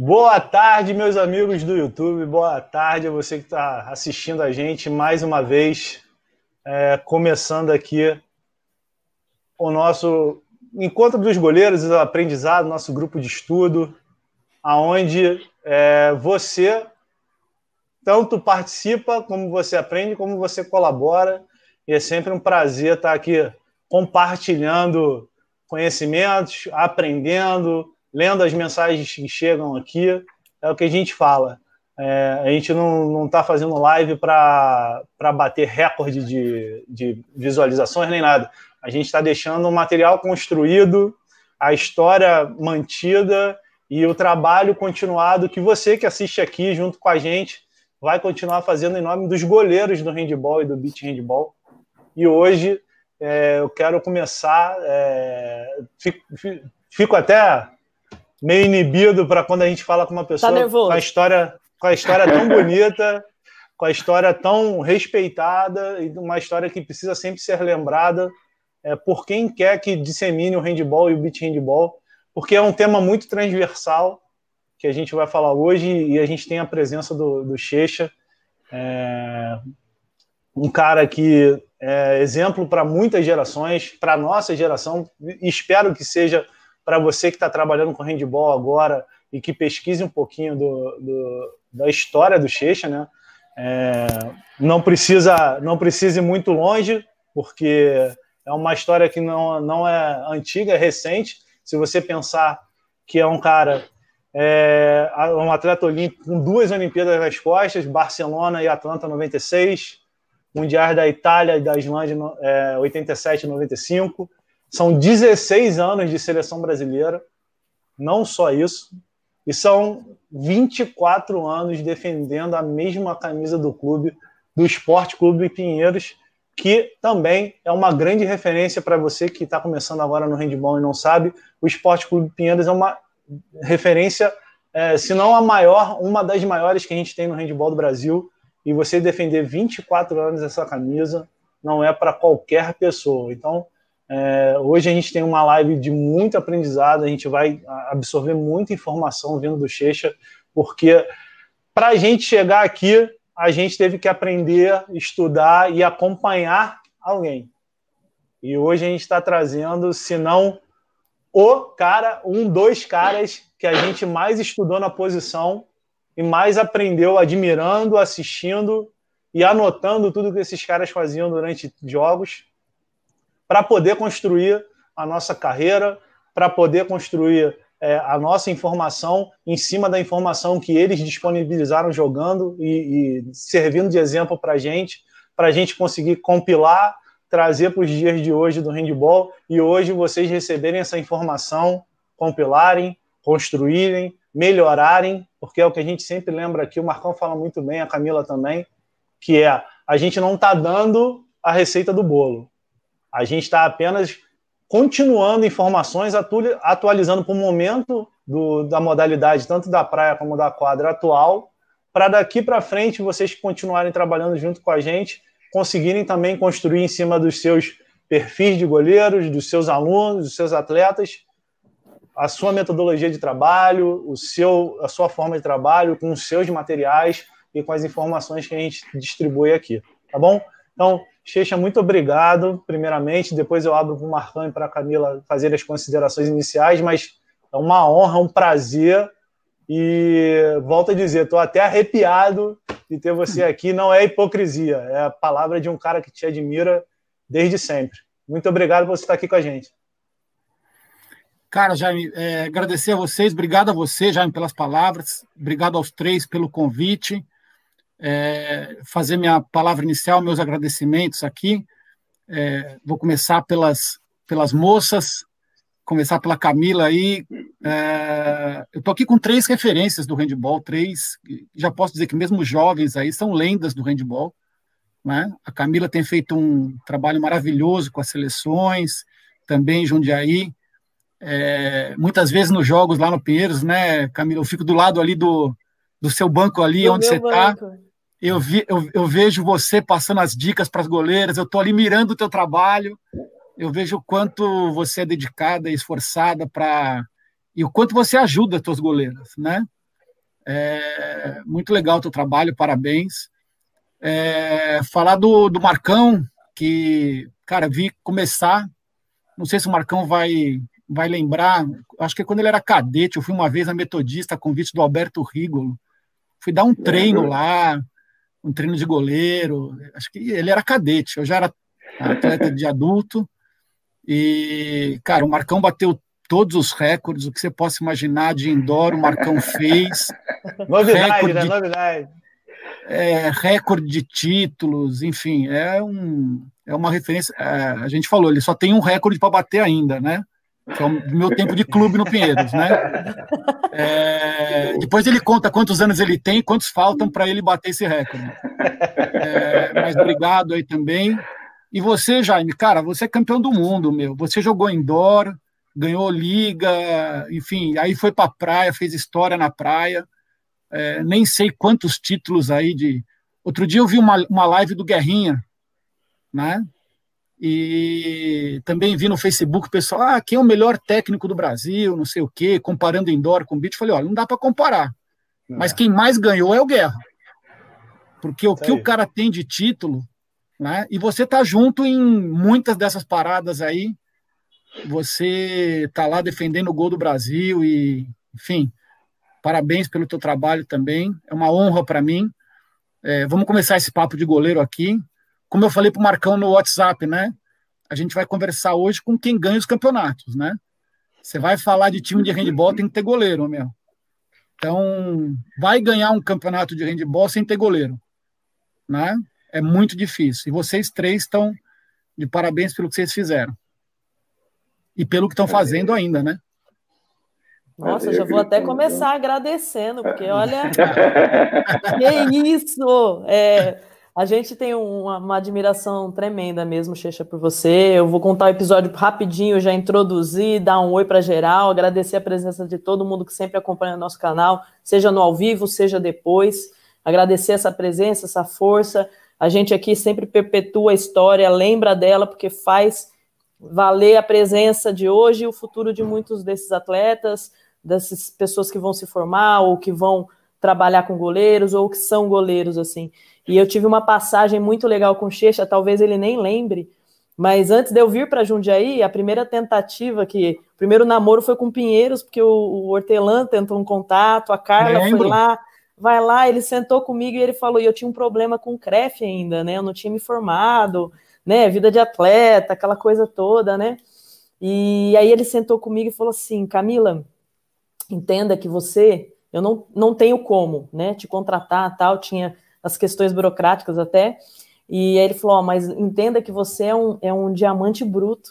Boa tarde, meus amigos do YouTube. Boa tarde a você que está assistindo a gente mais uma vez. É, começando aqui o nosso encontro dos goleiros, o aprendizado, nosso grupo de estudo, aonde é, você tanto participa, como você aprende, como você colabora. E é sempre um prazer estar aqui compartilhando conhecimentos, aprendendo, lendo as mensagens que chegam aqui. É o que a gente fala. É, a gente não está fazendo live para bater recorde de, de visualizações nem nada. A gente está deixando o material construído, a história mantida e o trabalho continuado que você que assiste aqui junto com a gente vai continuar fazendo em nome dos goleiros do handball e do beach handball. E hoje é, eu quero começar. É, fico, fico, até meio inibido para quando a gente fala com uma pessoa tá com a história, com a história tão bonita, com a história tão respeitada e uma história que precisa sempre ser lembrada é, por quem quer que dissemine o handball e o beach handball, porque é um tema muito transversal que a gente vai falar hoje e a gente tem a presença do, do Checha, é, um cara que é exemplo para muitas gerações, para a nossa geração, espero que seja para você que está trabalhando com handball agora e que pesquise um pouquinho do, do da história do Checha, né? É, não precisa não precise ir muito longe, porque é uma história que não, não é antiga, é recente. Se você pensar que é um cara, é, um atleta olímpico com duas Olimpíadas nas costas, Barcelona e Atlanta 96, Mundiais da Itália e da Islândia é, 87 e 95. São 16 anos de seleção brasileira, não só isso, e são 24 anos defendendo a mesma camisa do clube, do Esporte Clube Pinheiros, que também é uma grande referência para você que está começando agora no handball e não sabe. O Esporte Clube Pinheiros é uma referência, é, se não a maior, uma das maiores que a gente tem no handball do Brasil. E você defender 24 anos essa camisa não é para qualquer pessoa. Então, é, hoje a gente tem uma live de muito aprendizado, a gente vai absorver muita informação vindo do Checha, porque para a gente chegar aqui, a gente teve que aprender, estudar e acompanhar alguém. E hoje a gente está trazendo, se não o cara, um, dois caras que a gente mais estudou na posição e mais aprendeu admirando, assistindo e anotando tudo que esses caras faziam durante jogos para poder construir a nossa carreira, para poder construir é, a nossa informação em cima da informação que eles disponibilizaram jogando e, e servindo de exemplo para a gente, para a gente conseguir compilar, trazer para os dias de hoje do handball e hoje vocês receberem essa informação, compilarem, construírem, melhorarem, porque é o que a gente sempre lembra aqui, o Marcão fala muito bem, a Camila também, que é a gente não está dando a receita do bolo. A gente está apenas continuando informações, atualizando para o momento do, da modalidade, tanto da praia como da quadra atual, para daqui para frente vocês continuarem trabalhando junto com a gente, conseguirem também construir em cima dos seus perfis de goleiros, dos seus alunos, dos seus atletas, a sua metodologia de trabalho, o seu, a sua forma de trabalho, com os seus materiais e com as informações que a gente distribui aqui, tá bom? Então, Checha, muito obrigado, primeiramente. Depois eu abro para o Marcão e para a Camila fazer as considerações iniciais, mas é uma honra, um prazer. E volto a dizer, estou até arrepiado de ter você aqui. Não é hipocrisia, é a palavra de um cara que te admira desde sempre. Muito obrigado por você estar aqui com a gente. Cara, Jaime, é, agradecer a vocês, obrigado a você, Jaime, pelas palavras, obrigado aos três pelo convite é, fazer minha palavra inicial, meus agradecimentos aqui. É, vou começar pelas, pelas moças, começar pela Camila aí. É, eu estou aqui com três referências do handball, três, já posso dizer que mesmo jovens aí são lendas do handball. Né? A Camila tem feito um trabalho maravilhoso com as seleções, também em Jundiaí. É, muitas vezes nos jogos lá no Pinheiros, né, Camila? Eu fico do lado ali do, do seu banco ali, do onde você está eu, vi, eu, eu vejo você passando as dicas para as goleiras, eu estou ali mirando o teu trabalho, eu vejo o quanto você é dedicada e esforçada para. e o quanto você ajuda as tuas goleiras, né? É, muito legal o teu trabalho, parabéns. É, falar do, do Marcão, que, cara, vi começar. Não sei se o Marcão vai, vai lembrar. Acho que quando ele era cadete, eu fui uma vez na Metodista, a convite do Alberto Rigolo. Fui dar um treino lá, um treino de goleiro. Acho que ele era cadete, eu já era atleta de adulto. E, cara, o Marcão bateu todos os recordes, o que você possa imaginar de indoor, o Marcão fez. Novidade, recorde né? Novidade. É, recorde de títulos, enfim, é, um, é uma referência. É, a gente falou, ele só tem um recorde para bater ainda, né? Que é o meu tempo de clube no Pinheiros, né? É, depois ele conta quantos anos ele tem, quantos faltam para ele bater esse recorde. É, mas obrigado aí também. E você, Jaime, cara, você é campeão do mundo, meu. Você jogou indoor, ganhou liga, enfim, aí foi para a praia, fez história na praia. É, nem sei quantos títulos aí de. Outro dia eu vi uma, uma live do Guerrinha, né? E também vi no Facebook o pessoal, ah, quem é o melhor técnico do Brasil, não sei o quê, comparando indoor com beat. Falei, olha, não dá para comparar. Mas quem mais ganhou é o Guerra. Porque o que o cara tem de título, né? E você tá junto em muitas dessas paradas aí, você está lá defendendo o gol do Brasil e, enfim, parabéns pelo teu trabalho também. É uma honra para mim. É, vamos começar esse papo de goleiro aqui. Como eu falei para o Marcão no WhatsApp, né? A gente vai conversar hoje com quem ganha os campeonatos, né? Você vai falar de time de handball, tem que ter goleiro, meu. Então, vai ganhar um campeonato de handball sem ter goleiro, né? É muito difícil. E vocês três estão de parabéns pelo que vocês fizeram e pelo que estão fazendo ainda, né? Nossa, já vou até começar agradecendo, porque olha, que isso! É, a gente tem uma, uma, admiração tremenda mesmo, Checha, por você. Eu vou contar o episódio rapidinho, já introduzir, dar um oi para geral, agradecer a presença de todo mundo que sempre acompanha o nosso canal, seja no ao vivo, seja depois. Agradecer essa presença, essa força. A gente aqui sempre perpetua a história, lembra dela, porque faz valer a presença de hoje e o futuro de muitos desses atletas, dessas pessoas que vão se formar ou que vão trabalhar com goleiros ou que são goleiros assim. E eu tive uma passagem muito legal com o Checha, talvez ele nem lembre, mas antes de eu vir para Jundiaí, a primeira tentativa que, o primeiro namoro foi com Pinheiros, porque o, o Hortelã tentou um contato, a Carla Lembro. foi lá, vai lá, ele sentou comigo e ele falou, e eu tinha um problema com o CREF ainda, né? Eu não tinha me formado, né, vida de atleta, aquela coisa toda, né? E aí ele sentou comigo e falou assim: Camila, entenda que você, eu não, não tenho como, né, te contratar, tal, tinha as questões burocráticas até. E aí ele falou: oh, mas entenda que você é um, é um diamante bruto.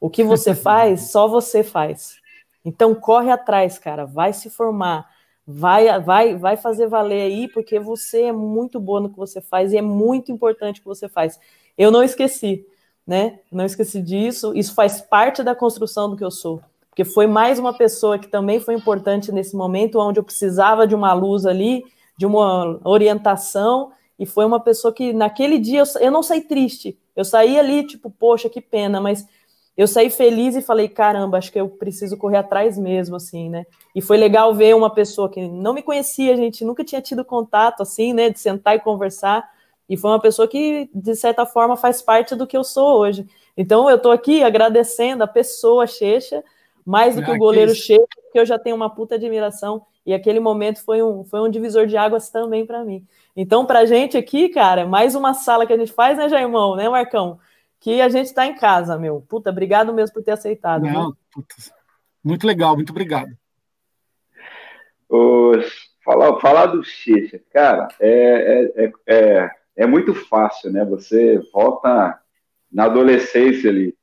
O que você faz, só você faz. Então corre atrás, cara, vai se formar, vai, vai, vai fazer valer aí, porque você é muito boa no que você faz e é muito importante o que você faz. Eu não esqueci, né? Não esqueci disso. Isso faz parte da construção do que eu sou. Porque foi mais uma pessoa que também foi importante nesse momento, onde eu precisava de uma luz ali, de uma orientação, e foi uma pessoa que naquele dia eu, eu não saí triste. Eu saí ali, tipo, poxa, que pena, mas eu saí feliz e falei, caramba, acho que eu preciso correr atrás mesmo, assim, né? E foi legal ver uma pessoa que não me conhecia, gente nunca tinha tido contato, assim, né, de sentar e conversar, e foi uma pessoa que, de certa forma, faz parte do que eu sou hoje. Então, eu estou aqui agradecendo a pessoa Checha, mais do ah, que o goleiro que Checha, porque eu já tenho uma puta admiração. E aquele momento foi um, foi um divisor de águas também para mim. Então, para a gente aqui, cara, mais uma sala que a gente faz, né, Jaimão, né, Marcão? Que a gente está em casa, meu. Puta, obrigado mesmo por ter aceitado. Não, muito legal, muito obrigado. Os, falar, falar do Checha, cara, é, é, é, é é muito fácil, né? Você volta na adolescência ali.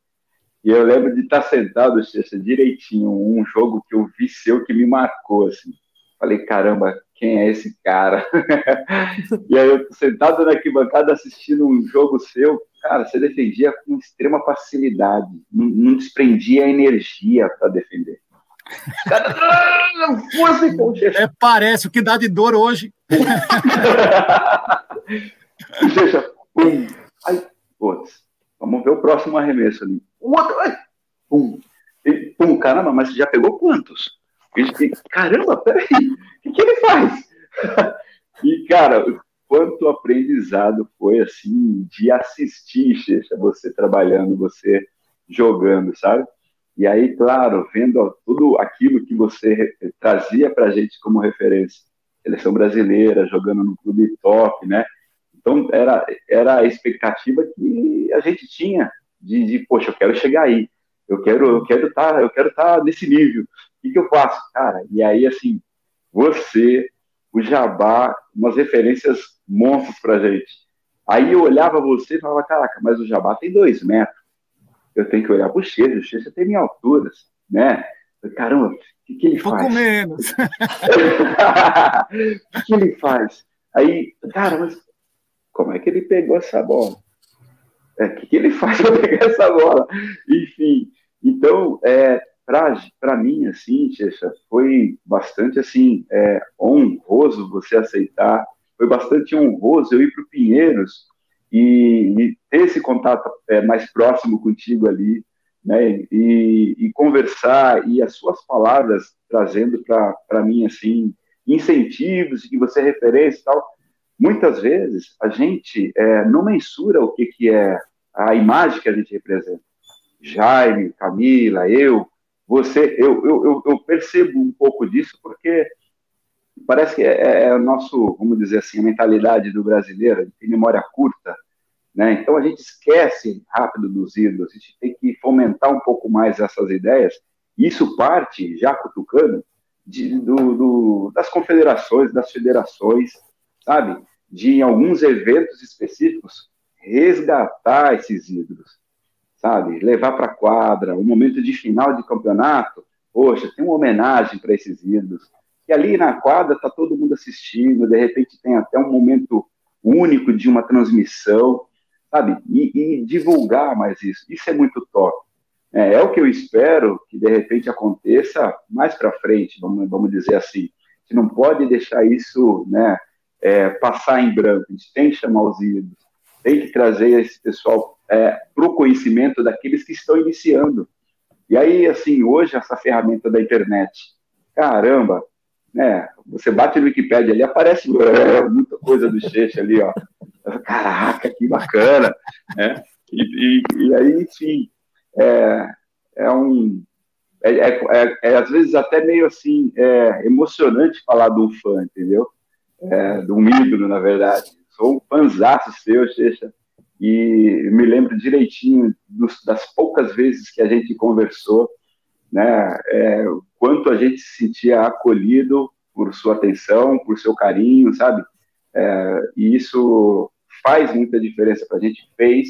E eu lembro de estar sentado, direitinho, um jogo que eu vi seu que me marcou, assim. Falei, caramba, quem é esse cara? e aí eu sentado na arquibancada assistindo um jogo seu, cara, você defendia com extrema facilidade, não, não desprendia energia para defender. É, parece, o que dá de dor hoje. Seja, pum. Aí, putz, vamos ver o próximo arremesso ali. O outro, ai, pum. E, pum, caramba, mas já pegou quantos? E, caramba, peraí, o que, que ele faz? e, cara, quanto aprendizado foi, assim, de assistir, você trabalhando, você jogando, sabe? E aí, claro, vendo tudo aquilo que você trazia para a gente como referência, seleção brasileira, jogando no clube top, né? Então, era, era a expectativa que a gente tinha de, de poxa, eu quero chegar aí, eu quero eu quero estar tá, eu quero estar tá nesse nível. O que, que eu faço, cara? E aí, assim, você, o Jabá, umas referências monstros pra gente. Aí eu olhava você e falava, caraca, mas o Jabá tem dois metros. Eu tenho que olhar pro Cheiro, o Cheiro tem minha altura, né? Caramba, o que, que ele faz? Pouco menos. o que, que ele faz? Aí, cara, mas como é que ele pegou essa bola? É, o que, que ele faz para pegar essa bola? Enfim, então, é, para mim, assim, Checha, foi bastante, assim, é, honroso você aceitar, foi bastante honroso eu ir para o Pinheiros e, e, ter esse contato é, mais próximo contigo ali, né, e, e conversar, e as suas palavras trazendo para mim, assim, incentivos, que você é referência e tal, muitas vezes a gente é, não mensura o que, que é a imagem que a gente representa. Jaime, Camila, eu, você, eu, eu, eu percebo um pouco disso porque parece que é, é o nosso, vamos dizer assim, a mentalidade do brasileiro, tem memória curta, né? Então a gente esquece rápido dos ídolos, a gente tem que fomentar um pouco mais essas ideias. Isso parte, já cutucando, de, do, do, das confederações, das federações, sabe? De em alguns eventos específicos resgatar esses ídolos, sabe? Levar para a quadra, um momento de final de campeonato, poxa, tem uma homenagem para esses ídolos. E ali na quadra está todo mundo assistindo, de repente tem até um momento único de uma transmissão, sabe? E, e divulgar mais isso. Isso é muito top. É, é, o que eu espero que de repente aconteça mais para frente, vamos, vamos dizer assim. A gente não pode deixar isso, né? É, passar em branco. A gente tem que chamar os ídolos, tem que trazer esse pessoal é, para o conhecimento daqueles que estão iniciando. E aí, assim, hoje, essa ferramenta da internet, caramba, né? Você bate no Wikipedia ali, aparece é, muita coisa do Cheche ali, ó. Caraca, que bacana, né? E, e, e aí, enfim, é, é um. É, é, é, é, às vezes até meio assim é, emocionante falar de um fã, entendeu? É, de um ídolo, na verdade sou um fanzaço seu, Checha, e me lembro direitinho dos, das poucas vezes que a gente conversou, né, é, quanto a gente se sentia acolhido por sua atenção, por seu carinho, sabe? É, e isso faz muita diferença para a gente, fez.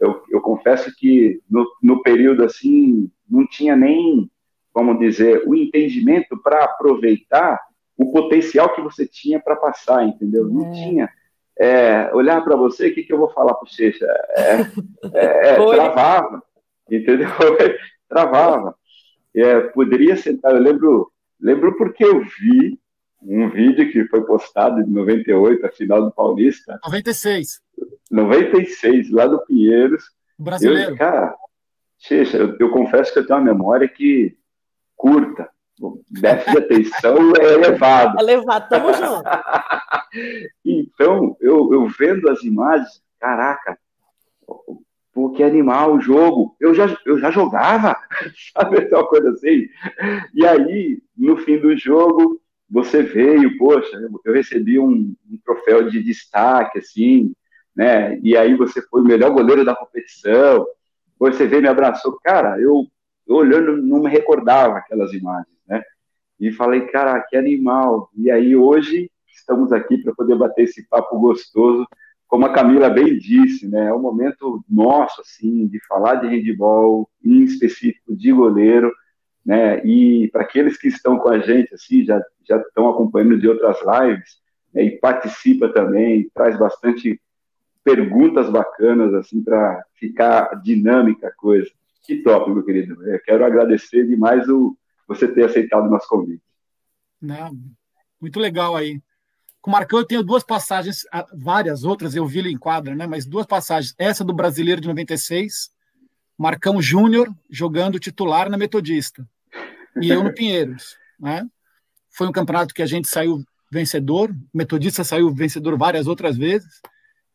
Eu, eu confesso que no, no período assim, não tinha nem, vamos dizer, o entendimento para aproveitar o potencial que você tinha para passar, entendeu? Não é. tinha é, olhar para você, o que, que eu vou falar para você? É, é, é travava, entendeu? travava. É, poderia sentar, eu lembro, lembro porque eu vi um vídeo que foi postado em 98, a final do Paulista. 96. 96, lá do Pinheiros. Brasileiro. Eu, cara, Xexa, eu, eu confesso que eu tenho uma memória que curta, o déficit de atenção é elevado. Elevado, tamo junto. então, eu, eu vendo as imagens, caraca, pô, que animal o jogo. Eu já, eu já jogava, sabe? Uma coisa assim. E aí, no fim do jogo, você veio, poxa, eu recebi um, um troféu de destaque, assim, né? E aí você foi o melhor goleiro da competição. Você veio me abraçou. Cara, eu, eu olhando, não me recordava aquelas imagens né? E falei, cara, que animal. E aí hoje estamos aqui para poder bater esse papo gostoso, como a Camila bem disse, né? É um momento nosso, assim, de falar de handball, em específico de goleiro, né? E para aqueles que estão com a gente, assim, já, já estão acompanhando de outras lives, né? e participa também, traz bastante perguntas bacanas, assim, para ficar dinâmica a coisa. Que top, meu querido. Eu quero agradecer demais o, você ter aceitado o nosso convite. Não, muito legal aí. Com o Marcão eu tenho duas passagens, ah, várias outras eu vi ele em quadra, né? Mas duas passagens. Essa do Brasileiro de 96, Marcão Júnior jogando titular na Metodista. E eu no Pinheiros, né? Foi um campeonato que a gente saiu vencedor, Metodista saiu vencedor várias outras vezes,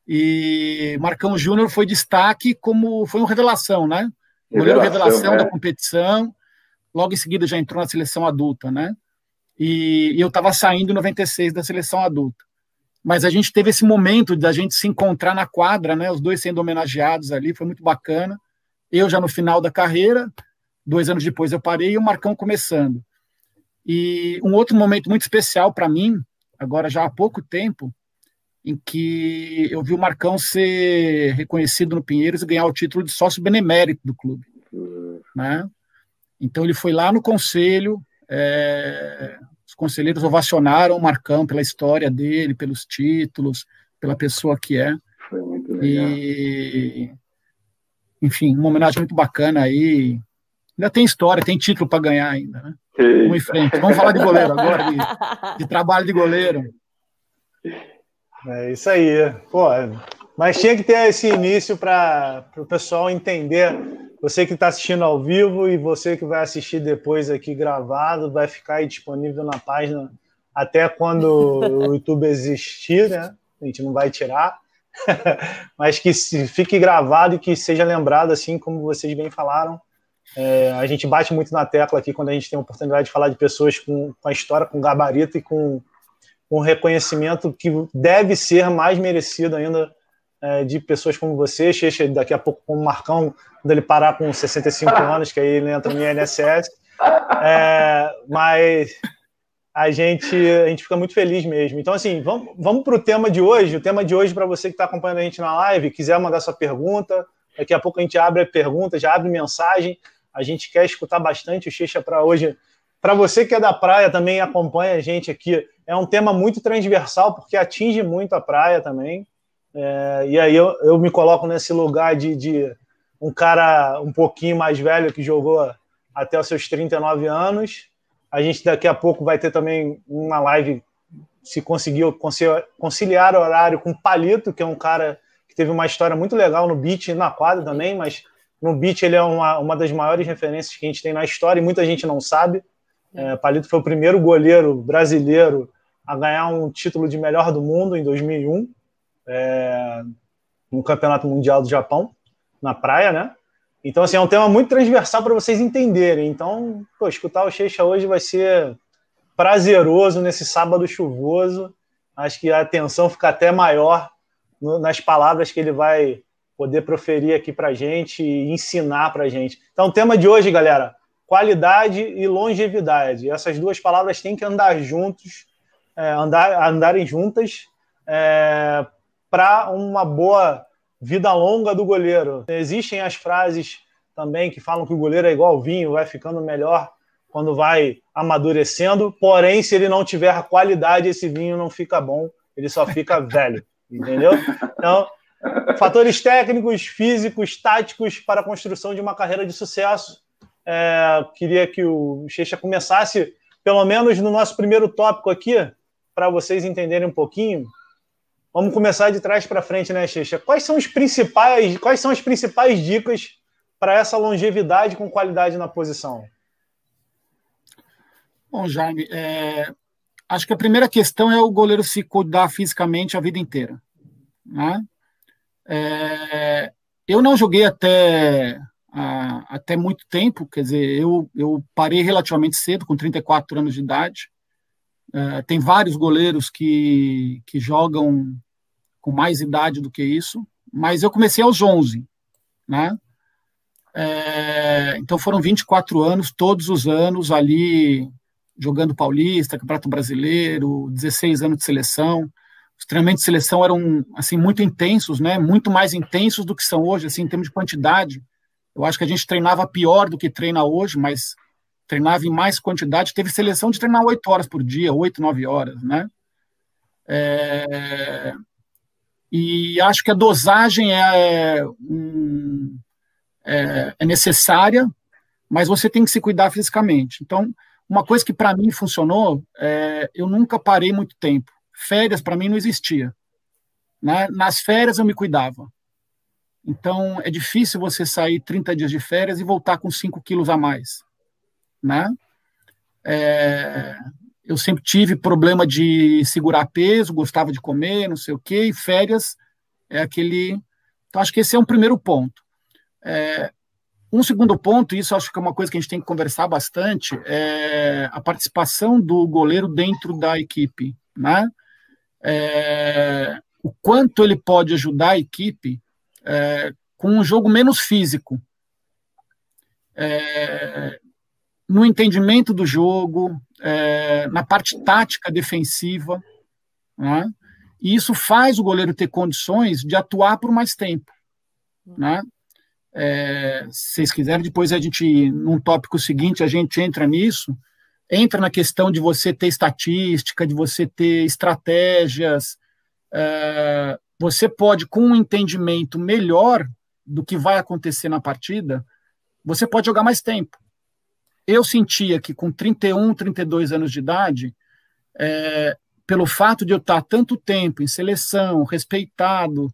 e Marcão Júnior foi destaque como foi uma revelação, né? Goleiro revelação, revelação é. da competição, logo em seguida já entrou na seleção adulta, né? E, e eu estava saindo em 96 da seleção adulta. Mas a gente teve esse momento da gente se encontrar na quadra, né? Os dois sendo homenageados ali, foi muito bacana. Eu já no final da carreira, dois anos depois eu parei e o Marcão começando. E um outro momento muito especial para mim, agora já há pouco tempo, em que eu vi o Marcão ser reconhecido no Pinheiros e ganhar o título de sócio benemérito do clube. Né? Então ele foi lá no conselho, é, os conselheiros ovacionaram o Marcão pela história dele, pelos títulos, pela pessoa que é. Foi muito legal. E, enfim, uma homenagem muito bacana aí. Ainda tem história, tem título para ganhar ainda, né? Vamos em frente. Vamos falar de goleiro agora, de, de trabalho de goleiro. É isso aí. Pô, mas tinha que ter esse início para o pessoal entender. Você que está assistindo ao vivo e você que vai assistir depois aqui gravado, vai ficar aí disponível na página até quando o YouTube existir, né? A gente não vai tirar. mas que fique gravado e que seja lembrado, assim como vocês bem falaram. É, a gente bate muito na tecla aqui quando a gente tem a oportunidade de falar de pessoas com, com a história, com gabarito e com, com reconhecimento que deve ser mais merecido ainda é, de pessoas como você, Checha, daqui a pouco com o Marcão, quando ele parar com 65 anos, que aí ele entra no INSS. É, mas a gente, a gente fica muito feliz mesmo. Então, assim, vamos, vamos para o tema de hoje. O tema de hoje, para você que está acompanhando a gente na live, quiser mandar sua pergunta, daqui a pouco a gente abre a pergunta, já abre mensagem. A gente quer escutar bastante o Checha para hoje. Para você que é da praia também acompanha a gente aqui, é um tema muito transversal, porque atinge muito a praia também. É, e aí eu, eu me coloco nesse lugar de, de um cara um pouquinho mais velho que jogou até os seus 39 anos. A gente daqui a pouco vai ter também uma live, se conseguiu conciliar horário com Palito, que é um cara que teve uma história muito legal no beat e na quadra também, mas no beat ele é uma, uma das maiores referências que a gente tem na história e muita gente não sabe. É, Palito foi o primeiro goleiro brasileiro a ganhar um título de melhor do mundo em 2001 é, no Campeonato Mundial do Japão, na praia, né? Então, assim, é um tema muito transversal para vocês entenderem. Então, pô, escutar o Cheixa hoje vai ser prazeroso nesse sábado chuvoso. Acho que a atenção fica até maior no, nas palavras que ele vai poder proferir aqui para gente e ensinar para gente. Então, o tema de hoje, galera, qualidade e longevidade. Essas duas palavras têm que andar juntos, é, andar, andarem juntas é, para uma boa vida longa do goleiro. Existem as frases também que falam que o goleiro é igual ao vinho, vai ficando melhor quando vai amadurecendo, porém, se ele não tiver qualidade, esse vinho não fica bom, ele só fica velho, entendeu? Então, fatores técnicos, físicos, táticos para a construção de uma carreira de sucesso. É, queria que o Checha começasse, pelo menos no nosso primeiro tópico aqui, para vocês entenderem um pouquinho, Vamos começar de trás para frente, né, Xixa? Quais são os principais, quais são as principais dicas para essa longevidade com qualidade na posição? Bom, Jaime, é, acho que a primeira questão é o goleiro se cuidar fisicamente a vida inteira. Né? É, eu não joguei até, a, até muito tempo, quer dizer, eu, eu parei relativamente cedo, com 34 anos de idade. É, tem vários goleiros que, que jogam com mais idade do que isso, mas eu comecei aos 11, né? É, então foram 24 anos, todos os anos ali jogando Paulista, Campeonato Brasileiro, 16 anos de seleção. Os treinamentos de seleção eram assim muito intensos, né? Muito mais intensos do que são hoje, assim em termos de quantidade. Eu acho que a gente treinava pior do que treina hoje, mas treinava em mais quantidade. Teve seleção de treinar oito horas por dia, oito, nove horas, né? É, e acho que a dosagem é, um, é, é necessária, mas você tem que se cuidar fisicamente. Então, uma coisa que para mim funcionou, é, eu nunca parei muito tempo. Férias para mim não existia. Né? Nas férias eu me cuidava. Então, é difícil você sair 30 dias de férias e voltar com 5 quilos a mais né? É, eu sempre tive problema de segurar peso, gostava de comer, não sei o quê, e férias é aquele. Então, acho que esse é um primeiro ponto. É, um segundo ponto, isso acho que é uma coisa que a gente tem que conversar bastante, é a participação do goleiro dentro da equipe, né? É, o quanto ele pode ajudar a equipe é, com um jogo menos físico, é, no entendimento do jogo, é, na parte tática defensiva, né? e isso faz o goleiro ter condições de atuar por mais tempo. Né? É, se vocês quiserem, depois a gente, num tópico seguinte, a gente entra nisso, entra na questão de você ter estatística, de você ter estratégias, é, você pode, com um entendimento melhor do que vai acontecer na partida, você pode jogar mais tempo. Eu sentia que com 31, 32 anos de idade, é, pelo fato de eu estar tanto tempo em seleção, respeitado,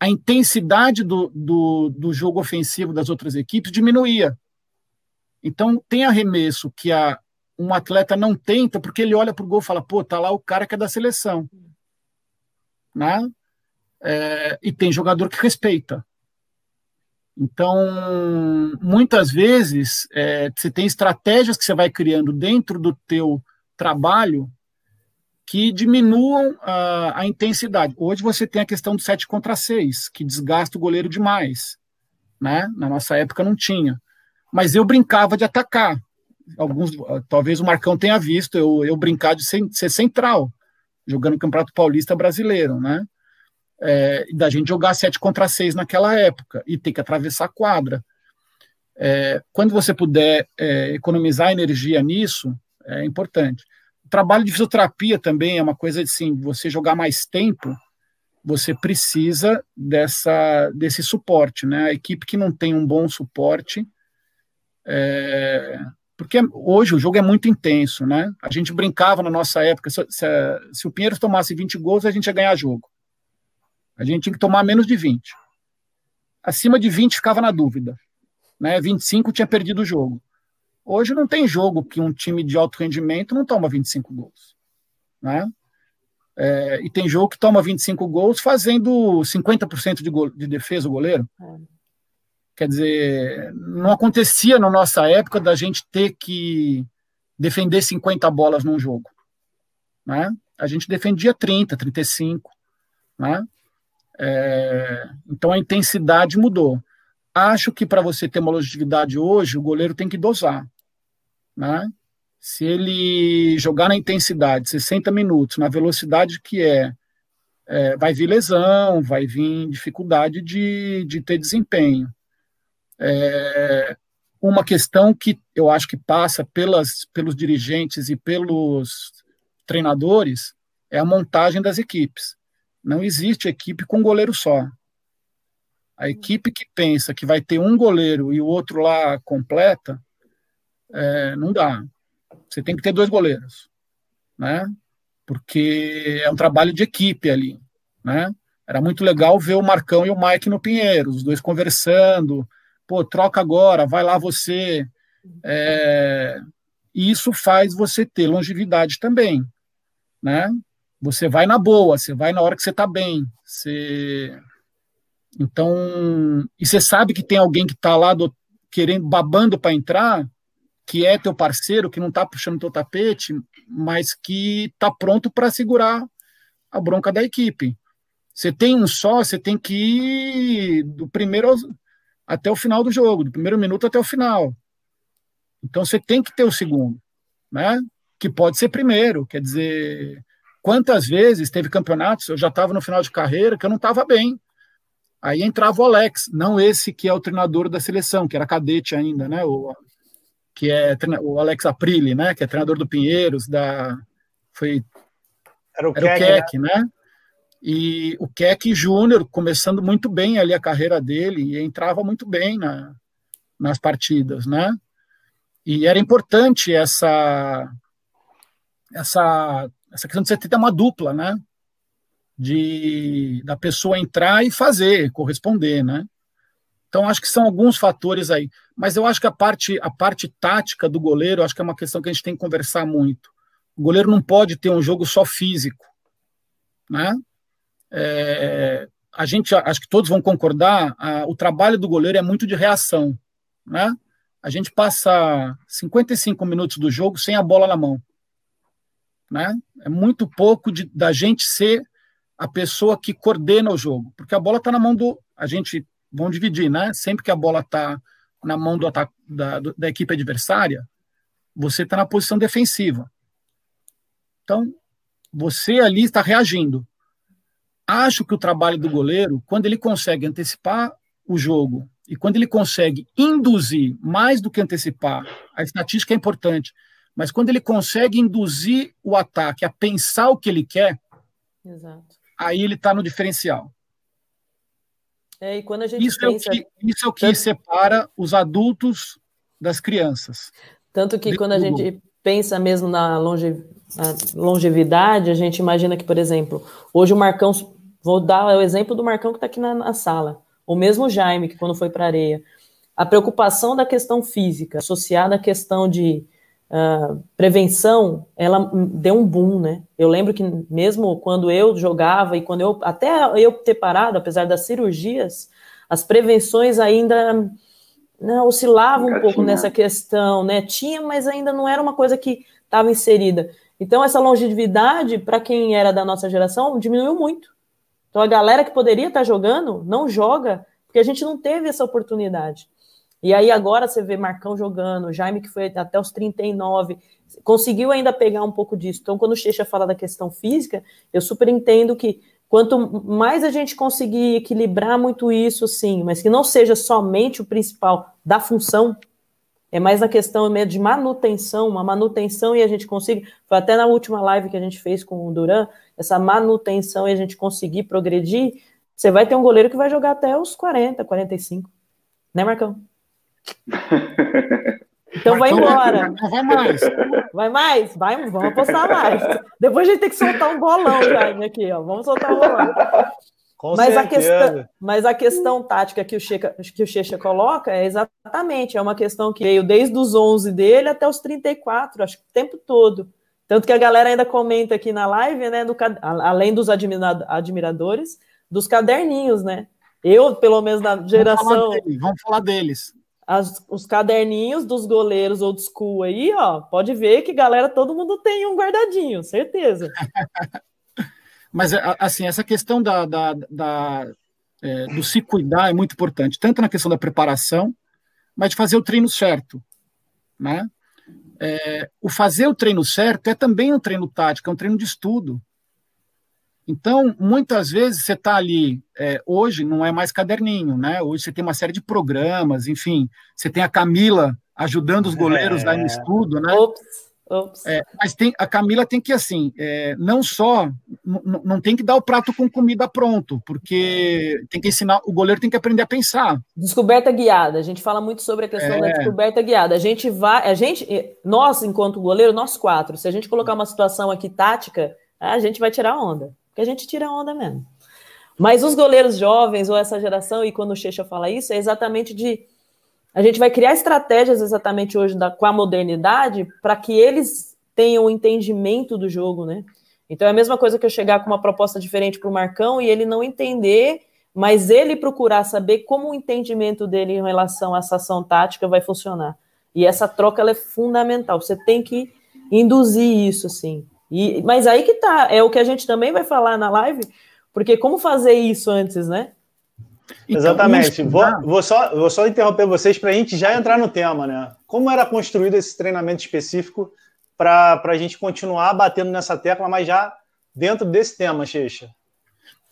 a intensidade do, do, do jogo ofensivo das outras equipes diminuía. Então, tem arremesso que a, um atleta não tenta porque ele olha para o gol e fala: pô, tá lá o cara que é da seleção. Né? É, e tem jogador que respeita. Então, muitas vezes, é, você tem estratégias que você vai criando dentro do teu trabalho que diminuam a, a, intensidade. Hoje você tem a questão do 7 contra 6, que desgasta o goleiro demais. Né? Na nossa época não tinha. Mas eu brincava de atacar. Alguns, talvez o Marcão tenha visto eu, eu brincar de ser, ser central, jogando Campeonato Paulista Brasileiro, né? É, da gente jogar 7 contra 6 naquela época e ter que atravessar a quadra. É, quando você puder é, economizar energia nisso, é importante. O trabalho de fisioterapia também é uma coisa assim, você jogar mais tempo, você precisa dessa, desse suporte, né? A equipe que não tem um bom suporte, é, porque hoje o jogo é muito intenso, né? A gente brincava na nossa época, se, se, se o Pinheiros tomasse 20 gols, a gente ia ganhar jogo. A gente tinha que tomar menos de 20. Acima de 20 ficava na dúvida. Né? 25 tinha perdido o jogo. Hoje não tem jogo que um time de alto rendimento não toma 25 gols. Né? É, e tem jogo que toma 25 gols fazendo 50% de, go de defesa o goleiro. É. Quer dizer, não acontecia na nossa época da gente ter que defender 50 bolas num jogo. Né? A gente defendia 30, 35. Né? É, então a intensidade mudou. Acho que para você ter uma longevidade hoje, o goleiro tem que dosar. Né? Se ele jogar na intensidade, 60 minutos, na velocidade que é, é vai vir lesão, vai vir dificuldade de, de ter desempenho. É, uma questão que eu acho que passa pelas, pelos dirigentes e pelos treinadores é a montagem das equipes. Não existe equipe com goleiro só. A equipe que pensa que vai ter um goleiro e o outro lá completa, é, não dá. Você tem que ter dois goleiros, né? Porque é um trabalho de equipe ali, né? Era muito legal ver o Marcão e o Mike no Pinheiro, os dois conversando. Pô, troca agora, vai lá você. É, e isso faz você ter longevidade também, né? Você vai na boa, você vai na hora que você está bem. Você... Então, e você sabe que tem alguém que está lá do, querendo, babando para entrar, que é teu parceiro, que não está puxando teu tapete, mas que está pronto para segurar a bronca da equipe. Você tem um só, você tem que ir do primeiro até o final do jogo, do primeiro minuto até o final. Então você tem que ter o segundo, né? Que pode ser primeiro, quer dizer, Quantas vezes teve campeonatos, eu já estava no final de carreira, que eu não estava bem. Aí entrava o Alex, não esse que é o treinador da seleção, que era cadete ainda, né? O, que é o Alex Aprile, né? Que é treinador do Pinheiros, da foi era o, era Keck, o Keck né? né? E o Keck Júnior começando muito bem ali a carreira dele e entrava muito bem na, nas partidas, né? E era importante essa essa essa questão de você ter uma dupla, né? De da pessoa entrar e fazer, corresponder, né? Então acho que são alguns fatores aí, mas eu acho que a parte a parte tática do goleiro, acho que é uma questão que a gente tem que conversar muito. O goleiro não pode ter um jogo só físico, né? É, a gente, acho que todos vão concordar, a, o trabalho do goleiro é muito de reação, né? A gente passa 55 minutos do jogo sem a bola na mão, né? É muito pouco de, da gente ser a pessoa que coordena o jogo, porque a bola está na mão do, a gente vão dividir, né? Sempre que a bola está na mão do ataque, da, da equipe adversária, você está na posição defensiva. Então, você ali está reagindo. Acho que o trabalho do goleiro, quando ele consegue antecipar o jogo e quando ele consegue induzir mais do que antecipar, a estatística é importante, mas quando ele consegue induzir o ataque a pensar o que ele quer, Exato. aí ele está no diferencial. É, e isso pensa... É o que, isso é o que tanto... separa os adultos das crianças. Tanto que quando a gente pensa mesmo na, longe, na longevidade, a gente imagina que, por exemplo, hoje o Marcão, vou dar o exemplo do Marcão que está aqui na, na sala, o mesmo Jaime, que quando foi para a areia, a preocupação da questão física associada à questão de uh, prevenção, ela deu um boom, né? Eu lembro que mesmo quando eu jogava e quando eu até eu ter parado, apesar das cirurgias, as prevenções ainda né, oscilavam um pouco nessa questão, né? Tinha, mas ainda não era uma coisa que estava inserida. Então essa longevidade para quem era da nossa geração diminuiu muito. Então a galera que poderia estar tá jogando não joga porque a gente não teve essa oportunidade. E aí agora você vê Marcão jogando, Jaime que foi até os 39, conseguiu ainda pegar um pouco disso. Então, quando o Checha fala da questão física, eu super entendo que quanto mais a gente conseguir equilibrar muito isso, sim, mas que não seja somente o principal da função, é mais a questão de manutenção, uma manutenção e a gente consiga, foi até na última live que a gente fez com o Duran, essa manutenção e a gente conseguir progredir, você vai ter um goleiro que vai jogar até os 40, 45. Né, Marcão? Então vai embora. Não vai mais. Vai mais? Vai, vamos apostar mais. Depois a gente tem que soltar um bolão, Jaime, aqui, ó. Vamos soltar um bolão. Com mas, a questão, mas a questão tática que o, Checa, que o Checha coloca é exatamente, é uma questão que veio desde os 11 dele até os 34, acho que o tempo todo. Tanto que a galera ainda comenta aqui na live, né, no, além dos admiradores, dos caderninhos, né? Eu, pelo menos na geração. Vamos falar, deles, vamos falar deles as, os caderninhos dos goleiros old school aí, ó, pode ver que galera, todo mundo tem um guardadinho, certeza. Mas, assim, essa questão da, da, da é, do se cuidar é muito importante, tanto na questão da preparação, mas de fazer o treino certo, né? É, o fazer o treino certo é também um treino tático, é um treino de estudo. Então, muitas vezes você está ali, é, hoje não é mais caderninho, né? Hoje você tem uma série de programas, enfim, você tem a Camila ajudando os goleiros é. lá no estudo, né? Ops, ops. É, mas tem, a Camila tem que, assim, é, não só, não tem que dar o prato com comida pronto, porque tem que ensinar, o goleiro tem que aprender a pensar. Descoberta guiada, a gente fala muito sobre a questão da é. descoberta guiada. A gente vai, a gente, nós, enquanto goleiro, nós quatro, se a gente colocar uma situação aqui tática, a gente vai tirar onda que a gente tira onda mesmo. Mas os goleiros jovens ou essa geração, e quando o Checha fala isso, é exatamente de. A gente vai criar estratégias exatamente hoje da, com a modernidade para que eles tenham o entendimento do jogo, né? Então é a mesma coisa que eu chegar com uma proposta diferente para o Marcão e ele não entender, mas ele procurar saber como o entendimento dele em relação a essa ação tática vai funcionar. E essa troca é fundamental. Você tem que induzir isso, assim. E, mas aí que tá, é o que a gente também vai falar na live, porque como fazer isso antes, né? Então, Exatamente. Vou, vou, só, vou só interromper vocês para a gente já entrar no tema, né? Como era construído esse treinamento específico para a gente continuar batendo nessa tecla, mas já dentro desse tema, Checha?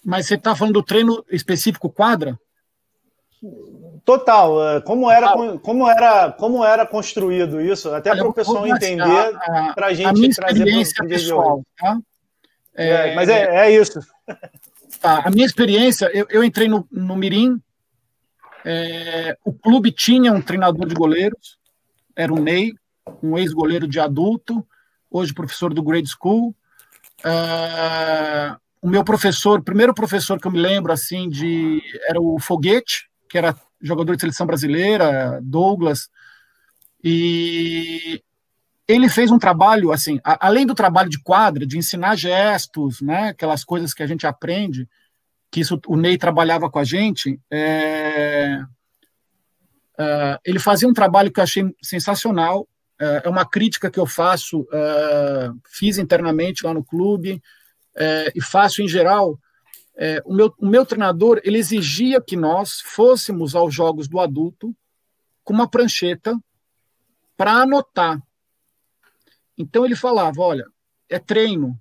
Mas você está falando do treino específico quadra? Total. É, como era, como era, como era construído isso, até para o pessoal entender, para a gente trazer pessoal, tá? É, é, mas é, é isso. Tá, a minha experiência, eu, eu entrei no, no Mirim, é, o clube tinha um treinador de goleiros, era o Ney, um ex-goleiro de adulto, hoje professor do Grade School. Uh, o meu professor, primeiro professor que eu me lembro assim de era o Foguete, que era jogador de seleção brasileira, Douglas, e ele fez um trabalho, assim, a, além do trabalho de quadra, de ensinar gestos, né, aquelas coisas que a gente aprende, que isso o Ney trabalhava com a gente, é, é, ele fazia um trabalho que eu achei sensacional, é, é uma crítica que eu faço, é, fiz internamente lá no clube, é, e faço em geral, é, o, meu, o meu treinador, ele exigia que nós fôssemos aos jogos do adulto com uma prancheta para anotar. Então ele falava, olha, é treino,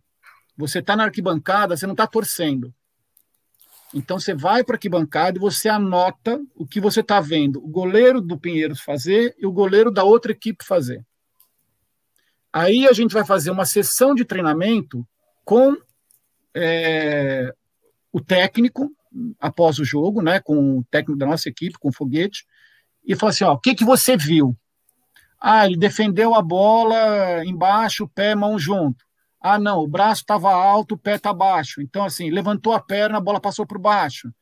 você está na arquibancada, você não está torcendo. Então você vai para a arquibancada e você anota o que você está vendo o goleiro do Pinheiros fazer e o goleiro da outra equipe fazer. Aí a gente vai fazer uma sessão de treinamento com é, o técnico após o jogo, né, com o técnico da nossa equipe, com o foguete, e falar assim, ó, o que que você viu? Ah, ele defendeu a bola embaixo, pé, mão junto. Ah, não, o braço estava alto, o pé está baixo. Então, assim, levantou a perna, a bola passou por baixo.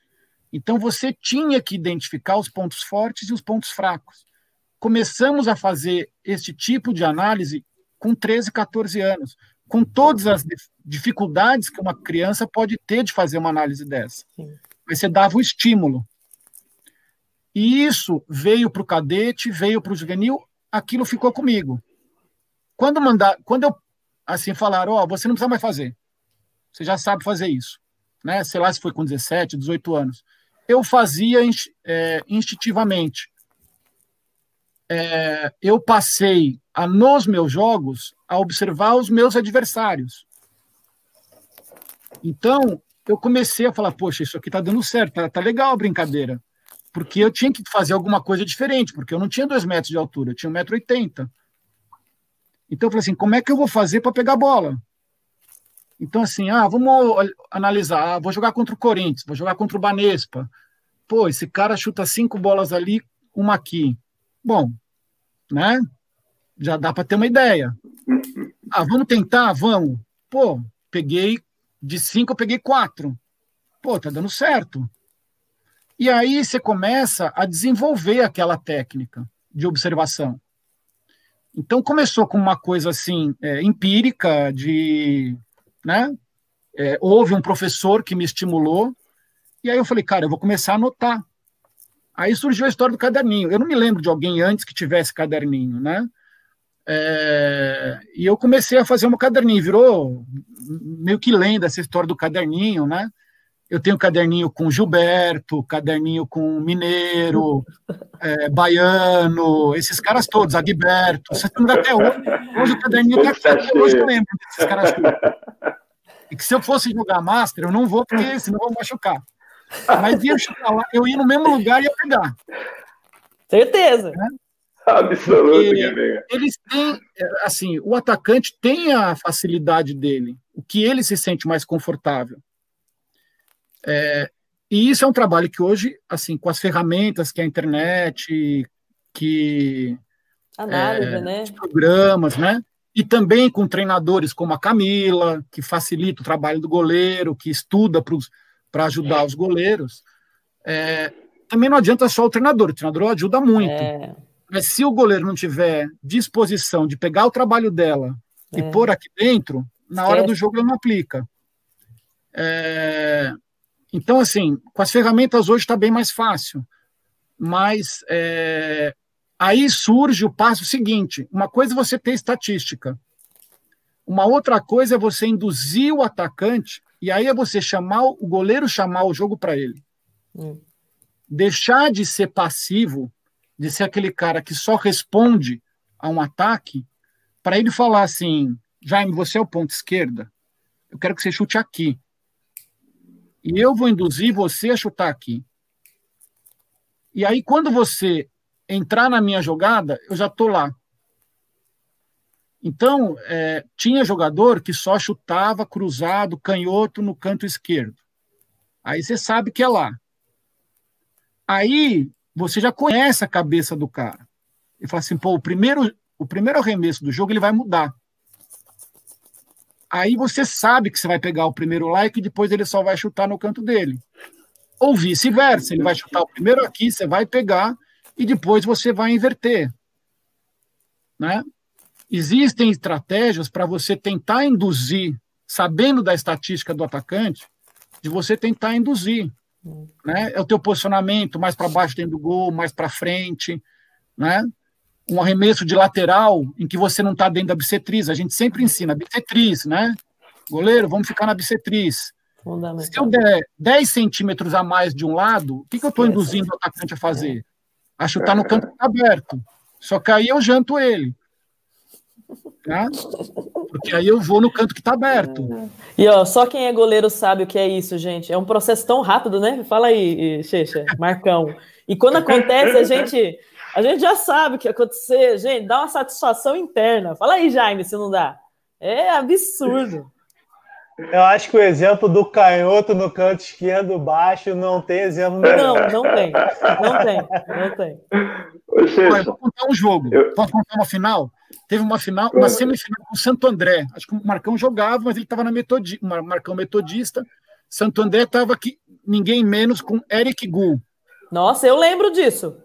Então, você tinha que identificar os pontos fortes e os pontos fracos. Começamos a fazer esse tipo de análise com 13, 14 anos, com todas as dificuldades que uma criança pode ter de fazer uma análise dessa. Sim. Mas você dava o estímulo. E isso veio para o cadete, veio para o juvenil, aquilo ficou comigo. Quando mandar, quando eu assim falaram, ó, oh, você não precisa mais fazer. Você já sabe fazer isso, né? Sei lá se foi com 17, 18 anos. Eu fazia é, instintivamente. É, eu passei a, nos meus jogos a observar os meus adversários. Então, eu comecei a falar, poxa, isso aqui tá dando certo, tá, tá legal a brincadeira. Porque eu tinha que fazer alguma coisa diferente, porque eu não tinha dois metros de altura, eu tinha 1,80m. Então eu falei assim, como é que eu vou fazer para pegar a bola? Então, assim, ah, vamos analisar, ah, vou jogar contra o Corinthians, vou jogar contra o Banespa. Pô, esse cara chuta cinco bolas ali, uma aqui. Bom, né? Já dá para ter uma ideia. Ah, vamos tentar? Vamos. Pô, peguei de cinco eu peguei quatro. Pô, tá dando certo. E aí você começa a desenvolver aquela técnica de observação. Então começou com uma coisa assim é, empírica de, né? É, houve um professor que me estimulou e aí eu falei, cara, eu vou começar a anotar. Aí surgiu a história do caderninho. Eu não me lembro de alguém antes que tivesse caderninho, né? É, e eu comecei a fazer um caderninho, virou meio que lenda essa história do caderninho, né? Eu tenho caderninho com Gilberto, caderninho com Mineiro, é, Baiano, esses caras todos, Agberto, tem até hoje. Hoje o caderninho está aqui, hoje eu lembro desses caras todos. E que se eu fosse jogar Master, eu não vou, porque senão eu vou machucar. Mas ia lá, eu ia no mesmo lugar e ia pegar. Certeza. Né? Absoluto, Eles têm, assim, o atacante tem a facilidade dele, o que ele se sente mais confortável. É, e isso é um trabalho que hoje, assim, com as ferramentas que a internet, que análise, é, né? programas, né? E também com treinadores como a Camila, que facilita o trabalho do goleiro, que estuda para ajudar os goleiros. É, também não adianta só o treinador, o treinador ajuda muito. É. Mas se o goleiro não tiver disposição de pegar o trabalho dela é. e pôr aqui dentro, na hora do jogo ele não aplica. É, então, assim, com as ferramentas hoje está bem mais fácil. Mas é, aí surge o passo seguinte: uma coisa é você ter estatística, uma outra coisa é você induzir o atacante, e aí é você chamar o goleiro chamar o jogo para ele. Hum. Deixar de ser passivo de ser aquele cara que só responde a um ataque, para ele falar assim: Jaime, você é o ponto esquerda, eu quero que você chute aqui. E eu vou induzir você a chutar aqui. E aí, quando você entrar na minha jogada, eu já estou lá. Então, é, tinha jogador que só chutava cruzado, canhoto no canto esquerdo. Aí você sabe que é lá. Aí você já conhece a cabeça do cara. E fala assim, pô, o primeiro, o primeiro arremesso do jogo ele vai mudar. Aí você sabe que você vai pegar o primeiro like e depois ele só vai chutar no canto dele. Ou vice-versa, ele vai chutar o primeiro aqui, você vai pegar e depois você vai inverter. Né? existem estratégias para você tentar induzir, sabendo da estatística do atacante, de você tentar induzir. Né? É o teu posicionamento mais para baixo dentro do gol, mais para frente, né? um arremesso de lateral em que você não está dentro da bissetriz. A gente sempre ensina bissetriz, né? Goleiro, vamos ficar na bissetriz. Se eu der 10 centímetros a mais de um lado, o que, que eu estou induzindo o atacante a fazer? A chutar no canto aberto. Só que aí eu janto ele. Tá? Porque aí eu vou no canto que está aberto. E ó, só quem é goleiro sabe o que é isso, gente. É um processo tão rápido, né? Fala aí, Checha, Marcão. E quando acontece, a gente, a gente já sabe o que acontecer. Gente, dá uma satisfação interna. Fala aí, Jaime, se não dá. É absurdo. Eu acho que o exemplo do canhoto no canto esquerdo baixo não tem exemplo Não, não tem. Não tem. Não tem. Olha, vou contar um jogo. Eu... Posso contar uma final? Teve uma final, uma semifinal com o Santo André. Acho que o Marcão jogava, mas ele estava na metodista, Marcão metodista. Santo André estava aqui, ninguém menos com Eric Gu. Nossa, eu lembro disso.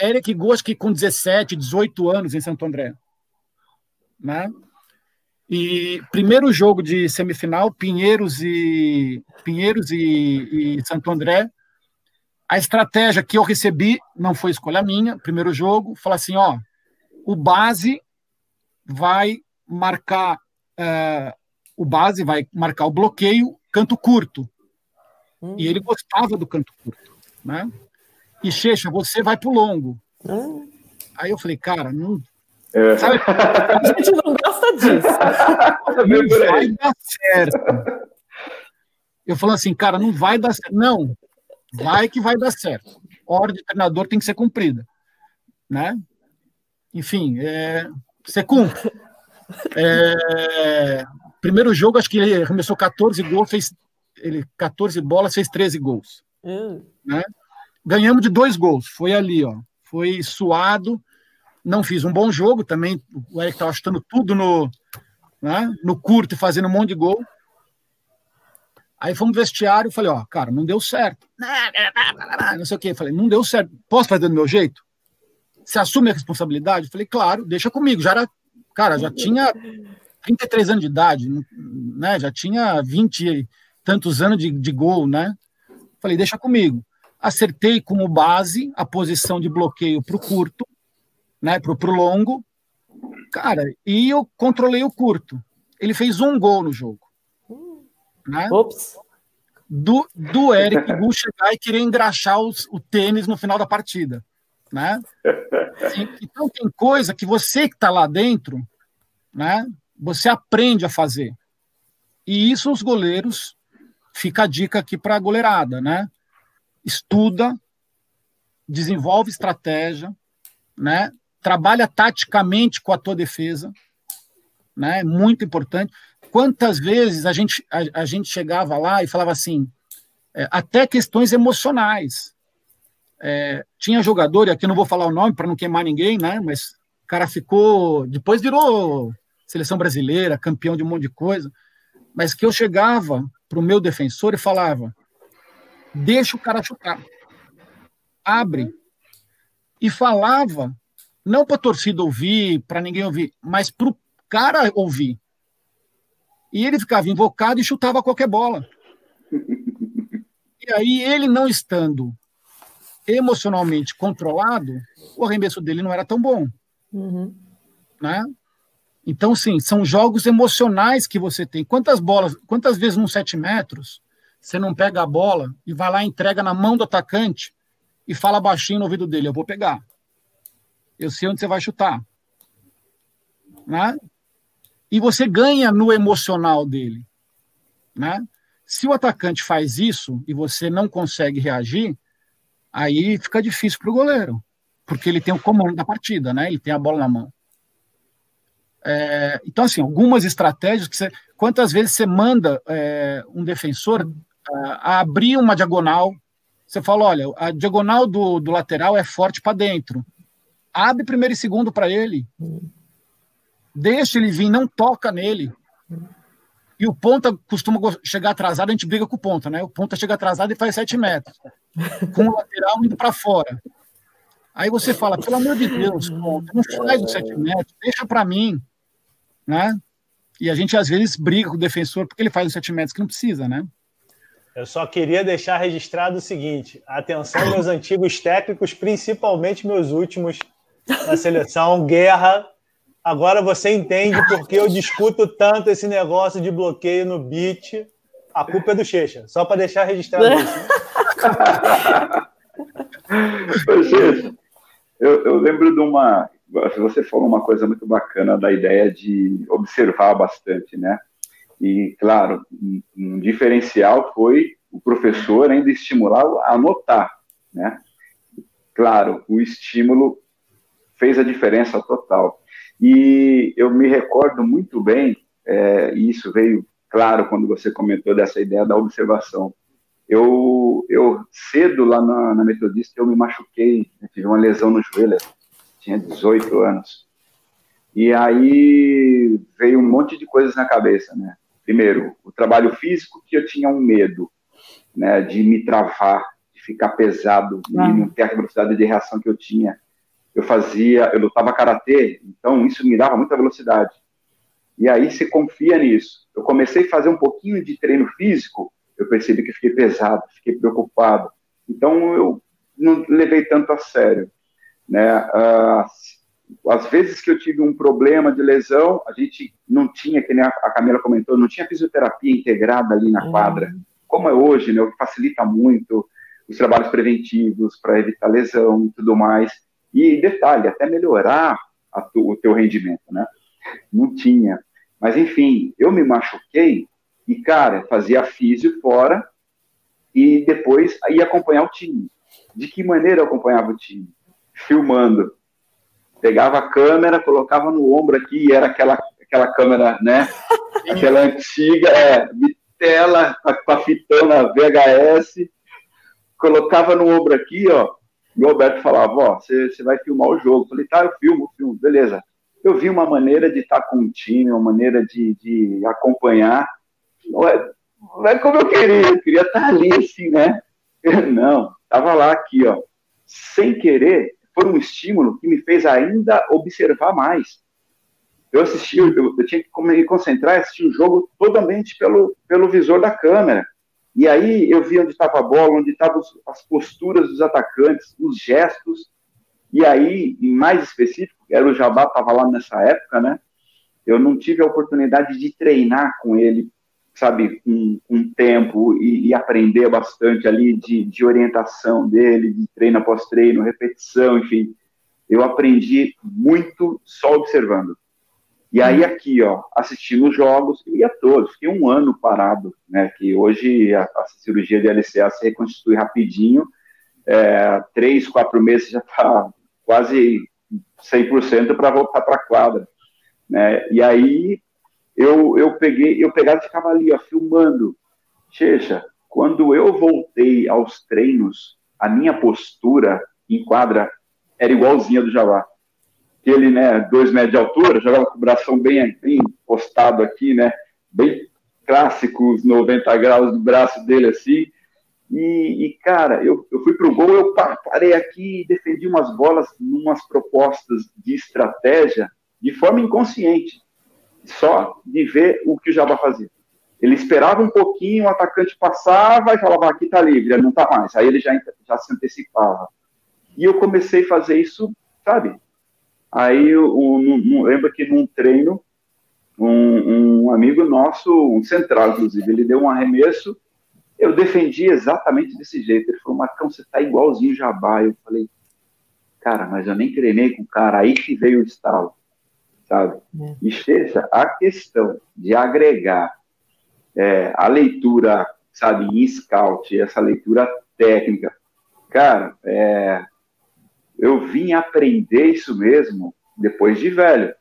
Eric Gu, acho que com 17, 18 anos em Santo André. Né? E primeiro jogo de semifinal, Pinheiros e Pinheiros e, e, Santo André. A estratégia que eu recebi não foi escolha minha. Primeiro jogo, falar assim, ó, o base vai marcar uh, o base vai marcar o bloqueio canto curto. Hum. E ele gostava do canto curto, né? E Checha, você vai pro longo. Hum. Aí eu falei, cara, não é. A gente não gosta disso. Não vai dar certo. Eu falo assim, cara, não vai dar certo. Não, vai que vai dar certo. A ordem de treinador tem que ser cumprida. Né? Enfim, é, você cumpre. É, primeiro jogo, acho que ele arremessou 14 gols, fez ele 14 bolas, fez 13 gols. Hum. Né? Ganhamos de dois gols. Foi ali, ó. Foi suado não fiz um bom jogo também. O Eric estava chutando tudo no, né, no curto fazendo um monte de gol. Aí fomos no vestiário falei, ó, cara, não deu certo. Não sei o quê. Falei, não deu certo. Posso fazer do meu jeito? Você assume a responsabilidade? Falei, claro, deixa comigo. Já era, cara, já tinha 33 anos de idade, né? Já tinha 20 e tantos anos de, de gol, né? Falei, deixa comigo. Acertei como base a posição de bloqueio para o curto né, pro, pro longo. Cara, e eu controlei o curto. Ele fez um gol no jogo. Né? Ops. Do, do Eric Gu chegar e querer engraxar os, o tênis no final da partida. Né? Então tem coisa que você que está lá dentro, né, você aprende a fazer. E isso os goleiros, fica a dica aqui para a goleirada, né? Estuda, desenvolve estratégia, né? Trabalha taticamente com a tua defesa, né? Muito importante. Quantas vezes a gente a, a gente chegava lá e falava assim, é, até questões emocionais. É, tinha jogador, e aqui não vou falar o nome para não queimar ninguém, né? Mas o cara ficou, depois virou seleção brasileira, campeão de um monte de coisa. Mas que eu chegava para o meu defensor e falava: deixa o cara chutar, abre. E falava não para a torcida ouvir, para ninguém ouvir, mas para o cara ouvir. E ele ficava invocado e chutava qualquer bola. E aí, ele não estando emocionalmente controlado, o arremesso dele não era tão bom. Uhum. Né? Então, sim, são jogos emocionais que você tem. Quantas bolas, quantas vezes num sete metros você não pega a bola e vai lá, entrega na mão do atacante e fala baixinho no ouvido dele: Eu vou pegar eu sei onde você vai chutar. Né? E você ganha no emocional dele. Né? Se o atacante faz isso e você não consegue reagir, aí fica difícil para o goleiro, porque ele tem o comando da partida, né? ele tem a bola na mão. É, então, assim, algumas estratégias que você. Quantas vezes você manda é, um defensor a, é, a abrir uma diagonal? Você fala: olha, a diagonal do, do lateral é forte para dentro abre primeiro e segundo para ele. Deixa ele vir, não toca nele. E o ponta costuma chegar atrasado, a gente briga com o ponta, né? O ponta chega atrasado e faz sete metros, com o lateral indo para fora. Aí você fala, pelo amor de Deus, ponta, não faz os sete metros, deixa para mim. né? E a gente às vezes briga com o defensor porque ele faz os 7 metros que não precisa, né? Eu só queria deixar registrado o seguinte: atenção, meus antigos técnicos, principalmente meus últimos na seleção, Guerra. Agora você entende porque eu discuto tanto esse negócio de bloqueio no beat. A culpa é do Checha, só para deixar registrado isso. eu, eu lembro de uma. Você falou uma coisa muito bacana da ideia de observar bastante, né? E, claro, um diferencial foi o professor ainda estimular a anotar, né? Claro, o estímulo fez a diferença total. E eu me recordo muito bem, é, e isso veio claro quando você comentou dessa ideia da observação. Eu, eu cedo lá na, na Metodista, eu me machuquei, tive uma lesão no joelho, tinha 18 anos. E aí veio um monte de coisas na cabeça, né? Primeiro, o trabalho físico, que eu tinha um medo, né, de me travar, de ficar pesado, ah. não ter a velocidade de reação que eu tinha. Eu fazia, eu lutava karatê, então isso me dava muita velocidade. E aí você confia nisso. Eu comecei a fazer um pouquinho de treino físico, eu percebi que fiquei pesado, fiquei preocupado. Então eu não levei tanto a sério, né? Ah, às vezes que eu tive um problema de lesão, a gente não tinha, que nem a Camila comentou, não tinha fisioterapia integrada ali na quadra, uhum. como é hoje, né, o que facilita muito os trabalhos preventivos para evitar lesão e tudo mais. E detalhe, até melhorar tu, o teu rendimento, né? Não tinha. Mas enfim, eu me machuquei e, cara, fazia físio fora e depois ia acompanhar o time. De que maneira eu acompanhava o time? Filmando pegava a câmera, colocava no ombro aqui, e era aquela, aquela câmera, né? aquela antiga, é, tela com a fitona VHS, colocava no ombro aqui, ó, e o Alberto falava, ó, você vai filmar o jogo. Eu falei, tá, eu filmo, filmo, beleza. Eu vi uma maneira de estar com o time, uma maneira de, de acompanhar. Não é, não é como eu queria, eu queria estar ali, assim, né? Não, tava lá aqui, ó. Sem querer, foi um estímulo que me fez ainda observar mais. Eu assisti, eu, eu tinha que me concentrar e assistir o jogo totalmente pelo, pelo visor da câmera. E aí eu vi onde estava a bola, onde estavam as posturas dos atacantes, os gestos. E aí, em mais específico, era o Jabá, estava lá nessa época, né? Eu não tive a oportunidade de treinar com ele sabe, um, um tempo e, e, aprender bastante ali de, de orientação dele, de treino após treino, repetição, enfim. Eu aprendi muito só observando. E aí aqui, ó, assistindo os jogos, e a todos, fiquei um ano parado, né, que hoje a, a cirurgia de LCA se reconstitui rapidinho, é, três, quatro meses já está quase 100% para voltar para a quadra, né, e aí eu, eu peguei, eu pegava e ali, ó, filmando. Checha, quando eu voltei aos treinos, a minha postura em quadra era igualzinha do Javá. Ele, né, dois metros de altura, jogava com o bração bem, bem postado aqui, né, bem clássico, os 90 graus do braço dele assim. E, e cara, eu, eu fui pro gol, eu parei aqui e defendi umas bolas, umas propostas de estratégia de forma inconsciente só de ver o que o Jabá fazia. Ele esperava um pouquinho, o atacante passava e falava, aqui está livre, não está mais. Aí ele já, já se antecipava. E eu comecei a fazer isso, sabe? Aí eu, lembro que num treino, um, um, amigo nosso, um central, inclusive, ele deu um arremesso, eu defendi exatamente desse jeito. Ele falou, Marcão, você está igualzinho Jabá. Eu falei, cara, mas eu nem treinei com o cara. Aí que veio o estalo sabe? É. E seja a questão de agregar é, a leitura, sabe, em scout, essa leitura técnica, cara, é, eu vim aprender isso mesmo depois de velho,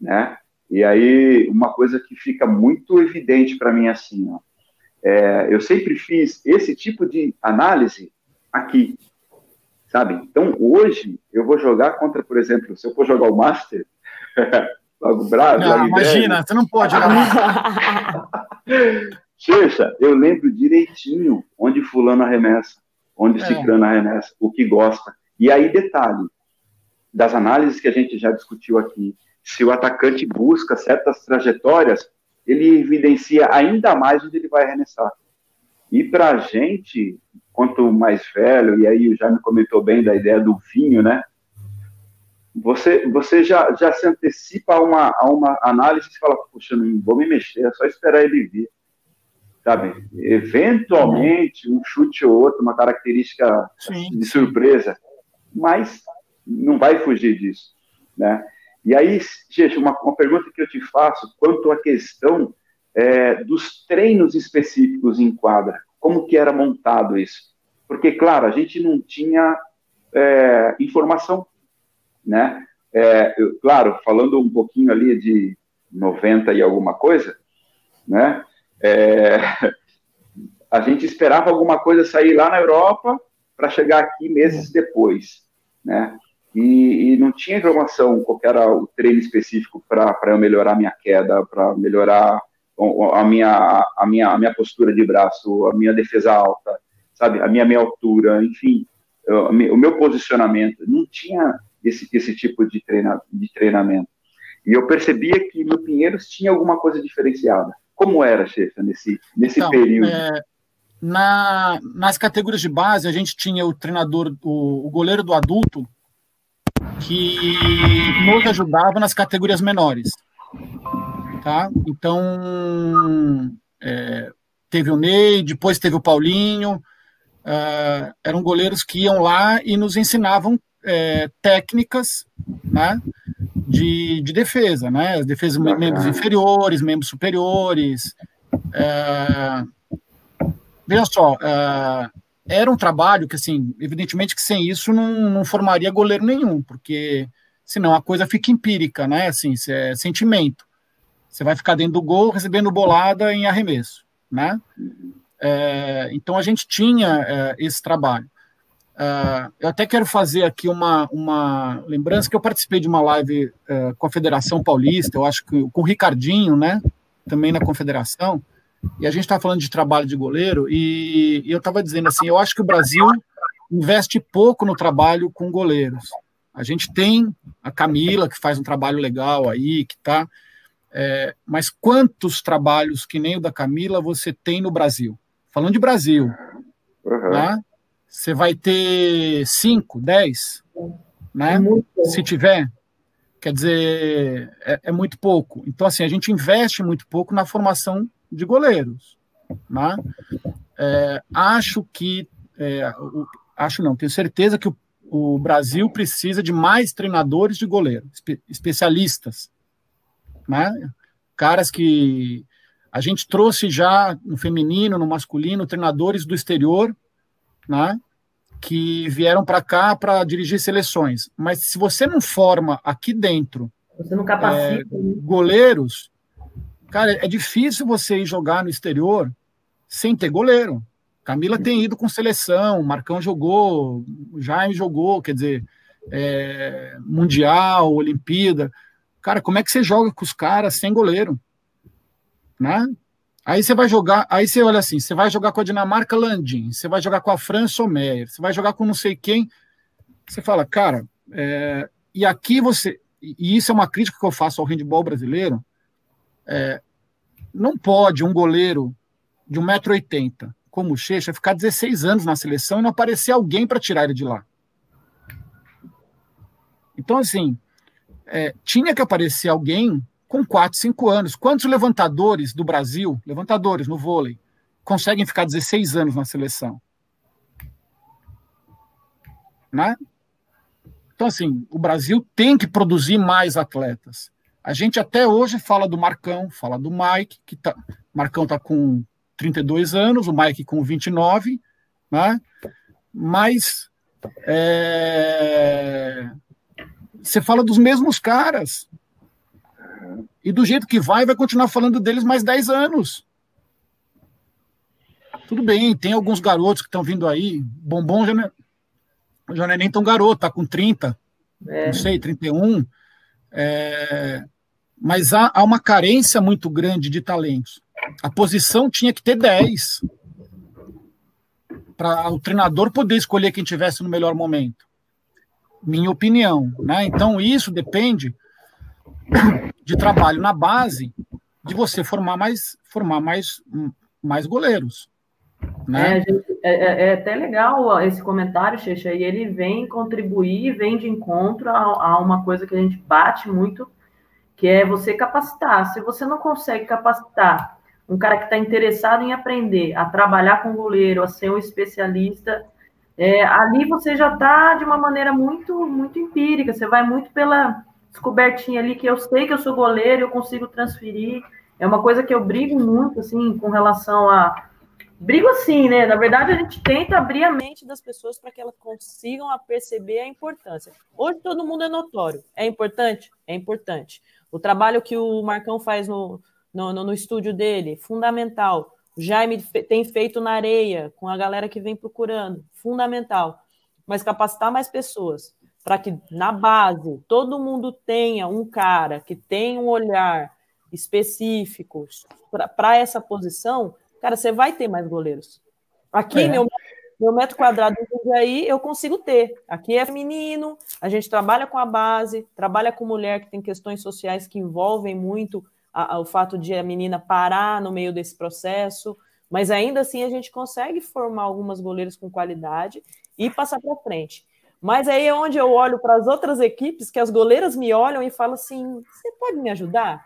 né? E aí, uma coisa que fica muito evidente para mim assim, ó, é, eu sempre fiz esse tipo de análise aqui, sabe? Então, hoje, eu vou jogar contra, por exemplo, se eu for jogar o Master, Logo bravo. Não, imagina, você não pode jogar. Xuxa, eu lembro direitinho onde fulano arremessa, onde é. ciclano arremessa, o que gosta. E aí, detalhe, das análises que a gente já discutiu aqui, se o atacante busca certas trajetórias, ele evidencia ainda mais onde ele vai arremessar. E para a gente, quanto mais velho, e aí o Jaime comentou bem da ideia do vinho, né? Você, você já, já se antecipa a uma, a uma análise e fala, puxa, não vou me mexer, é só esperar ele vir. Sabe? Eventualmente, um chute ou outro, uma característica Sim. de surpresa, mas não vai fugir disso, né? E aí, gente, uma, uma pergunta que eu te faço quanto à questão é, dos treinos específicos em quadra. Como que era montado isso? Porque, claro, a gente não tinha é, informação, né? É, eu, claro, falando um pouquinho ali de 90 e alguma coisa, né? É, a gente esperava alguma coisa sair lá na Europa para chegar aqui meses depois, né? e, e não tinha informação qual era o treino específico para eu melhorar minha queda, para melhorar a minha, a, minha, a minha postura de braço, a minha defesa alta, sabe, a minha meia altura, enfim, eu, o meu posicionamento. Não tinha esse, esse tipo de, treina, de treinamento. E eu percebia que no Pinheiros tinha alguma coisa diferenciada. Como era, chefe, nesse, nesse então, período? É, na, nas categorias de base, a gente tinha o treinador, o, o goleiro do adulto, que nos ajudava nas categorias menores. Tá? Então, é, teve o Ney, depois teve o Paulinho, é, eram goleiros que iam lá e nos ensinavam é, técnicas né, de, de defesa, né? Defesa membros inferiores, membros superiores. É, veja só, é, era um trabalho que, assim, evidentemente que sem isso não, não formaria goleiro nenhum, porque senão a coisa fica empírica, né? Assim, é sentimento. Você vai ficar dentro do gol recebendo bolada em arremesso, né? É, então a gente tinha é, esse trabalho. É, eu até quero fazer aqui uma, uma lembrança que eu participei de uma live é, com a Federação Paulista, eu acho que com o Ricardinho, né? Também na Confederação. E a gente está falando de trabalho de goleiro, e, e eu estava dizendo assim: eu acho que o Brasil investe pouco no trabalho com goleiros. A gente tem a Camila, que faz um trabalho legal aí, que tá. É, mas quantos trabalhos que nem o da Camila você tem no Brasil? Falando de Brasil, uhum. né? Você vai ter cinco, dez, né? É Se tiver, quer dizer, é, é, muito pouco. Então, assim, a gente investe muito pouco na formação de goleiros. Né? É, acho que, é, o, acho não, tenho certeza que o, o, Brasil precisa de mais treinadores de goleiro, espe, especialistas. Né? Caras que a gente trouxe já no feminino, no masculino, treinadores do exterior, né? que vieram para cá para dirigir seleções. Mas se você não forma aqui dentro você não capacita, é, né? goleiros, Cara, é difícil você ir jogar no exterior sem ter goleiro. Camila tem ido com seleção, Marcão jogou, Jaime jogou, quer dizer, é, Mundial, Olimpíada. Cara, como é que você joga com os caras sem goleiro? Né? Aí você vai jogar, aí você olha assim, você vai jogar com a Dinamarca Landim, você vai jogar com a França Omeyer, você vai jogar com não sei quem. Você fala, cara, é, e aqui você, e isso é uma crítica que eu faço ao handball brasileiro, é, não pode um goleiro de 1,80m, como o Checha, ficar 16 anos na seleção e não aparecer alguém para tirar ele de lá. Então, assim, é, tinha que aparecer alguém com 4, 5 anos. Quantos levantadores do Brasil, levantadores no vôlei, conseguem ficar 16 anos na seleção? Né? Então, assim, o Brasil tem que produzir mais atletas. A gente até hoje fala do Marcão, fala do Mike, que tá. Marcão está com 32 anos, o Mike com 29, né? Mas é, você fala dos mesmos caras. E do jeito que vai, vai continuar falando deles mais 10 anos. Tudo bem, tem alguns garotos que estão vindo aí. Bombom já não, é, já não é nem tão garoto, tá com 30, é. não sei, 31. É, mas há, há uma carência muito grande de talentos. A posição tinha que ter 10 para o treinador poder escolher quem tivesse no melhor momento. Minha opinião, né? Então isso depende de trabalho na base de você formar mais, formar mais, mais goleiros. Né? É, é, é, é, até legal esse comentário, Checha, e ele vem contribuir, vem de encontro a, a, uma coisa que a gente bate muito, que é você capacitar. Se você não consegue capacitar um cara que está interessado em aprender a trabalhar com goleiro, a ser um especialista, é, ali você já está de uma maneira muito, muito empírica, você vai muito pela descobertinha ali, que eu sei que eu sou goleiro, eu consigo transferir. É uma coisa que eu brigo muito, assim, com relação a brigo assim, né? Na verdade, a gente tenta abrir a mente das pessoas para que elas consigam a perceber a importância. Hoje todo mundo é notório. É importante? É importante. O trabalho que o Marcão faz no, no, no, no estúdio dele, fundamental. O Jaime tem feito na areia, com a galera que vem procurando, fundamental. Mas capacitar mais pessoas, para que na base todo mundo tenha um cara que tem um olhar específico para essa posição, cara, você vai ter mais goleiros. Aqui, é. meu, meu metro quadrado aí eu consigo ter. Aqui é menino, a gente trabalha com a base, trabalha com mulher que tem questões sociais que envolvem muito a, a, o fato de a menina parar no meio desse processo, mas ainda assim a gente consegue formar algumas goleiras com qualidade e passar para frente. Mas aí é onde eu olho para as outras equipes, que as goleiras me olham e falam assim: você pode me ajudar?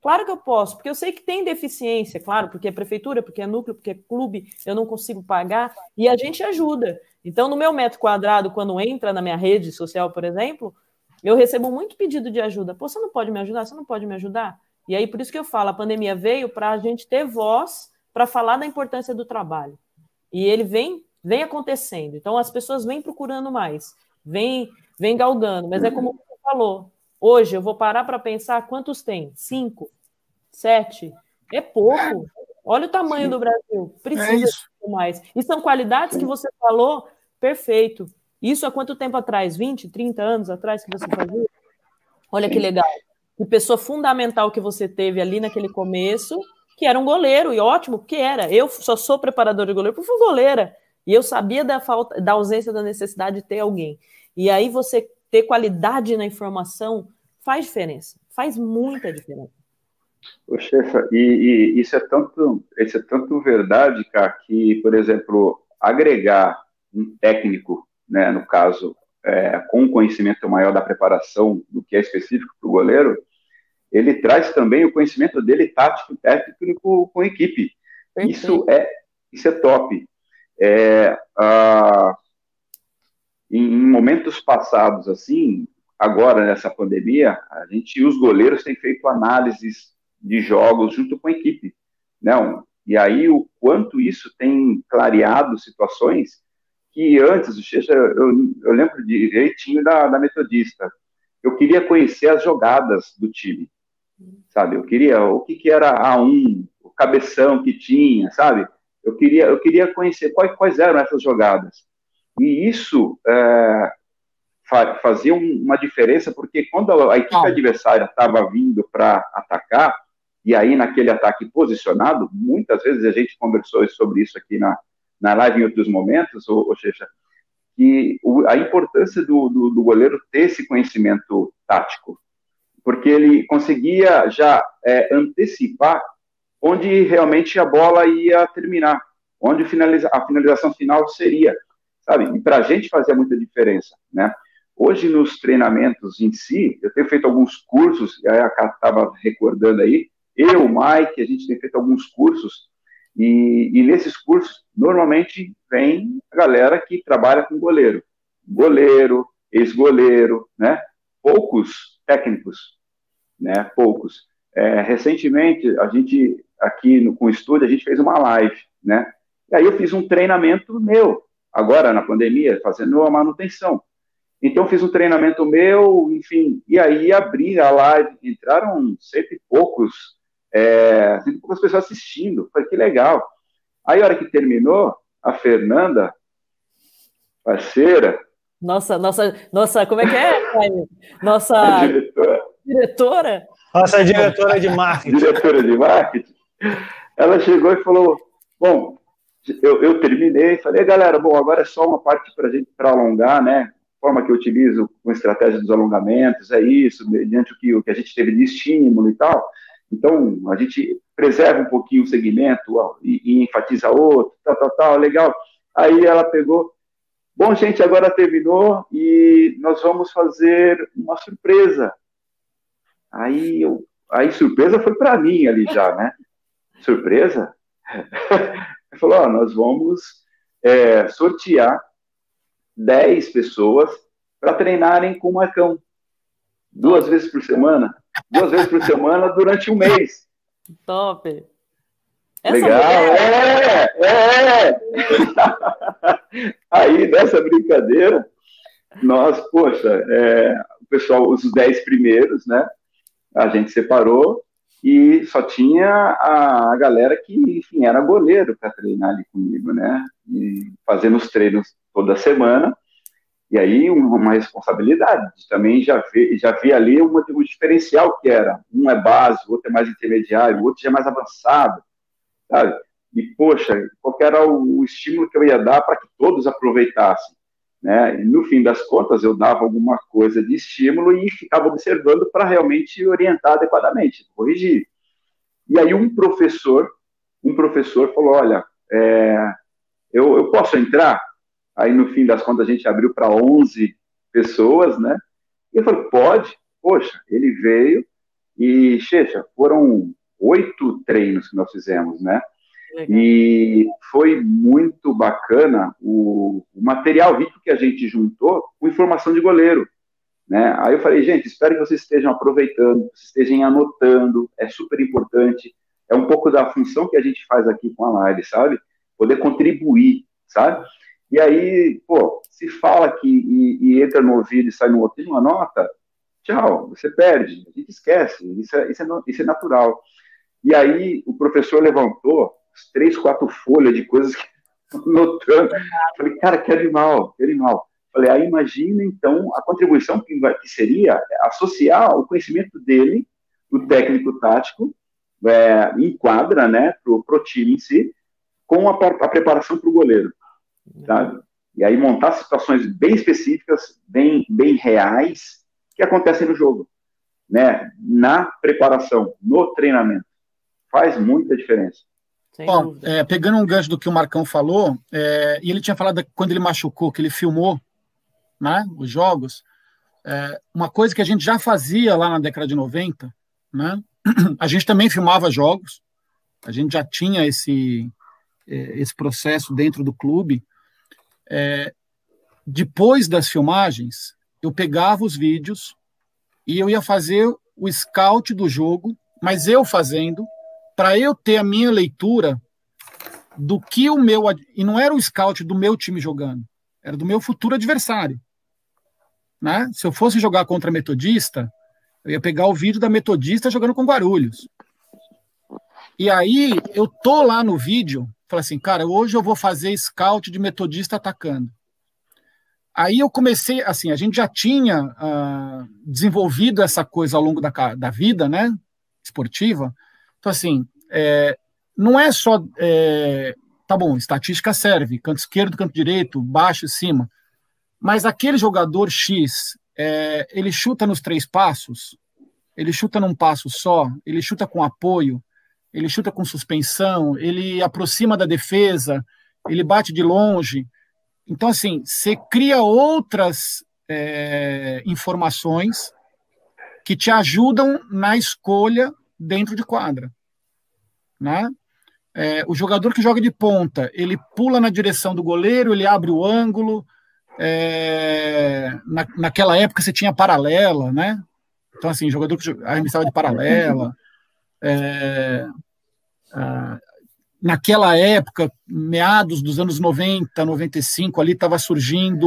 Claro que eu posso, porque eu sei que tem deficiência, claro, porque é prefeitura, porque é núcleo, porque é clube, eu não consigo pagar, e a gente ajuda. Então, no meu metro quadrado, quando entra na minha rede social, por exemplo, eu recebo muito pedido de ajuda. Pô, você não pode me ajudar? Você não pode me ajudar? E aí, por isso que eu falo, a pandemia veio para a gente ter voz para falar da importância do trabalho. E ele vem, vem acontecendo. Então, as pessoas vêm procurando mais, vêm, vêm galgando. Mas é como você falou, Hoje eu vou parar para pensar quantos tem? Cinco? Sete? É pouco. Olha o tamanho Sim. do Brasil. Precisa é mais. E são qualidades que você falou, perfeito. Isso há quanto tempo atrás? 20, 30 anos atrás que você fazia? Olha que legal. Que pessoa fundamental que você teve ali naquele começo, que era um goleiro, e ótimo, porque era. Eu só sou preparador de goleiro porque fui goleira. E eu sabia da falta, da ausência da necessidade de ter alguém. E aí você ter qualidade na informação faz diferença, faz muita diferença. Ô, chefa, e, e, isso é tanto, isso é tanto verdade, cara, que, por exemplo, agregar um técnico, né, no caso, é, com um conhecimento maior da preparação do que é específico para o goleiro, ele traz também o conhecimento dele tático, técnico com equipe. Isso é, isso é top. É, a, em, em momentos passados, assim, agora nessa pandemia, a gente, os goleiros têm feito análises de jogos junto com a equipe, não? E aí o quanto isso tem clareado situações que antes, eu, eu lembro direitinho da, da metodista, eu queria conhecer as jogadas do time, sabe? Eu queria o que, que era a um, o cabeção que tinha, sabe? Eu queria, eu queria conhecer quais, quais eram essas jogadas. E isso é, fazia uma diferença, porque quando a equipe adversária estava vindo para atacar, e aí naquele ataque posicionado, muitas vezes a gente conversou sobre isso aqui na, na live em outros momentos, ou, ou seja, que o, a importância do, do, do, goleiro ter esse conhecimento tático, porque ele conseguia já é, antecipar onde realmente a bola ia terminar, onde finaliza, a finalização final seria sabe? E para a gente fazia muita diferença, né? Hoje, nos treinamentos em si, eu tenho feito alguns cursos, e a Cá estava recordando aí, eu, Mike, a gente tem feito alguns cursos, e, e, nesses cursos, normalmente, vem a galera que trabalha com goleiro. Goleiro, ex-goleiro, né? Poucos técnicos, né? Poucos. É, recentemente, a gente, aqui no, com o estúdio, a gente fez uma live, né? E aí eu fiz um treinamento meu, agora na pandemia, fazendo a manutenção. Então fiz um treinamento meu, enfim, e aí abri a live, entraram cento e poucos, é, cento e poucas pessoas assistindo, foi que legal. Aí a hora que terminou, a Fernanda, parceira... Nossa, nossa, nossa, como é que é, Nossa diretora. diretora? Nossa diretora de marketing. diretora de marketing. Ela chegou e falou, bom, eu, eu terminei, falei, galera, bom, agora é só uma parte para gente para alongar, né? forma que eu utilizo com estratégia dos alongamentos, é isso, mediante o que, o que a gente teve de estímulo e tal. Então, a gente preserva um pouquinho o segmento ó, e, e, enfatiza outro, tal, tal, tal, legal. Aí ela pegou, bom, gente, agora terminou e nós vamos fazer uma surpresa. Aí, eu, aí surpresa foi para mim ali já, né? Surpresa? falou, ó, nós vamos é, sortear 10 pessoas para treinarem com o Marcão. Duas vezes por semana. Duas vezes por semana durante um mês. Top! Essa Legal, mulher... é, é! Aí, nessa brincadeira, nós, poxa, é, o pessoal, os 10 primeiros, né? A gente separou e só tinha a, galera que, enfim, era goleiro para treinar ali comigo, né? E fazendo os treinos toda semana. E aí uma responsabilidade. Também já vi, já vi ali um, um diferencial que era. Um é base, o outro é mais intermediário, o outro já é mais avançado, sabe? E, poxa, qual era o estímulo que eu ia dar para que todos aproveitassem? Né? E, no fim das contas, eu dava alguma coisa de estímulo e ficava observando para realmente orientar adequadamente, corrigir. E aí um professor, um professor falou, olha, é, eu, eu posso entrar? Aí, no fim das contas, a gente abriu para 11 pessoas, né? E eu falei, pode? Poxa, ele veio e, Checha, foram oito treinos que nós fizemos, né? E foi muito bacana o, o, material rico que a gente juntou com informação de goleiro. Né? Aí eu falei, gente, espero que vocês estejam aproveitando, estejam anotando, é super importante. É um pouco da função que a gente faz aqui com a live, sabe? Poder contribuir, sabe? E aí, pô, se fala que e, e entra no ouvido e sai no outro, uma nota, tchau, você perde, a gente esquece, isso é, isso é, isso é natural. E aí o professor levantou três, quatro folhas de coisas que notando. Falei, cara, que animal, que animal. Falei, aí imagina então a contribuição que, que seria associar o conhecimento dele, do técnico tático, é, em quadra, né, pro, pro time em si, com a, a preparação para o goleiro sabe? E aí montar situações bem específicas, bem, bem reais, que acontecem no jogo, né? Na preparação, no treinamento. Faz muita diferença. Bom, é, pegando um gancho do que o Marcão falou, é, e ele tinha falado quando ele machucou, que ele filmou né, os jogos, é, uma coisa que a gente já fazia lá na década de 90, né, a gente também filmava jogos, a gente já tinha esse, é, esse processo dentro do clube, é, depois das filmagens, eu pegava os vídeos e eu ia fazer o scout do jogo, mas eu fazendo, para eu ter a minha leitura do que o meu. E não era o scout do meu time jogando, era do meu futuro adversário. Né? Se eu fosse jogar contra Metodista, eu ia pegar o vídeo da Metodista jogando com Guarulhos. E aí eu tô lá no vídeo Falei assim, cara, hoje eu vou fazer scout de metodista atacando. Aí eu comecei, assim, a gente já tinha uh, desenvolvido essa coisa ao longo da, da vida, né, esportiva. Então, assim, é, não é só, é, tá bom, estatística serve, canto esquerdo, canto direito, baixo e cima, mas aquele jogador X, é, ele chuta nos três passos, ele chuta num passo só, ele chuta com apoio, ele chuta com suspensão, ele aproxima da defesa, ele bate de longe. Então, assim, você cria outras é, informações que te ajudam na escolha dentro de quadra. Né? É, o jogador que joga de ponta, ele pula na direção do goleiro, ele abre o ângulo. É, na, naquela época você tinha paralela, né? Então, assim, jogador que arremessava de paralela. É, naquela época, meados dos anos 90, 95, ali estava surgindo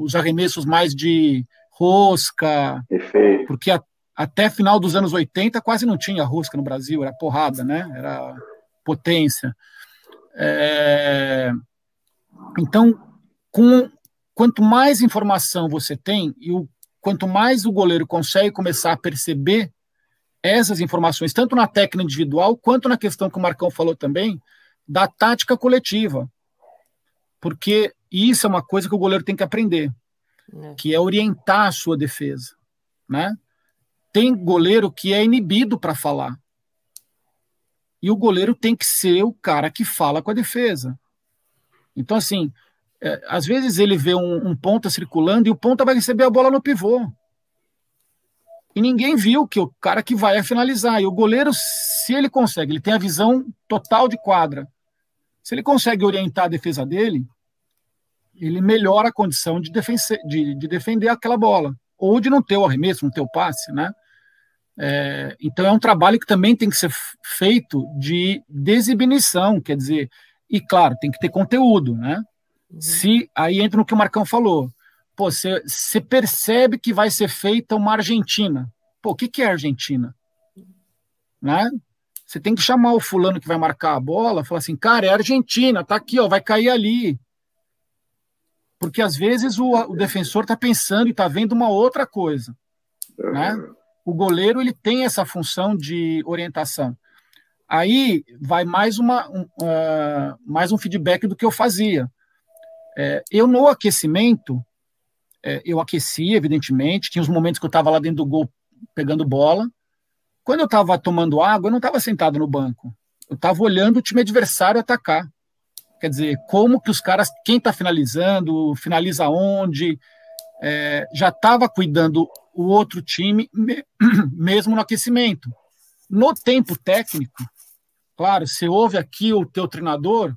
os arremessos mais de rosca, porque a, até final dos anos 80 quase não tinha rosca no Brasil, era porrada, né? Era potência. É, então, com, quanto mais informação você tem e o, quanto mais o goleiro consegue começar a perceber essas informações, tanto na técnica individual, quanto na questão que o Marcão falou também, da tática coletiva. Porque isso é uma coisa que o goleiro tem que aprender. é. que é orientar a sua defesa, né? Tem goleiro que é inibido para falar. E o goleiro tem que ser o cara que fala com a defesa. Então, assim, é, às vezes ele vê um, um, ponta circulando e o ponta vai receber a bola no pivô. E ninguém viu que o cara que vai é finalizar. E o goleiro, se ele consegue, ele tem a visão total de quadra. Se ele consegue orientar a defesa dele, ele melhora a condição de, de, de defender aquela bola. Ou de não ter o arremesso, não ter o passe, né? É, então é um trabalho que também tem que ser feito de desinhibição, quer dizer, e claro, tem que ter conteúdo, né? Uhum. Se aí entra no que o Marcão falou, pô, você percebe que vai ser feita uma Argentina. Pô, o que, que é Argentina? Né? Você tem que chamar o fulano que vai marcar a bola, falar assim, cara, é Argentina, tá aqui, ó, vai cair ali. Porque às vezes o, o defensor está pensando e está vendo uma outra coisa. Né? O goleiro ele tem essa função de orientação. Aí vai mais, uma, um, uh, mais um feedback do que eu fazia. É, eu, no aquecimento, é, eu aquecia, evidentemente, tinha os momentos que eu estava lá dentro do gol pegando bola. Quando eu estava tomando água, eu não estava sentado no banco. Eu estava olhando o time adversário atacar. Quer dizer, como que os caras, quem está finalizando, finaliza onde, é, já estava cuidando o outro time, mesmo no aquecimento. No tempo técnico, claro, você ouve aqui o teu treinador,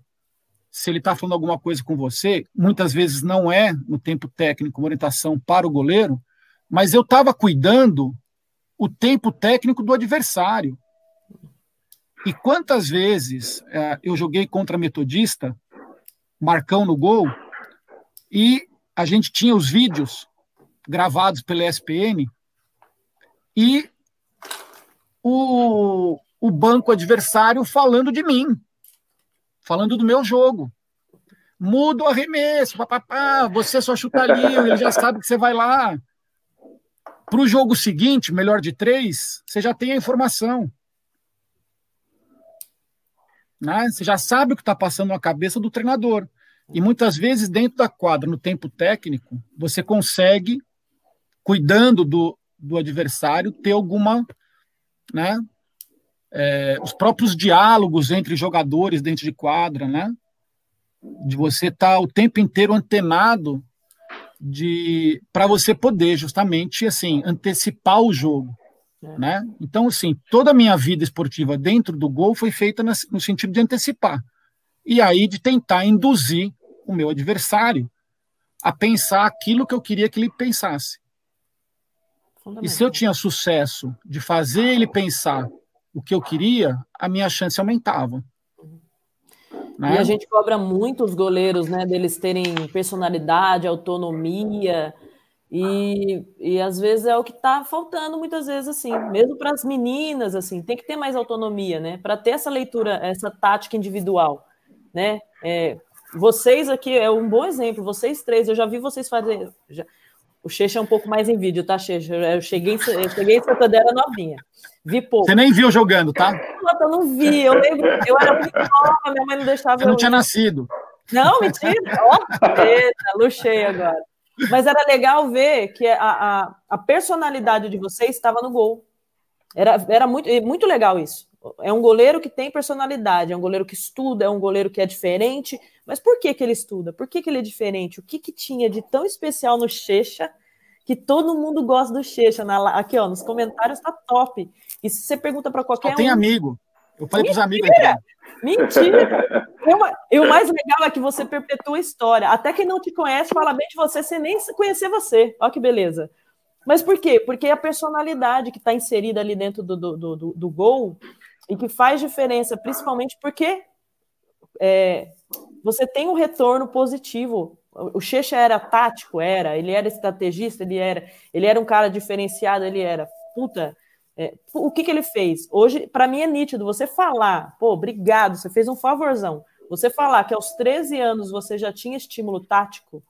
se ele está falando alguma coisa com você, muitas vezes não é no tempo técnico uma orientação para o goleiro, mas eu estava cuidando o tempo técnico do adversário. E quantas vezes é, eu joguei contra Metodista, Marcão no gol, e a gente tinha os vídeos gravados pela ESPN, e o, o banco adversário falando de mim falando do meu jogo. Muda o arremesso, papapá, você só chuta ali, ele já sabe que você vai lá. Para o jogo seguinte, melhor de três, você já tem a informação. Né? Você já sabe o que está passando na cabeça do treinador. E muitas vezes, dentro da quadra, no tempo técnico, você consegue, cuidando do, do adversário, ter alguma né, é, os próprios diálogos entre jogadores dentro de quadra, né? De você estar tá o tempo inteiro antenado de para você poder justamente assim antecipar o jogo, é. né? Então assim toda a minha vida esportiva dentro do gol foi feita no sentido de antecipar e aí de tentar induzir o meu adversário a pensar aquilo que eu queria que ele pensasse. E se eu tinha sucesso de fazer ele pensar o que eu queria, a minha chance aumentava. Né? E a gente cobra muito os goleiros, né, deles terem personalidade, autonomia, e, e às vezes é o que está faltando muitas vezes, assim, mesmo para as meninas, assim, tem que ter mais autonomia, né, para ter essa leitura, essa tática individual, né, é, vocês aqui é um bom exemplo, vocês três, eu já vi vocês fazer, já, o Checha é um pouco mais em vídeo, tá, Checha? Eu cheguei, eu cheguei em Santander novinha. Vi pouco. Você nem viu jogando, tá? Eu não vi. Eu lembro, eu era muito nova, minha mãe não deixava. Você não tinha nascido. Não, mentira. Ó, oh, eita, luxei agora. Mas era legal ver que a, a, a personalidade de vocês estava no gol. Era, era muito, muito legal isso. É um goleiro que tem personalidade, é um goleiro que estuda, é um goleiro que é diferente. Mas por que, que ele estuda? Por que, que ele é diferente? O que, que tinha de tão especial no Checha que todo mundo gosta do Checha? Na, aqui, ó, nos comentários tá top. E se você pergunta para qualquer Só tem um. amigo. Eu falei para os amigos. Mentira! e o mais legal é que você perpetua a história. Até quem não te conhece fala bem de você sem nem conhecer você. Olha que beleza. Mas por quê? Porque a personalidade que está inserida ali dentro do, do, do, do, gol e que faz diferença, principalmente porque é, você tem um retorno positivo. O Checha era tático, era, ele era estrategista, ele era, ele era um cara diferenciado, ele era. Puta, é, o que, que ele fez? Hoje, para mim, é nítido. Você falar, pô, obrigado, você fez um favorzão. Você falar que aos 13 anos você já tinha estímulo tático,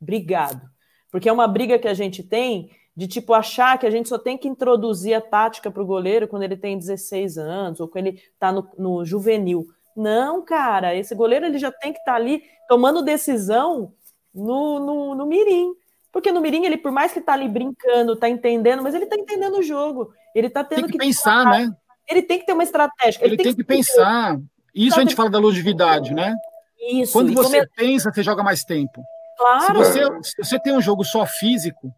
obrigado. Porque é uma briga que a gente tem de tipo achar que a gente só tem que introduzir a tática para o goleiro quando ele tem 16 anos ou quando ele está no, no, juvenil. Não, cara, esse goleiro ele já tem que estar tá ali tomando decisão no, no, no mirim. Porque no Mirim, ele, por mais que tá ali brincando, tá entendendo, mas ele tá entendendo o jogo. Ele tá tendo tem que, que pensar, né? Ele tem que ter uma estratégia. Ele, ele tem, tem, que, pensar. Isso a gente fala da longevidade, né? Isso. Quando você come... pensa, você joga mais tempo. Claro. Se você, se você tem um jogo só físico,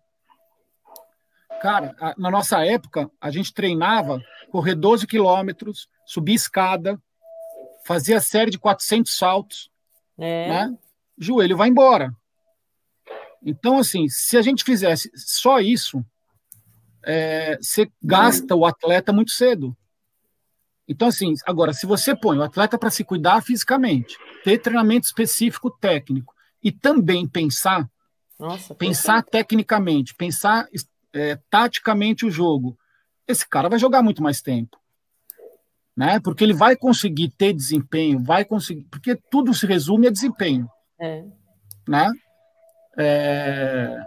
cara, na nossa época, a gente treinava correr 12 quilômetros, subir escada, fazia série de 400 saltos, é. né? Joelho vai embora. Então, assim, se a gente fizesse só isso, é, você gasta o atleta muito cedo. Então, assim, agora, se você põe o atleta para se cuidar fisicamente, ter treinamento específico técnico e também pensar, Nossa, pensar tecnicamente, pensar é, taticamente o jogo, esse cara vai jogar muito mais tempo. Né? Porque ele vai conseguir ter desempenho, vai conseguir, porque tudo se resume a desempenho. É. Né? É,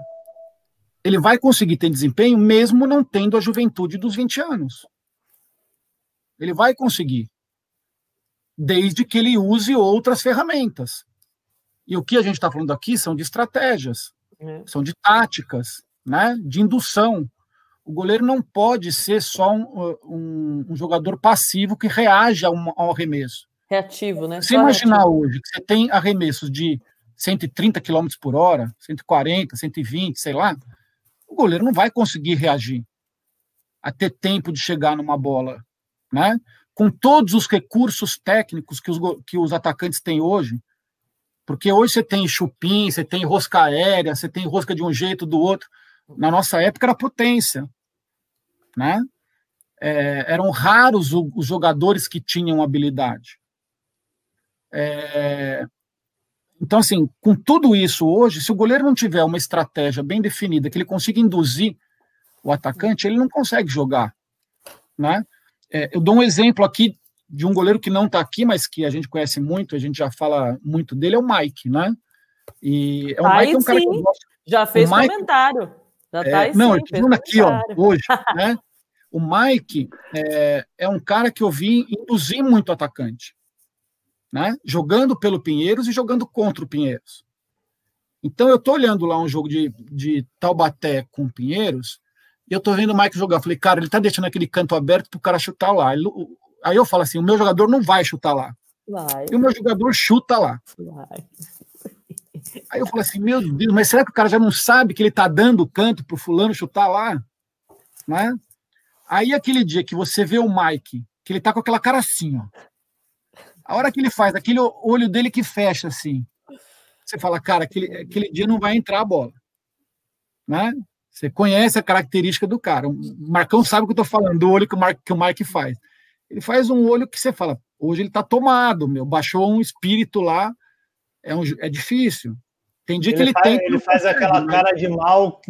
ele vai conseguir ter desempenho mesmo não tendo a juventude dos 20 anos. Ele vai conseguir, desde que ele use outras ferramentas. E o que a gente está falando aqui são de estratégias, é. são de táticas, né? de indução. O goleiro não pode ser só um, um, um jogador passivo que reage ao, ao arremesso. Reativo, né? Se imaginar reativo. hoje que você tem arremessos de 130 km por hora, 140, 120, sei lá, o goleiro não vai conseguir reagir a ter tempo de chegar numa bola, né? Com todos os recursos técnicos que os, que os atacantes têm hoje, porque hoje você tem chupim, você tem rosca aérea, você tem rosca de um jeito do outro. Na nossa época era potência, né? É, eram raros os jogadores que tinham habilidade. É, então, assim, com tudo isso hoje, se o goleiro não tiver uma estratégia bem definida, que ele consiga induzir o atacante, ele não consegue jogar, né? É, eu dou um exemplo aqui de um goleiro que não está aqui, mas que a gente conhece muito, a gente já fala muito dele, é o Mike, né? E é o Mike é um cara sim, que eu gosto. Já fez Mike, comentário. Já é, tá aí não, sim, tô falando aqui, ó, hoje, né? O Mike é, é um cara que eu vi induzir muito atacante né? jogando pelo Pinheiros e jogando contra o Pinheiros. Então eu estou olhando lá um jogo de, de Taubaté com o Pinheiros e eu estou vendo o Mike jogar. Eu falei, cara, ele está deixando aquele canto aberto para o cara chutar lá. Ele, aí eu falo assim: o meu jogador não vai chutar lá. Vai. E o meu jogador chuta lá. Vai. Aí eu falo assim: meu Deus, mas será que o cara já não sabe que ele está dando canto para o fulano chutar lá? Né? Aí aquele dia que você vê o Mike, que ele tá com aquela cara assim, ó. A hora que ele faz, aquele olho dele que fecha assim, você fala, cara, aquele, aquele dia não vai entrar a bola. Né? Você conhece a característica do cara. O Marcão sabe o que eu estou falando, do olho que o, que o Mike faz. Ele faz um olho que você fala, hoje ele está tomado, meu, baixou um espírito lá, é, um, é difícil. Tem dia ele que ele faz, tem. Ele faz aquela né? cara de mal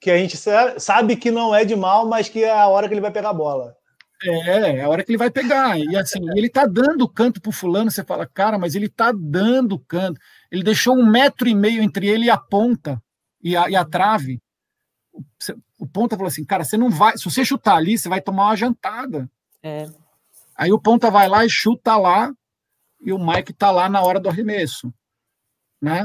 que a gente sabe que não é de mal, mas que é a hora que ele vai pegar a bola. É, é a hora que ele vai pegar. E assim, ele tá dando canto pro fulano, você fala, cara, mas ele tá dando canto. Ele deixou um metro e meio entre ele e a ponta e a, e a trave. O ponta falou assim, cara, você não vai. Se você chutar ali, você vai tomar uma jantada. É. Aí o ponta vai lá e chuta lá, e o Mike tá lá na hora do arremesso. Né?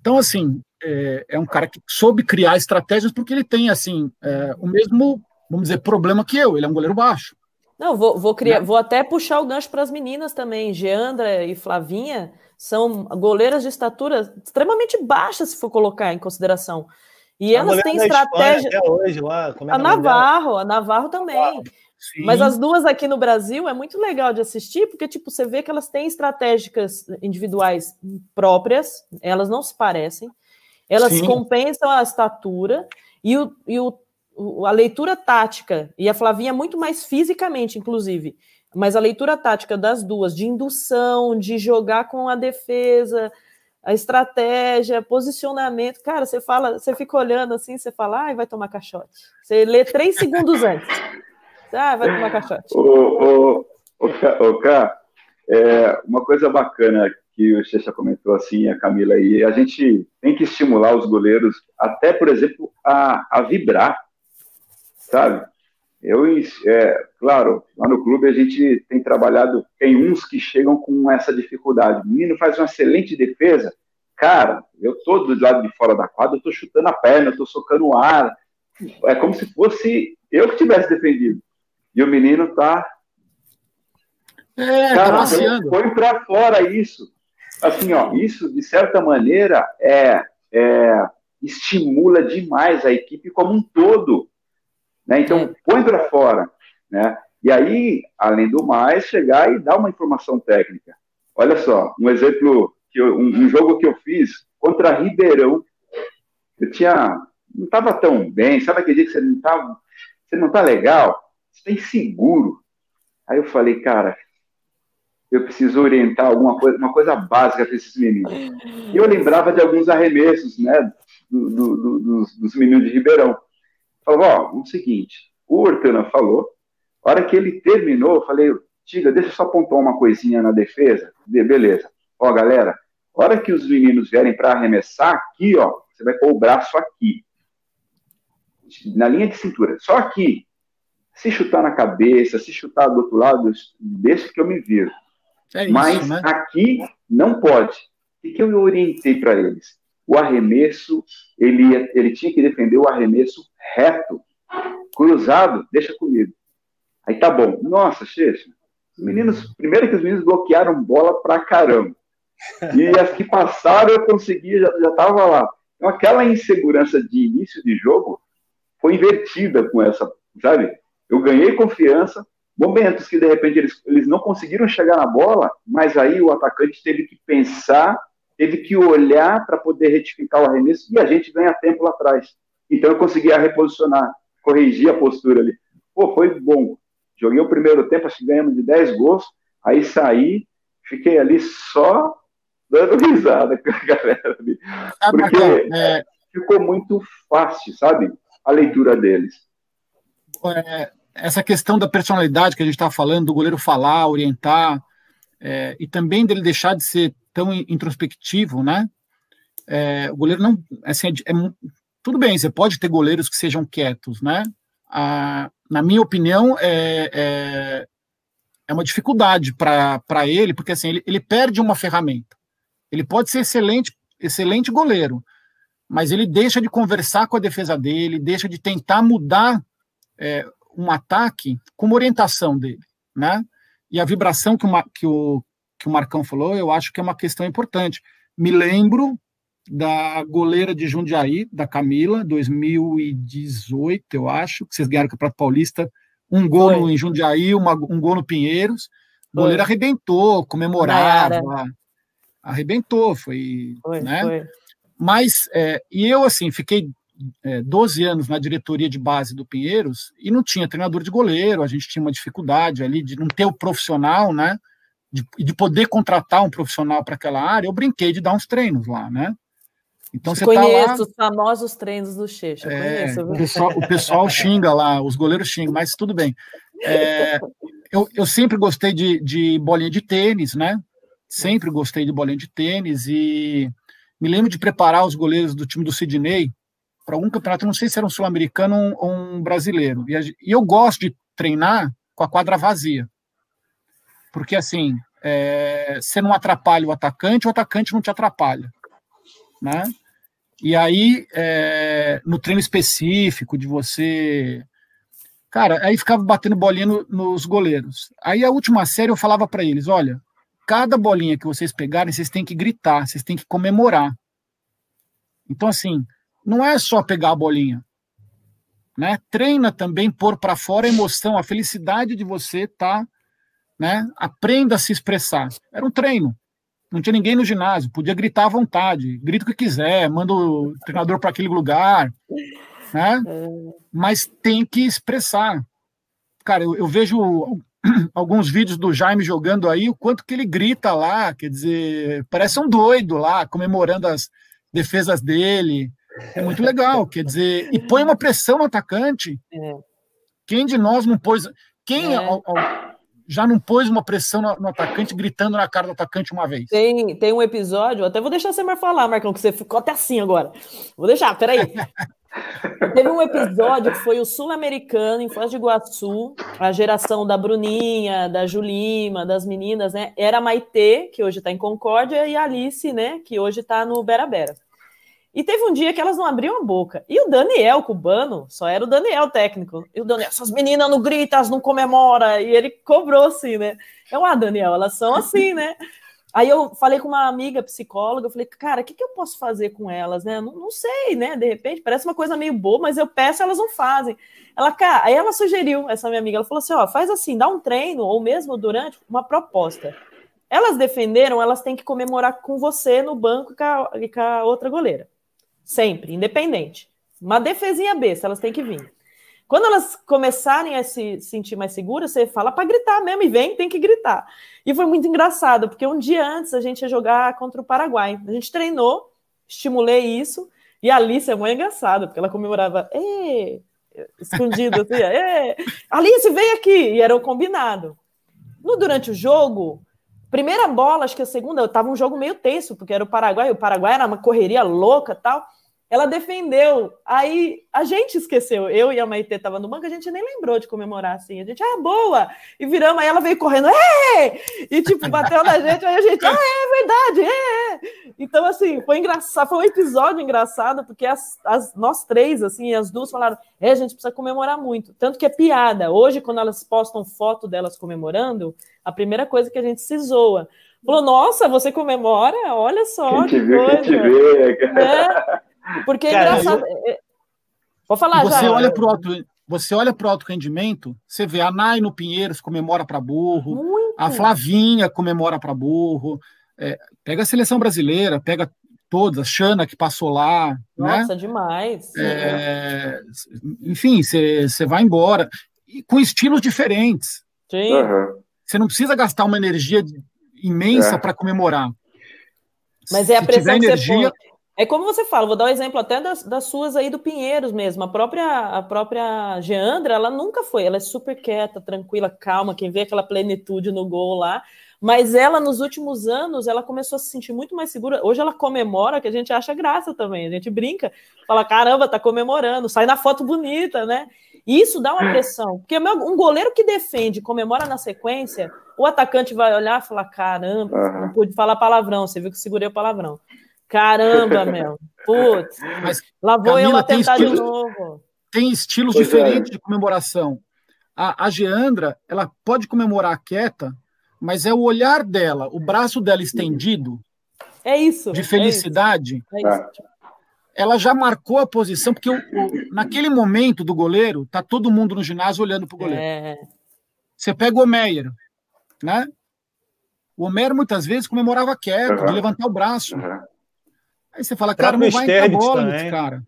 Então, assim, é, é um cara que soube criar estratégias porque ele tem, assim, é, o mesmo vamos dizer, problema que eu. Ele é um goleiro baixo. Não, vou, vou criar, né? vou até puxar o gancho para as meninas também. Geandra e Flavinha são goleiras de estatura extremamente baixa, se for colocar em consideração. E a elas têm estratégia. Até hoje, lá, é a Navarro, a Navarro também. Sim. Mas as duas aqui no Brasil é muito legal de assistir, porque tipo, você vê que elas têm estratégicas individuais próprias, elas não se parecem, elas Sim. compensam a estatura, e o, e o a leitura tática, e a Flavinha é muito mais fisicamente, inclusive, mas a leitura tática das duas, de indução, de jogar com a defesa, a estratégia, posicionamento, cara, você fala, você fica olhando assim, você fala, ah, vai tomar caixote. Você lê três segundos antes. Ah, vai tomar caixote. Ô, ô, ô, Cá, é, uma coisa bacana que o Checha comentou assim, a Camila aí, a gente tem que estimular os goleiros, até, por exemplo, a, a vibrar sabe? Eu, é, claro, lá no clube a gente tem trabalhado, tem uns que chegam com essa dificuldade. O menino faz uma excelente defesa, cara, eu tô do lado de fora da quadra, eu tô chutando a perna, eu tô socando o ar. É como se fosse eu que tivesse defendido. E o menino tá. É, cara, tá põe para fora isso. Assim, ó, isso de certa maneira é, é estimula demais a equipe como um todo. Né? Então, põe para fora. Né? E aí, além do mais, chegar e dar uma informação técnica. Olha só, um exemplo, que eu, um, um, jogo que eu fiz contra Ribeirão. Eu tinha. Não estava tão bem, sabe aquele dia que você não está você não tá legal? Você está inseguro. Aí eu falei, cara, eu preciso orientar alguma coisa, uma coisa básica para esses meninos. E eu lembrava de alguns arremessos, né, do, do, do, dos, dos, meninos de Ribeirão. Falava, ó, o seguinte, o Hortana falou, a hora que ele terminou, eu falei, Tiga, deixa eu só apontar uma coisinha na defesa. Beleza. Ó, galera, a hora que os meninos vierem para arremessar aqui, ó, você vai pôr o braço aqui. Na linha de cintura. Só aqui. Se chutar na cabeça, se chutar do outro lado, deixa que eu me viro. É isso, Mas né? aqui não pode. O que eu orientei para eles? O arremesso, ele, ele tinha que defender o arremesso reto. Cruzado, deixa comigo. Aí tá bom. Nossa, os meninos, primeiro que os meninos bloquearam bola pra caramba. E as que passaram eu consegui, já, já tava lá. Então aquela insegurança de início de jogo foi invertida com essa, sabe? Eu ganhei confiança, momentos que de repente eles, eles não conseguiram chegar na bola, mas aí o atacante teve que pensar, teve que olhar para poder retificar o arremesso e a gente ganha tempo lá atrás. Então eu conseguia reposicionar, corrigir a postura ali. Pô, foi bom. Joguei o primeiro tempo, acho que ganhamos de 10 gols, aí saí, fiquei ali só dando risada com a galera ali. Porque é... ficou muito fácil, sabe? A leitura deles. É, essa questão da personalidade que a gente está falando, do goleiro falar, orientar, é, e também dele deixar de ser tão introspectivo, né? É, o goleiro não. Assim, é, é tudo bem, você pode ter goleiros que sejam quietos, né? Na minha opinião, é, é, é uma dificuldade para ele, porque assim, ele, ele perde uma ferramenta. Ele pode ser excelente, excelente goleiro, mas ele deixa de conversar com a defesa dele, deixa de tentar mudar é, um ataque com uma orientação dele, né? E a vibração que o, que, o, que o Marcão falou, eu acho que é uma questão importante. Me lembro da goleira de Jundiaí, da Camila, 2018, eu acho, que vocês ganharam o Campeonato Paulista, um gol Foi. em Jundiaí, uma, um gol no Pinheiros. A goleira arrebentou, comemorava, arrebentou, foi, foi né? Foi. Mas, é, e eu, assim, fiquei é, 12 anos na diretoria de base do Pinheiros e não tinha treinador de goleiro, a gente tinha uma dificuldade ali de não ter o profissional, né? De, de poder contratar um profissional para aquela área, eu brinquei de dar uns treinos lá, né? Então você conheço tá lá, os famosos treinos do Checha, é, O pessoal, o pessoal xinga lá, os goleiros xingam, mas tudo bem. É, eu, eu sempre gostei de, de bolinha de tênis, né? Sempre gostei de bolinha de tênis e me lembro de preparar os goleiros do time do Sidney para algum campeonato, não sei se era um sul-americano ou um brasileiro. E, e, eu gosto de treinar com a quadra vazia. Porque assim, é, você não atrapalha o atacante, o atacante não te atrapalha. Né? E aí, é, no treino específico de você. Cara, aí ficava batendo bolinha no, nos goleiros. Aí a última série eu falava para eles: olha, cada bolinha que vocês pegarem, vocês têm que gritar, vocês têm que comemorar. Então, assim, não é só pegar a bolinha. Né? Treina também pôr para fora a emoção, a felicidade de você estar, tá, né? Aprenda a se expressar. Era um treino não tinha ninguém no ginásio, podia gritar à vontade, grita o que quiser, manda o treinador para aquele lugar, né? É. Mas tem que expressar. Cara, eu, eu, vejo alguns vídeos do Jaime jogando aí, o quanto que ele grita lá, quer dizer, parece um doido lá, comemorando as defesas dele. É muito legal, quer dizer, e põe uma pressão no atacante. É. Quem de nós não pôs. Quem, é. ao, ao, já não pôs uma pressão no, no, atacante, gritando na cara do atacante uma vez. Tem, tem um episódio, até vou deixar você mais falar, Marcão, que você ficou até assim agora. Vou deixar, peraí. Teve um episódio que foi o Sul-Americano em Foz de Iguaçu, a geração da Bruninha, da Julima, das meninas, né? Era a Maitê, que hoje está em Concórdia, e a Alice, né? Que hoje está no Bera Bera. E teve um dia que elas não abriam a boca. E o Daniel cubano, só era o Daniel técnico. E o Daniel, essas meninas não gritam, não comemoram. E ele cobrou assim, né? Eu, ah, Daniel, elas são assim, né? Aí eu falei com uma amiga psicóloga, eu falei, cara, o que, que eu posso fazer com elas, né? Não, não sei, né? De repente, parece uma coisa meio boa, mas eu peço, elas não fazem. Ela, cara, aí ela sugeriu, essa minha amiga, ela falou assim: ó, faz assim, dá um treino, ou mesmo durante uma proposta. Elas defenderam, elas têm que comemorar com você no banco e com a, e com a outra goleira. Sempre, independente. Uma defesinha besta, elas têm que vir. Quando elas começarem a se sentir mais seguras, você fala para gritar mesmo, e vem, tem que gritar. E foi muito engraçado, porque um dia antes a gente ia jogar contra o Paraguai. A gente treinou, estimulei isso, e a Alice é muito engraçada, porque ela comemorava, Ê! escondido assim! Alice, vem aqui! E era o combinado. No, durante o jogo, primeira bola, acho que a segunda, estava um jogo meio tenso, porque era o Paraguai, o Paraguai era uma correria louca tal ela defendeu. Aí a gente esqueceu. Eu e a Maitê tava no banco, a gente nem lembrou de comemorar assim. A gente, ah, boa! E viramos, aí ela veio correndo, é! E tipo, bateu na gente, aí a gente, ah, é verdade, é! Então, assim, foi engraçado, foi um episódio engraçado, porque as, as, nós três, assim, as duas falaram, é, a gente precisa comemorar muito. Tanto que é piada. Hoje, quando elas postam foto delas comemorando, a primeira coisa que a gente se zoa. Falou, nossa, você comemora? Olha só. Quem te vê, quem te vê. É. Porque é engraçado. Eu... É, vou falar você já. Olha pro alto, você olha para o alto rendimento, você vê a Nai no Pinheiros comemora para burro, Muito. a Flavinha comemora para burro. É, pega a seleção brasileira, pega todas, a Xana que passou lá. Né? Nossa, né? demais. É, enfim, você vai embora. E com estilos diferentes. Sim. Você não precisa gastar uma energia imensa é. para comemorar. Mas é a pressão que energia, você põe. É como você fala, vou dar um exemplo até das, das suas aí do Pinheiros mesmo. A própria, a própria Geandra, ela nunca foi, ela é super quieta, tranquila, calma, quem vê aquela plenitude no gol lá. Mas ela, nos últimos anos, ela começou a se sentir muito mais segura. Hoje ela comemora, que a gente acha graça também. A gente brinca, fala, caramba, tá comemorando, sai na foto bonita, né? E isso dá uma pressão. Porque um goleiro que defende comemora na sequência, o atacante vai olhar e falar, caramba, não pude falar palavrão, você viu que segurei o palavrão. Caramba, meu. Putz. Mas, lá vou Camila, eu tentar de novo. Tem estilos pois é. diferentes é. de comemoração. A, a Geandra, ela pode comemorar quieta, mas é o olhar dela, o braço dela estendido. É isso. De felicidade. É isso. É isso. Ela já marcou a posição, porque o, o, naquele momento do goleiro, tá todo mundo no ginásio olhando para o goleiro. É. Você pega o Meyer, né? O Homero muitas vezes comemorava quieto, uhum. de levantar o braço. Uhum. Aí você fala, cara, não vai entrar bola nesse cara.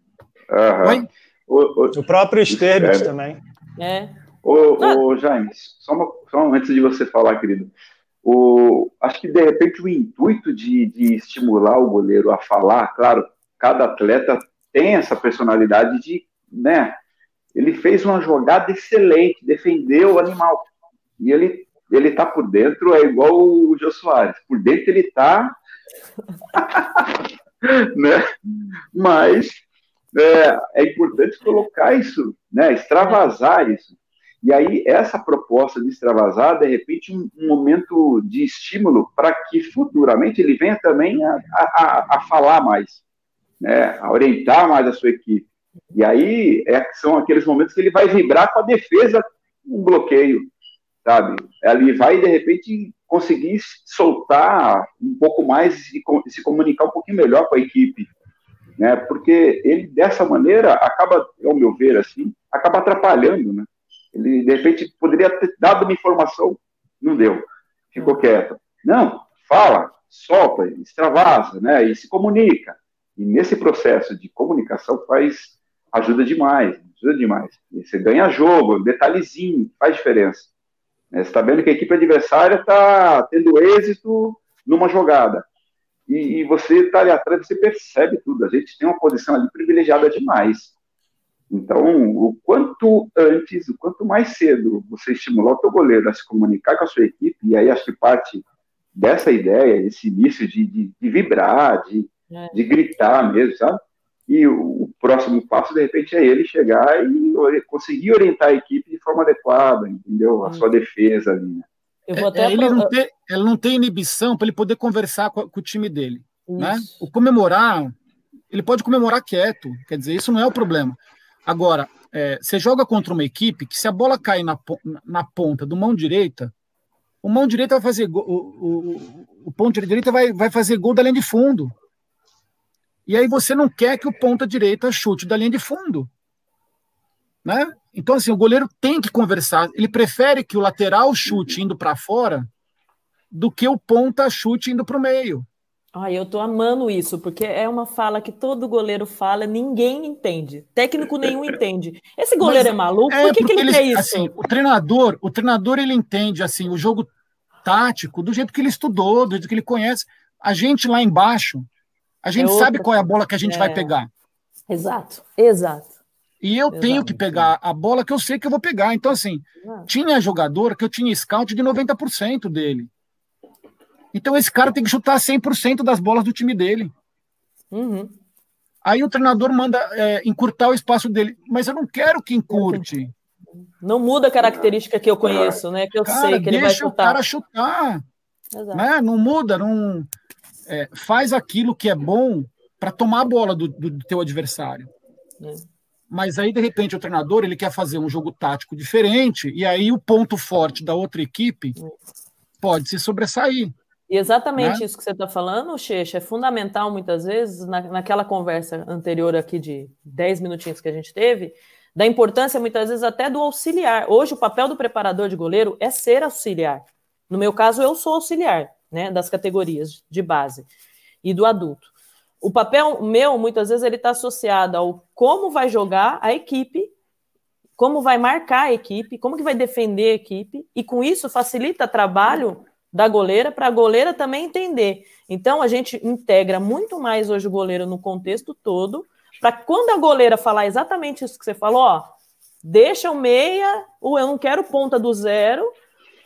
Uhum. O, o, o, próprio Sterbit é. também. É. Ô, ah. ô James, só, uma, só antes de você falar, querido. O, acho que de repente o intuito de, de estimular o goleiro a falar, claro, cada atleta tem essa personalidade de, né? Ele fez uma jogada excelente, defendeu o animal. E ele ele tá por dentro, é igual o Jô Soares. Por dentro ele tá né? Mas é, é, importante colocar isso, né? extravasar isso. E aí, essa proposta de extravasar, de repente, um, um momento de estímulo para que futuramente ele venha também a, a, a falar mais, né? a orientar mais a sua equipe. E aí é, são aqueles momentos que ele vai vibrar com a defesa, um bloqueio, sabe? Ele vai, de repente, conseguir soltar um pouco mais e se comunicar um pouquinho melhor com a equipe, né? Porque ele dessa maneira acaba, ao meu ver, assim, acaba atrapalhando, né? Ele de repente poderia ter dado uma informação, não deu, ficou quieto. Não, fala, solta, extravasa, né? E se comunica. E nesse processo de comunicação faz ajuda demais, ajuda demais. E você ganha jogo, detalhezinho, faz diferença. Né? Você está vendo que a equipe adversária está tendo êxito numa jogada. E, e você está ali atrás, você percebe tudo. A gente tem uma posição ali privilegiada demais. Então, o quanto antes, o quanto mais cedo você estimular o teu goleiro a se comunicar com a sua equipe, e aí acho que parte dessa ideia, esse início de, de, de vibrar, de, é. de gritar mesmo, sabe? E o, próximo passo, de repente, é ele chegar e conseguir orientar a equipe de forma adequada, entendeu? A sua defesa ali, né? É, é, ele, não tem, ele não tem inibição para ele poder conversar com, com o time dele. Né? O comemorar, ele pode comemorar quieto, quer dizer, isso não é o problema. Agora, é, você joga contra uma equipe que se a bola cair na, na ponta do mão direita, o mão direita vai fazer gol, o, o, o ponto direita vai, vai fazer gol da linha de fundo. E aí você não quer que o ponta direita chute da linha de fundo. Né? Então, assim, o goleiro tem que conversar. Ele prefere que o lateral chute indo para fora do que o ponta chute indo para o meio. Ai, eu tô amando isso, porque é uma fala que todo goleiro fala, ninguém entende. Técnico nenhum entende. Esse goleiro Mas é maluco? É, Por que, que ele eles, quer isso? Assim, o treinador, o treinador ele entende assim o jogo tático do jeito que ele estudou, do jeito que ele conhece. A gente lá embaixo, a gente é sabe qual é a bola que a gente é. vai pegar. Exato, exato. E eu tenho que pegar a bola que eu sei que eu vou pegar. Então, assim, tinha jogador que eu tinha scout de 90% dele. Então esse cara tem que chutar 100% das bolas do time dele. Uhum. Aí o treinador manda é, encurtar o espaço dele, mas eu não quero que encurte. Não muda a característica que eu conheço, né? Que eu cara, sei que ele vai chutar. Deixa o cara chutar. Né? Não muda, não é, faz aquilo que é bom para tomar a bola do, do, do teu adversário. É. Mas aí, de repente, o treinador ele quer fazer um jogo tático diferente, e aí o ponto forte da outra equipe é. pode se sobressair. E exatamente né? isso que você está falando, Checha, é fundamental muitas vezes, na, naquela conversa anterior aqui de 10 minutinhos que a gente teve, da importância muitas vezes até do auxiliar. Hoje o papel do preparador de goleiro é ser auxiliar. No meu caso, eu sou auxiliar, né, das categorias de base e do adulto. O papel meu, muitas vezes, ele está associado ao como vai jogar a equipe, como vai marcar a equipe, como que vai defender a equipe, e com isso facilita trabalho da goleira para a goleira também entender. Então a gente integra muito mais hoje o goleiro no contexto todo, para quando a goleira falar exatamente isso que você falou, ó, deixa o meia, ou eu não quero ponta do zero,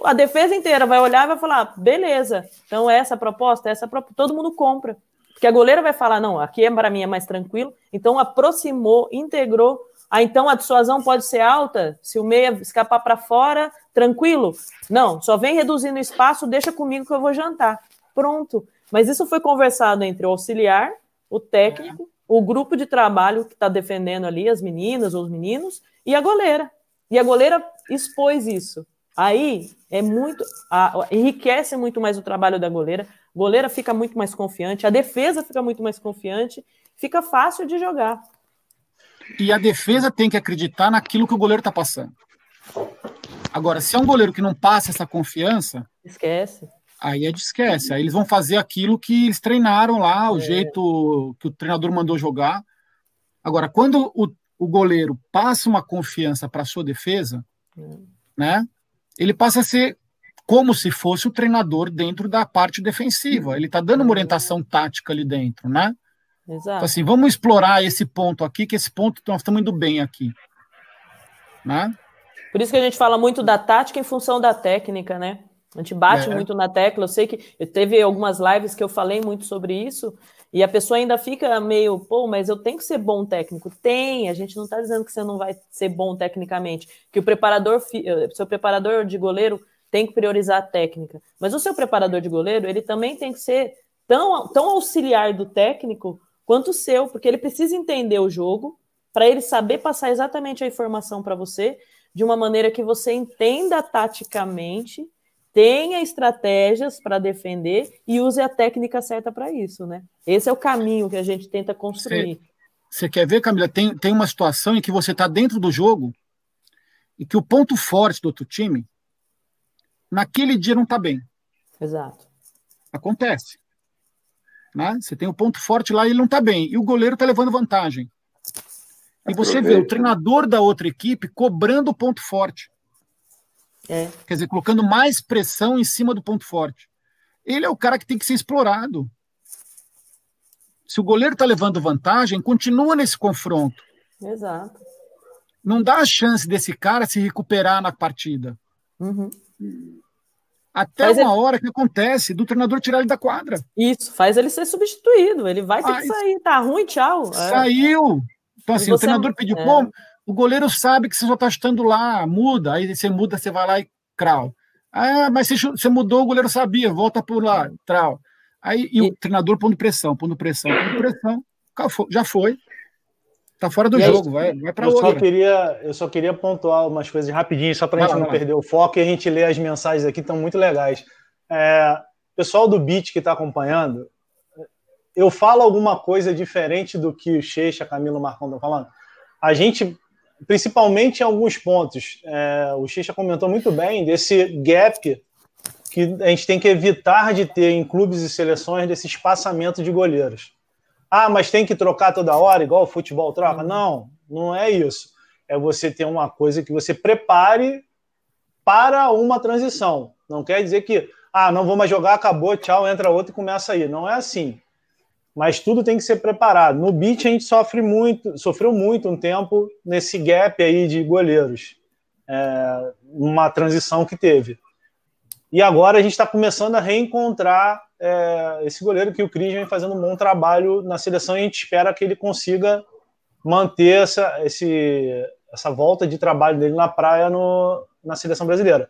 a defesa inteira vai olhar e vai falar, beleza, então essa proposta, essa proposta, todo mundo compra. Porque a goleira vai falar, não, aqui é para mim é mais tranquilo, então aproximou, integrou ah, então a dissuasão pode ser alta se o meia escapar para fora, tranquilo? Não, só vem reduzindo o espaço, deixa comigo que eu vou jantar. Pronto. Mas isso foi conversado entre o auxiliar, o técnico, o grupo de trabalho que está defendendo ali, as meninas ou os meninos, e a goleira. E a goleira expôs isso. Aí é muito. A, enriquece muito mais o trabalho da goleira. Goleira fica muito mais confiante, a defesa fica muito mais confiante, fica fácil de jogar. E a defesa tem que acreditar naquilo que o goleiro está passando. Agora, se é um goleiro que não passa essa confiança. Esquece. Aí é de esquece. Aí eles vão fazer aquilo que eles treinaram lá, o é. jeito que o treinador mandou jogar. Agora, quando o, o goleiro passa uma confiança para a sua defesa, é. né? Ele passa a ser como se fosse o treinador dentro da parte defensiva. Ele está dando uma orientação tática ali dentro, né? Exato. Então, assim, vamos explorar esse ponto aqui, que esse ponto nós estamos indo bem aqui. Né? Por isso que a gente fala muito da tática em função da técnica, né? A gente bate é. muito na tecla. Eu sei que teve algumas lives que eu falei muito sobre isso, e a pessoa ainda fica meio, pô, mas eu tenho que ser bom técnico. Tem, a gente não está dizendo que você não vai ser bom tecnicamente, que o preparador, eh, seu preparador de goleiro tem que priorizar a técnica. Mas o seu preparador de goleiro, ele também tem que ser tão, tão auxiliar do técnico quanto o seu, porque ele precisa entender o jogo para ele saber passar exatamente a informação para você de uma maneira que você entenda taticamente, tenha estratégias para defender e use a técnica certa para isso, né? Esse é o caminho que a gente tenta construir. Você quer ver, Camila? Tem, tem uma situação em que você está dentro do jogo e que o ponto forte do outro time, naquele dia não está bem. Exato. Acontece. Né? Você tem um ponto forte lá e ele não está bem. E o goleiro está levando vantagem. E você vê o treinador da outra equipe cobrando o ponto forte. É. Quer dizer, colocando mais pressão em cima do ponto forte. Ele é o cara que tem que ser explorado. Se o goleiro está levando vantagem, continua nesse confronto. Exato. Não dá a chance desse cara se recuperar na partida. Uhum. Até faz uma ele... hora que acontece do treinador tirar ele da quadra. Isso, faz ele ser substituído. Ele vai ter que sair. Tá ruim, tchau. É. Saiu. Então, assim, o treinador pediu, é. O goleiro sabe que você só tá chutando lá, muda. Aí você muda, você vai lá e crau. Ah, mas você, mudou, o goleiro sabia, volta por lá, trau. Aí, e, e o treinador pondo pressão, pondo pressão, pondo pressão. Já foi. Tá fora do e jogo, vai, vai para outra. Só queria, eu só queria pontuar umas coisas rapidinho, só para a gente não, não perder o foco e a gente ler as mensagens aqui, estão muito legais. É, pessoal do Beat que está acompanhando, eu falo alguma coisa diferente do que o Cheixa, Camilo Marcão estão falando. A gente, principalmente em alguns pontos, é, o Cheixa comentou muito bem desse gap que a gente tem que evitar de ter em clubes e seleções desse espaçamento de goleiros. Ah, mas tem que trocar toda hora, igual o futebol troca? Uhum. Não, não é isso. É você ter uma coisa que você prepare para uma transição. Não quer dizer que, ah, não vou mais jogar, acabou, tchau, entra outro e começa aí. Não é assim. Mas tudo tem que ser preparado. No beat a gente sofre muito, sofreu muito um tempo nesse gap aí de goleiros. É, uma transição que teve. E agora a gente está começando a reencontrar é, esse goleiro que o Cris vem fazendo um bom trabalho na seleção e a gente espera que ele consiga manter essa, esse, essa volta de trabalho dele na praia no, na seleção brasileira.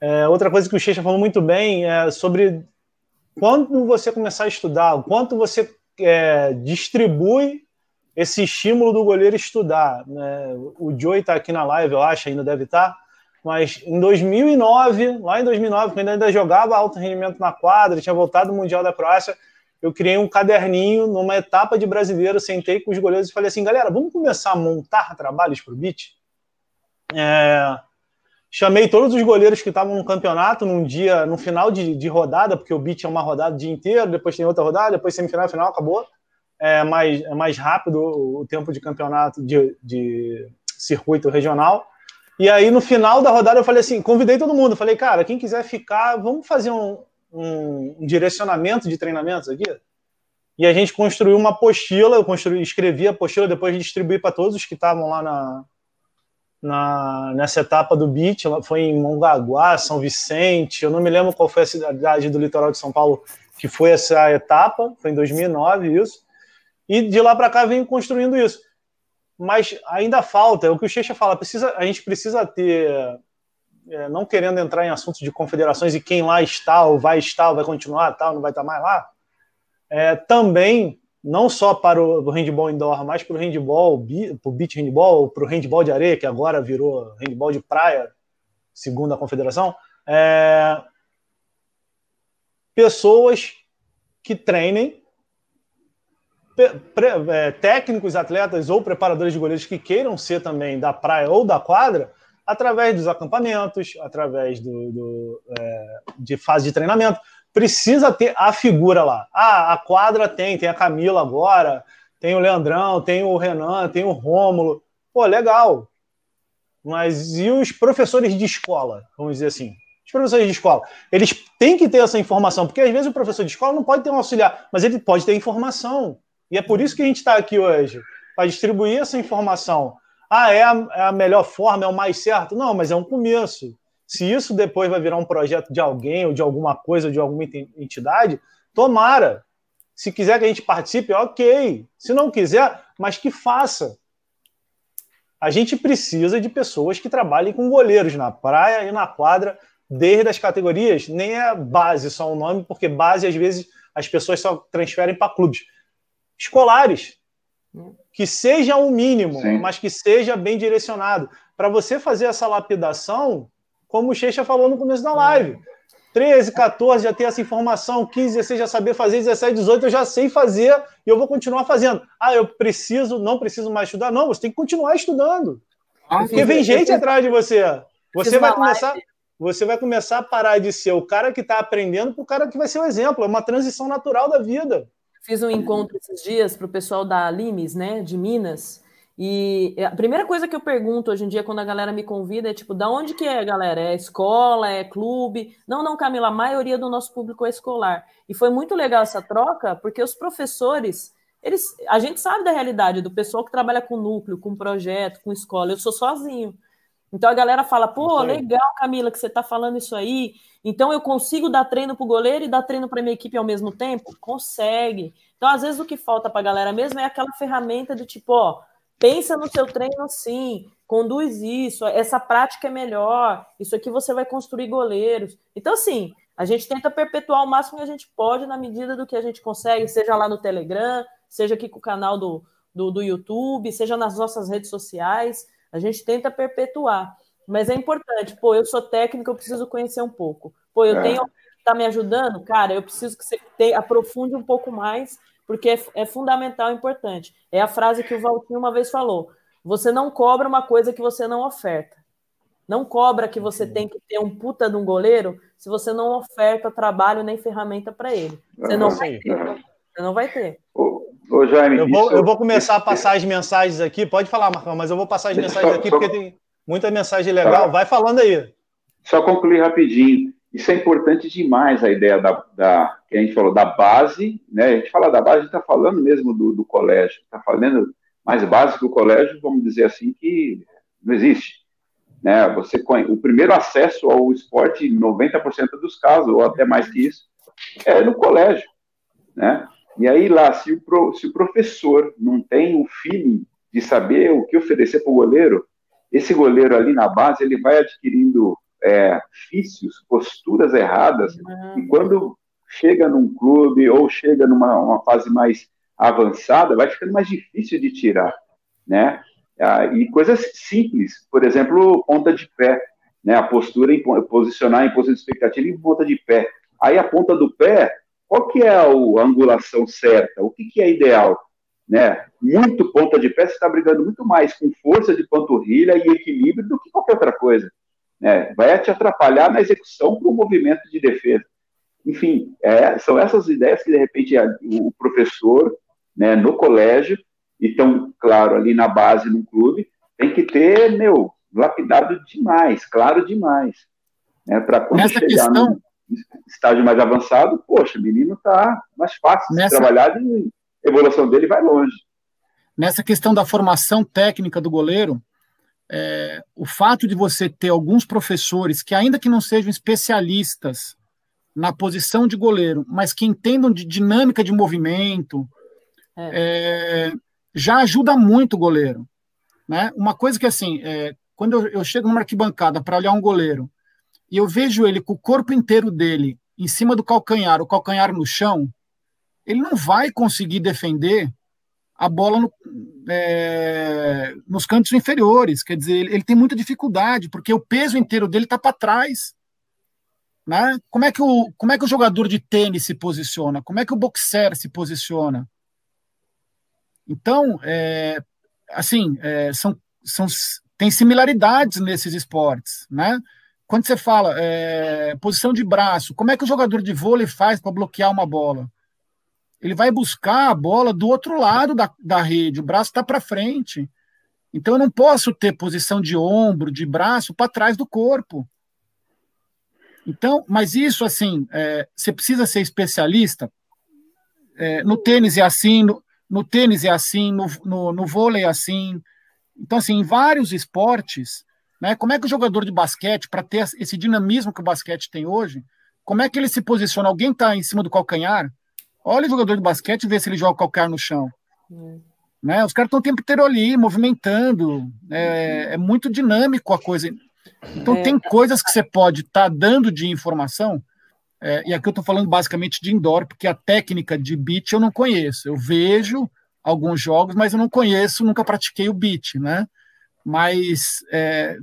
É, outra coisa que o Checha falou muito bem é sobre quando você começar a estudar, o quanto você é, distribui esse estímulo do goleiro estudar. Né? O Joey está aqui na live, eu acho, ainda deve estar. Tá mas em 2009, lá em 2009, quando ainda jogava alto rendimento na quadra, tinha voltado do Mundial da Croácia, eu criei um caderninho numa etapa de brasileiro, sentei com os goleiros e falei assim, galera, vamos começar a montar trabalhos para o beat? É... Chamei todos os goleiros que estavam no campeonato num dia, no final de, de, rodada, porque o beat é uma rodada o dia inteiro, depois tem outra rodada, depois semifinal, final, acabou. É mais, é mais rápido o tempo de campeonato de, de circuito regional. E aí, no final da rodada, eu falei assim: convidei todo mundo. Falei, cara, quem quiser ficar, vamos fazer um, um, um direcionamento de treinamentos aqui. E a gente construiu uma apostila. Eu construí, escrevi a apostila, depois distribuí para todos os que estavam lá na, na, nessa etapa do beat. Foi em Mongaguá, São Vicente. Eu não me lembro qual foi a cidade do litoral de São Paulo que foi essa etapa. Foi em 2009 isso. E de lá para cá vem construindo isso mas ainda falta, é o que o Checha fala, precisa, a gente precisa ter, é, não querendo entrar em assuntos de confederações e quem lá está, ou vai estar, ou vai continuar, tal, não vai estar mais lá, é, também, não só para o handball indoor, mas para o handball, para o beach handball, para o handball de areia, que agora virou handball de praia, segundo a confederação, é, pessoas que treinem é, técnicos, atletas ou preparadores de goleiros que queiram ser também da praia ou da quadra, através dos acampamentos, através do, do é, de fase de treinamento, precisa ter a figura lá. Ah, a quadra tem, tem a Camila agora, tem o Leandrão, tem o Renan, tem o Rômulo. Pô, legal. Mas e os professores de escola, vamos dizer assim? Os professores de escola, eles têm que ter essa informação, porque às vezes o professor de escola não pode ter um auxiliar, mas ele pode ter informação. E é por isso que a gente está aqui hoje, para distribuir essa informação. Ah, é a, é a, melhor forma, é o mais certo? Não, mas é um começo. Se isso depois vai virar um projeto de alguém, ou de alguma coisa, ou de alguma entidade, tomara. Se quiser que a gente participe, ok. Se não quiser, mas que faça. A gente precisa de pessoas que trabalhem com goleiros na praia e na quadra, desde as categorias. Nem é base só o nome, porque base, às vezes, as pessoas só transferem para clubes escolares. Que seja o mínimo, Sim. mas que seja bem direcionado. Para você fazer essa lapidação, como o Checha falou no começo da live. 13, 14 já ter essa informação, 15, 16 já saber fazer, 17, 18 eu já sei fazer e eu vou continuar fazendo. Ah, eu preciso, não preciso mais estudar. Não, você tem que continuar estudando. Ah, Porque vem gente atrás de você. Você vai começar, você vai começar a parar de ser o cara que está aprendendo para o cara que vai ser o exemplo. É uma transição natural da vida. Fiz um encontro esses dias para o pessoal da Limes, né, de Minas. E a primeira coisa que eu pergunto hoje em dia, quando a galera me convida, é tipo, da onde que é, galera? É escola, é clube? Não, não, Camila, a maioria do nosso público é escolar. E foi muito legal essa troca, porque os professores, eles, a gente sabe da realidade do pessoal que trabalha com núcleo, com projeto, com escola. Eu sou sozinho. Então a galera fala, pô, legal, Camila, que você está falando isso aí. Então eu consigo dar treino para o goleiro e dar treino para minha equipe ao mesmo tempo? Consegue. Então, às vezes, o que falta para a galera mesmo é aquela ferramenta de tipo, ó, pensa no seu treino assim, conduz isso, essa prática é melhor, isso aqui você vai construir goleiros. Então, assim, a gente tenta perpetuar o máximo que a gente pode na medida do que a gente consegue, seja lá no Telegram, seja aqui com o canal do, do, do YouTube, seja nas nossas redes sociais. A gente tenta perpetuar. Mas é importante, pô, eu sou técnico, eu preciso conhecer um pouco. Pô, eu é. tenho que está me ajudando, cara, eu preciso que você te, aprofunde um pouco mais, porque é, é fundamental e importante. É a frase que o Valtinho uma vez falou: você não cobra uma coisa que você não oferta. Não cobra que você tem que ter um puta de um goleiro se você não oferta trabalho nem ferramenta para ele. Você não vai ter. Você não vai ter. Ô, ô Jaime, eu, vou, isso, eu vou começar a passar as mensagens aqui. Pode falar, Marcão, mas eu vou passar as mensagens aqui porque tem muita mensagem legal. Tá. Vai falando aí. Só concluir rapidinho. Isso é importante demais, a ideia da, da, que a gente falou da base, né? A gente fala da base, a gente está falando mesmo do, do colégio, está falando mais básico do colégio, vamos dizer assim, que não existe. Né? Você o primeiro acesso ao esporte, 90% dos casos, ou até mais que isso, é no colégio. Né? E aí lá, se o, pro, se o professor não tem o feeling de saber o que oferecer para o goleiro, esse goleiro ali na base, ele vai adquirindo é, vícios, posturas erradas, uhum. e quando chega num clube ou chega numa fase mais avançada, vai ficando mais difícil de tirar, né? Ah, e coisas simples, por exemplo, ponta de pé, né? A postura, em, posicionar em posição de expectativa em ponta de pé. Aí a ponta do pé, qual que é a, angulação certa? O que, que é ideal? Né? Muito ponta de pé, você está brigando muito mais com força de panturrilha e equilíbrio do que qualquer outra coisa. Né? Vai te atrapalhar na execução para o movimento de defesa. Enfim, é, são essas ideias que, de repente, o professor, né, no colégio, e tão claro ali na base, no clube, tem que ter, meu, lapidado demais, claro demais. Né, para quando Nessa chegar questão... no estágio mais avançado, poxa, o menino está mais fácil Nessa... de trabalhar e a evolução dele vai longe. Nessa questão da formação técnica do goleiro, é, o fato de você ter alguns professores que, ainda que não sejam especialistas na posição de goleiro, mas que entendam de dinâmica de movimento, é. É, já ajuda muito o goleiro. Né? Uma coisa que, assim, é, quando eu, eu chego numa arquibancada para olhar um goleiro e eu vejo ele com o corpo inteiro dele em cima do calcanhar, o calcanhar no chão, ele não vai conseguir defender a bola no, é, nos cantos inferiores. Quer dizer, ele, ele, tem muita dificuldade, porque o peso inteiro dele está para trás. Né? Como, é que o, como é que o jogador de tênis se posiciona? Como é que o boxer se posiciona? Então, é, assim, é, são, são, tem similaridades nesses esportes. Né? Quando você fala é, posição de braço, como é que o jogador de vôlei faz para bloquear uma bola? ele vai buscar a bola do outro lado da, da rede, o braço está para frente. Então eu não posso ter posição de ombro, de braço para trás do corpo. Então, mas isso assim, é, você precisa ser especialista. É, no tênis é assim, no, no tênis é assim, no, no, no, vôlei é assim. Então, assim, em vários esportes, né, como é que o jogador de basquete, para ter esse dinamismo que o basquete tem hoje, como é que ele se posiciona? Alguém está em cima do calcanhar, Olha o jogador de basquete e vê se ele joga qualquer no chão. É. Né? Os caras estão o tempo inteiro ali, movimentando. É, é muito dinâmico a coisa. Então, é. tem coisas que você pode estar tá dando de informação. É, e aqui eu estou falando basicamente de indoor, porque a técnica de beat eu não conheço. Eu vejo alguns jogos, mas eu não conheço, nunca pratiquei o beat, né? Mas é,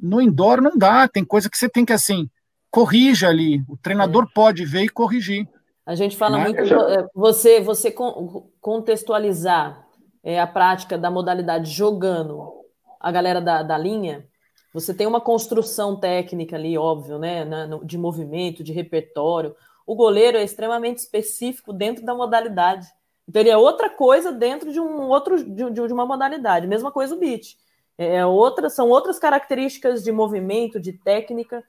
no indoor não dá, tem coisa que você tem que assim, corrija ali. O treinador é. pode ver e corrigir. A gente fala muito é, você você contextualizar é, a prática da modalidade jogando a galera da, da linha. Você tem uma construção técnica ali, óbvio, né, de movimento, de repertório. O goleiro é extremamente específico dentro da modalidade. Então ele é outra coisa dentro de um outro de, de uma modalidade. Mesma coisa o beat. É, é outra, são outras características de movimento, de técnica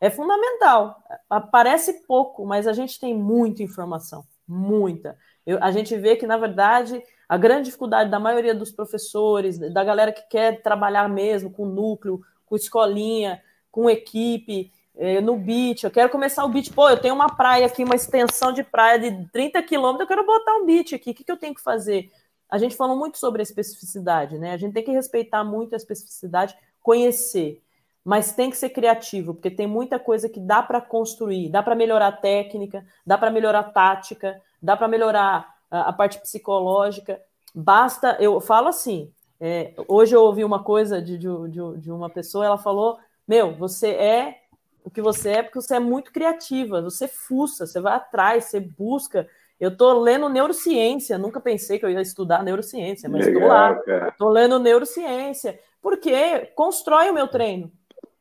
é fundamental. Parece pouco, mas a gente tem muita informação, muita. Eu, a gente vê que, na verdade, a grande dificuldade da maioria dos professores, da galera que quer trabalhar mesmo com núcleo, com escolinha, com equipe, é, no beach, eu quero começar o beach. Pô, eu tenho uma praia aqui, uma extensão de praia de 30 quilômetros, eu quero botar um beach aqui. O que, que eu tenho que fazer? A gente falou muito sobre a especificidade, né? A gente tem que respeitar muito a especificidade, conhecer, mas tem que ser criativo, porque tem muita coisa que dá para construir, dá para melhorar a técnica, dá para melhorar a tática, dá para melhorar a, a, parte psicológica. Basta, eu falo assim. É, hoje eu ouvi uma coisa de, de, de, de uma pessoa, ela falou: Meu, você é o que você é porque você é muito criativa, você fuça, você vai atrás, você busca. Eu estou lendo neurociência, nunca pensei que eu ia estudar neurociência, mas estou lá. Estou lendo neurociência, porque constrói o meu treino,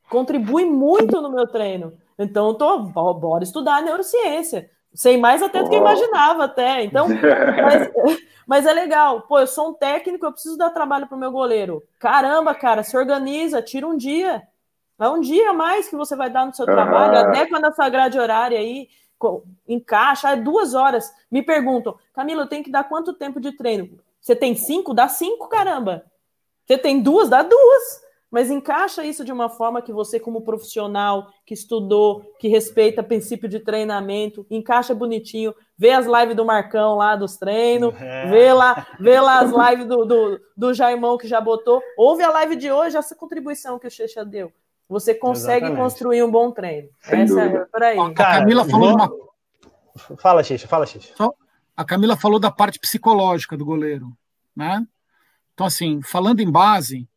contribui muito no meu treino. Então, tô, bora estudar neurociência. Sei mais até do que imaginava, até. Então, mas, mas, é legal. Pô, eu sou um técnico, eu preciso dar trabalho para o meu goleiro. Caramba, cara, se organiza, tira um dia. É um dia a mais que você vai dar no seu trabalho, até quando essa grade horária aí encaixa, é duas horas. Me perguntam, Camila, eu tenho que dar quanto tempo de treino? Você tem cinco? Dá cinco, caramba. Você tem duas? Dá duas. Mas encaixa isso de uma forma que você, como profissional, que estudou, que respeita princípio de treinamento, encaixa bonitinho, vê as lives do Marcão lá dos treinos, é. vê, lá, vê lá as lives do, do, do Jaimão que já botou, ouve a live de hoje, essa contribuição que o Checha deu. Você consegue Exatamente. construir um bom treino. Sem Essa dúvida. é por aí. a Camila falou uma... Fala, Xixa, fala, Xixa. A Camila falou da parte psicológica do goleiro, né? Então, assim, falando em base,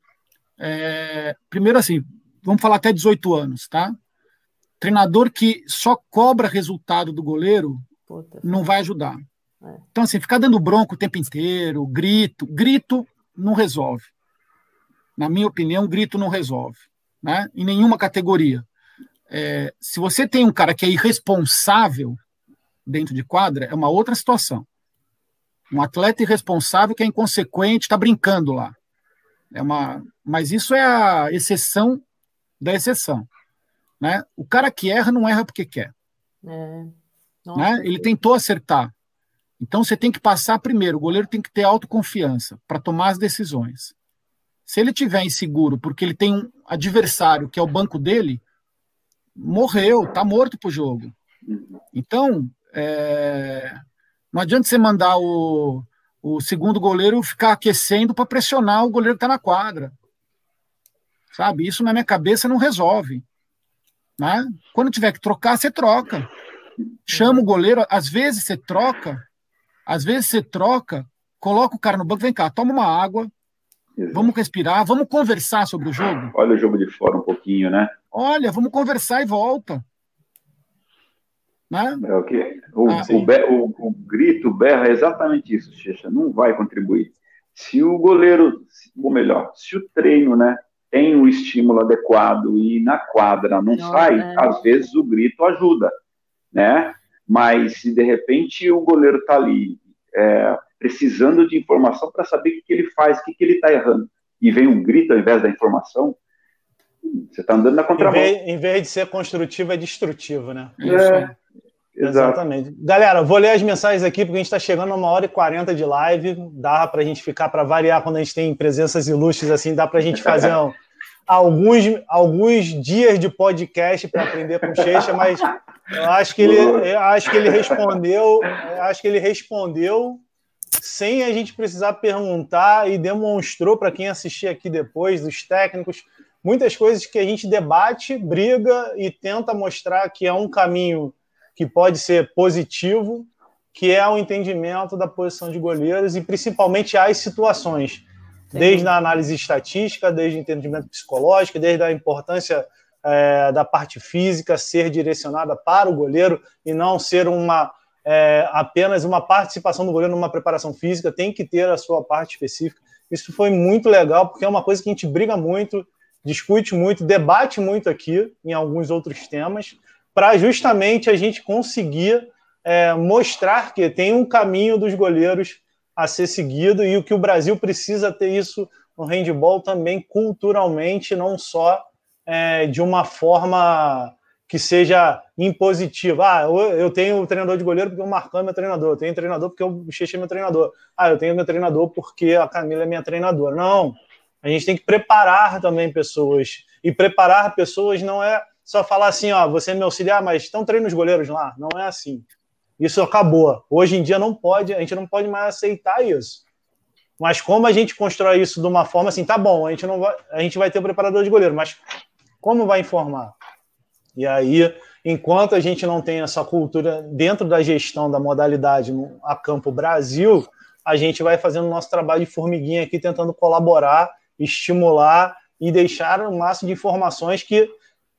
é... primeiro assim, vamos falar até 18 anos, tá? Treinador que só cobra resultado do goleiro Puta. não vai ajudar. É. Então, assim, ficar dando bronco o tempo inteiro, grito, grito não resolve. Na minha opinião, grito não resolve né, em nenhuma categoria. É, se você tem um cara que é irresponsável dentro de quadra, é uma outra situação. Um atleta irresponsável que é inconsequente, está brincando lá. É uma, mas isso é a exceção da exceção. Né? O cara que erra não erra porque quer. É. Né? Ele tentou acertar. Então você tem que passar primeiro. O goleiro tem que ter autoconfiança para tomar as decisões. Se ele tiver inseguro porque ele tem um adversário que é o banco dele, morreu, tá morto pro jogo. Então, é, não adianta você mandar o, o segundo goleiro ficar aquecendo para pressionar o goleiro que está na quadra. Sabe? Isso na minha cabeça não resolve. Né? Quando tiver que trocar, você troca. Chama o goleiro, às vezes você troca, às vezes você troca, coloca o cara no banco, vem cá, toma uma água, Exato. Vamos respirar, vamos conversar sobre o jogo. Olha o jogo de fora um pouquinho, né? Olha, vamos conversar e volta. Né? É o, que, o, ah, o, o, o, grito, berra é exatamente isso, Checha. Não vai contribuir. Se o goleiro, ou melhor, se o treino, né, tem o um estímulo adequado e na quadra não, não sai, é. às vezes o grito ajuda, né? Mas se de repente o goleiro tá ali é, precisando de informação para saber o que, que, ele faz, o que, que ele está errando, e vem um grito ao invés da informação, você está andando na contramão. Em vez, em vez, de ser construtivo, é destrutivo, né? É, Exatamente. Galera, vou ler as mensagens aqui, porque a gente está chegando a uma hora e quarenta de live. Dá para a gente ficar, para variar, quando a gente tem presenças ilustres assim, dá para a gente fazer um, alguns, alguns dias de podcast para aprender com o Cheixa, mas eu acho que ele, acho que ele respondeu, acho que ele respondeu sem a gente precisar perguntar e demonstrou para quem assistir aqui depois, dos técnicos, muitas coisas que a gente debate, briga e tenta mostrar que é um caminho que pode ser positivo, que é o entendimento da posição de goleiros e principalmente as situações, desde a análise estatística, desde o entendimento psicológico, desde a importância é, da parte física ser direcionada para o goleiro e não ser uma é, apenas uma participação do goleiro numa preparação física, tem que ter a sua parte específica. Isso foi muito legal, porque é uma coisa que a gente briga muito, discute muito, debate muito aqui em alguns outros temas, para justamente a gente conseguir é, mostrar que tem um caminho dos goleiros a ser seguido e o que o Brasil precisa ter isso no handball também culturalmente, não só é, de uma forma que seja impositiva. Ah, eu tenho treinador de goleiro porque o Marcão é meu treinador, eu tenho treinador porque o Xixi é meu treinador. Ah, eu tenho meu treinador porque a Camila é minha treinadora. Não, A gente tem que preparar também pessoas. E preparar pessoas não é só falar assim, ó, você é auxiliar, mas estão treinando os goleiros lá. Não é assim. Isso acabou. Hoje em dia não pode, a gente não pode mais aceitar isso. Mas como a gente constrói isso de uma forma assim, tá bom, a gente não vai, a gente vai ter o preparador de goleiro, mas como vai informar? E aí, enquanto a gente não tem essa cultura dentro da gestão da modalidade no a Campo Brasil, a gente vai fazendo nosso trabalho de formiguinha aqui, tentando colaborar, estimular e deixar o máximo de informações que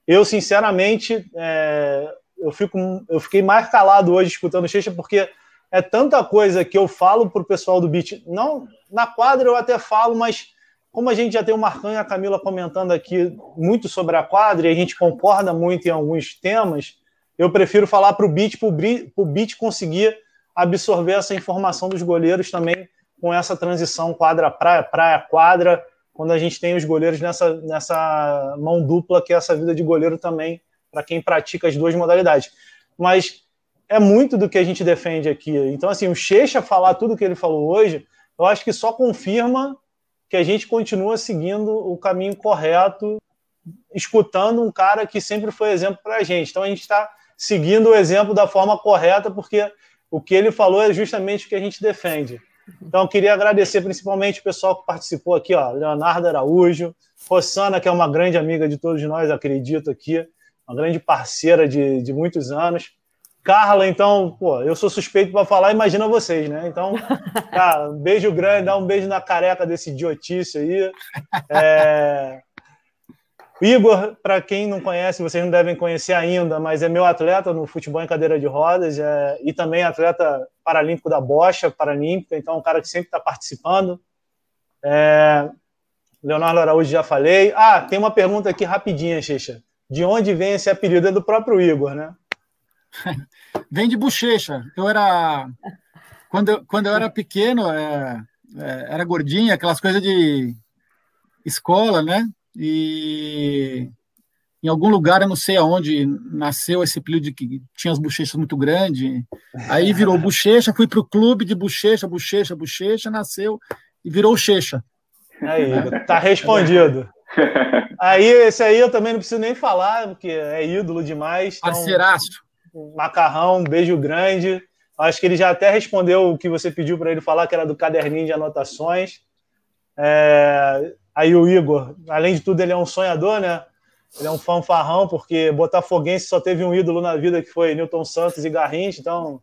eu, sinceramente, é, eu, fico, eu fiquei mais calado hoje escutando o Checha, porque é tanta coisa que eu falo para o pessoal do beat. Não, na quadra eu até falo, mas como a gente já tem o Marcão e a Camila comentando aqui muito sobre a quadra e a gente concorda muito em alguns temas, eu prefiro falar para o beat, para o beat conseguir absorver essa informação dos goleiros também com essa transição quadra-praia, praia-quadra, quando a gente tem os goleiros nessa, nessa mão dupla, que é essa vida de goleiro também, para quem pratica as duas modalidades. Mas é muito do que a gente defende aqui. Então, assim, o Checha falar tudo que ele falou hoje, eu acho que só confirma que a gente continua seguindo o caminho correto, escutando um cara que sempre foi exemplo para a gente. Então, a gente está seguindo o exemplo da forma correta, porque o que ele falou é justamente o que a gente defende. Então, queria agradecer principalmente o pessoal que participou aqui, ó, Leonardo Araújo, Rossana, que é uma grande amiga de todos nós, acredito aqui, uma grande parceira de, de muitos anos. Carla, então, pô, eu sou suspeito para falar, imagina vocês, né? Então, cara, um beijo grande, dá um beijo na careca desse idiotice aí. É... Igor, para quem não conhece, vocês não devem conhecer ainda, mas é meu atleta no futebol em cadeira de rodas é... e também atleta paralímpico da bocha paralímpica, então é um cara que sempre está participando. É... Leonardo Araújo já falei. Ah, tem uma pergunta aqui rapidinha, Xixa. De onde vem esse apelido? É do próprio Igor, né? Vem de bochecha. Eu era. Quando eu, quando eu era pequeno, é, é, era gordinha, aquelas coisas de escola, né? E em algum lugar, eu não sei aonde, nasceu esse de que tinha as bochechas muito grandes. Aí virou bochecha, fui para o clube de bochecha, bochecha, bochecha, nasceu e virou checha. Aí, tá respondido. Aí, esse aí eu também não preciso nem falar, porque é ídolo demais. Então... Parceiraço. Macarrão, um beijo grande. Acho que ele já até respondeu o que você pediu para ele falar, que era do caderninho de anotações. É... Aí o Igor, além de tudo, ele é um sonhador, né? Ele é um fanfarrão, porque Botafoguense só teve um ídolo na vida que foi Newton Santos e Garrincha, então.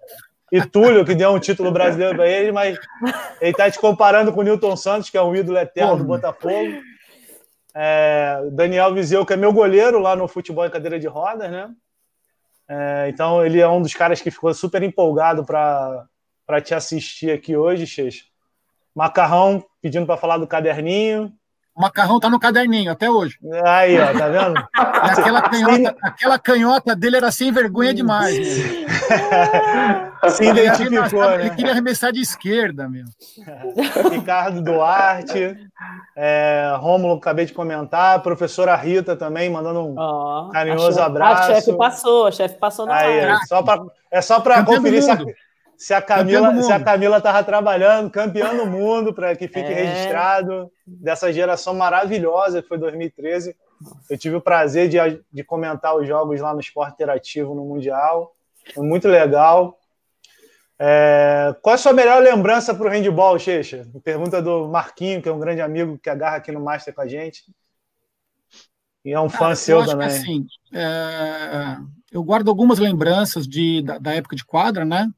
E Túlio, que deu um título brasileiro para ele, mas ele está te comparando com o Newton Santos, que é um ídolo eterno Pô, do Botafogo. É... Daniel Vizeu, que é meu goleiro lá no futebol em cadeira de rodas, né? É, então ele é um dos caras que ficou super empolgado para te assistir aqui hoje, Xeix. Macarrão pedindo para falar do caderninho. O macarrão tá no caderninho até hoje. Aí, ó, tá vendo? aquela, canhota, aquela canhota dele era sem vergonha demais. Se identificou, ele, né? Ele queria arremessar de esquerda, meu. Ricardo Duarte, é, Rômulo, acabei de comentar, professora Rita também, mandando um oh, carinhoso abraço. A chefe passou, a chefe passou na Aí, é só pra, É só para conferir se a, se a Camila se a Camila estava trabalhando, campeão do mundo, para que fique é. registrado, dessa geração maravilhosa que foi 2013. Eu tive o prazer de, de comentar os jogos lá no Esporte Interativo no Mundial. Foi muito legal. É, qual é a sua melhor lembrança para o handball, Checha? Pergunta do Marquinho, que é um grande amigo que agarra aqui no Master com a gente. E é um fã ah, seu também. assim, é, eu guardo algumas lembranças de, da, da época de quadra, né?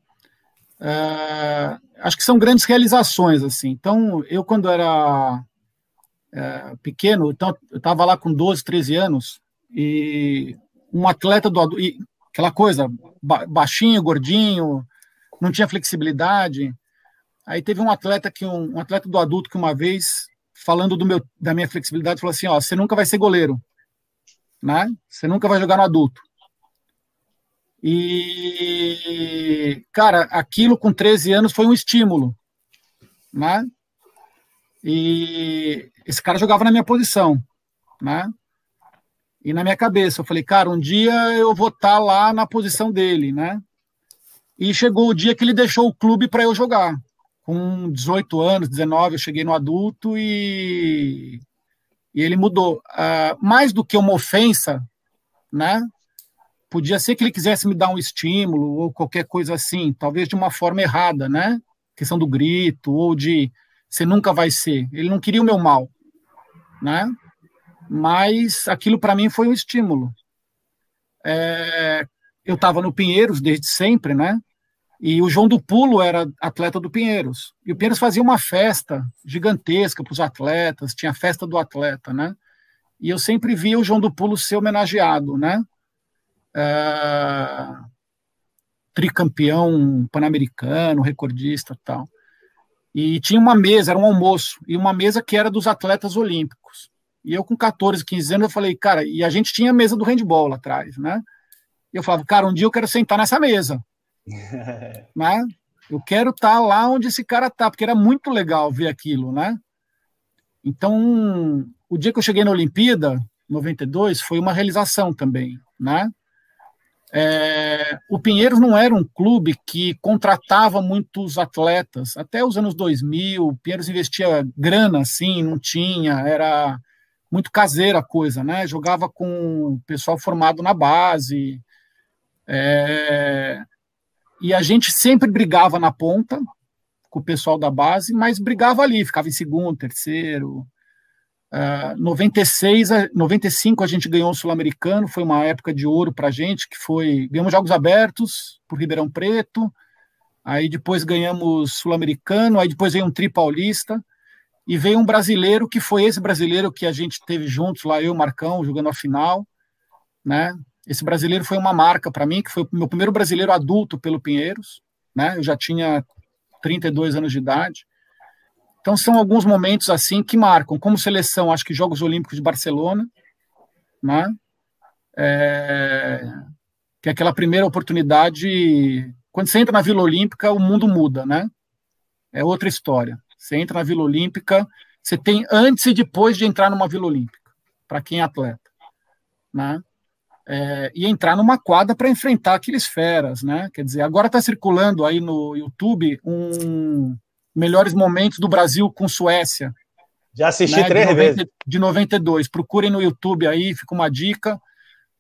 É, acho que são grandes realizações, assim. Então, eu, quando era é, pequeno, então, eu estava lá com 12, 13 anos, e um atleta do e aquela coisa, baixinho, gordinho, não tinha flexibilidade. Aí teve um atleta que um, um, atleta do adulto que uma vez falando do meu da minha flexibilidade falou assim, ó, você nunca vai ser goleiro, né? Você nunca vai jogar no adulto. E cara, aquilo com 13 anos foi um estímulo, né? E esse cara jogava na minha posição, né? E na minha cabeça, eu falei, cara, um dia eu vou estar tá lá na posição dele, né? E chegou o dia que ele deixou o clube para eu jogar, com 18 anos, 19, eu cheguei no adulto e, e ele mudou. Uh, mais do que uma ofensa, né? Podia ser que ele quisesse me dar um estímulo ou qualquer coisa assim, talvez de uma forma errada, né? Questão do grito ou de você nunca vai ser. Ele não queria o meu mal, né? Mas aquilo para mim foi um estímulo. É, eu estava no Pinheiros desde sempre, né? E o João do Pulo era atleta do Pinheiros. E o Pinheiros fazia uma festa gigantesca para os atletas, tinha a festa do atleta, né? E eu sempre via o João do Pulo ser homenageado, né? É... Tricampeão pan-americano, recordista tal. E tinha uma mesa, era um almoço, e uma mesa que era dos atletas olímpicos. E eu, com 14, 15 anos, eu falei, cara, e a gente tinha a mesa do handball lá atrás, né? E eu falava, cara, um dia eu quero sentar nessa mesa. né? Eu quero estar tá lá onde esse cara tá, porque era muito legal ver aquilo, né? Então, o dia que eu cheguei na Olimpíada, 92, foi uma realização também, né? É, o Pinheiros não era um clube que contratava muitos atletas. Até os anos 2000, o Pinheiros investia grana, assim, não tinha, era muito caseira a coisa, né? Jogava com o pessoal formado na base. É, e a gente sempre brigava na ponta com o pessoal da base, mas brigava ali, ficava em segundo, terceiro. Uh, 96, 95 a gente ganhou o Sul-Americano, foi uma época de ouro para a gente, que foi ganhamos Jogos Abertos por Ribeirão Preto, aí depois ganhamos Sul-Americano, aí depois veio um Tri Paulista e veio um brasileiro que foi esse brasileiro que a gente teve juntos lá, eu, Marcão, jogando a final, né? Esse brasileiro foi uma marca para mim, que foi o meu primeiro brasileiro adulto pelo Pinheiros, né? Eu já tinha 32 anos de idade. Então são alguns momentos assim que marcam, como seleção, acho que Jogos Olímpicos de Barcelona, né? É, que é aquela primeira oportunidade, quando você entra na Vila Olímpica, o mundo muda, né? É outra história. Você entra na Vila Olímpica, você tem antes e depois de entrar numa Vila Olímpica, para quem é atleta, né? é, e entrar numa quadra para enfrentar aqueles feras, né? Quer dizer, agora está circulando aí no YouTube um melhores momentos do Brasil com Suécia. Já assisti né? três de 90, vezes. De 92. Procurem no YouTube aí, fica uma dica.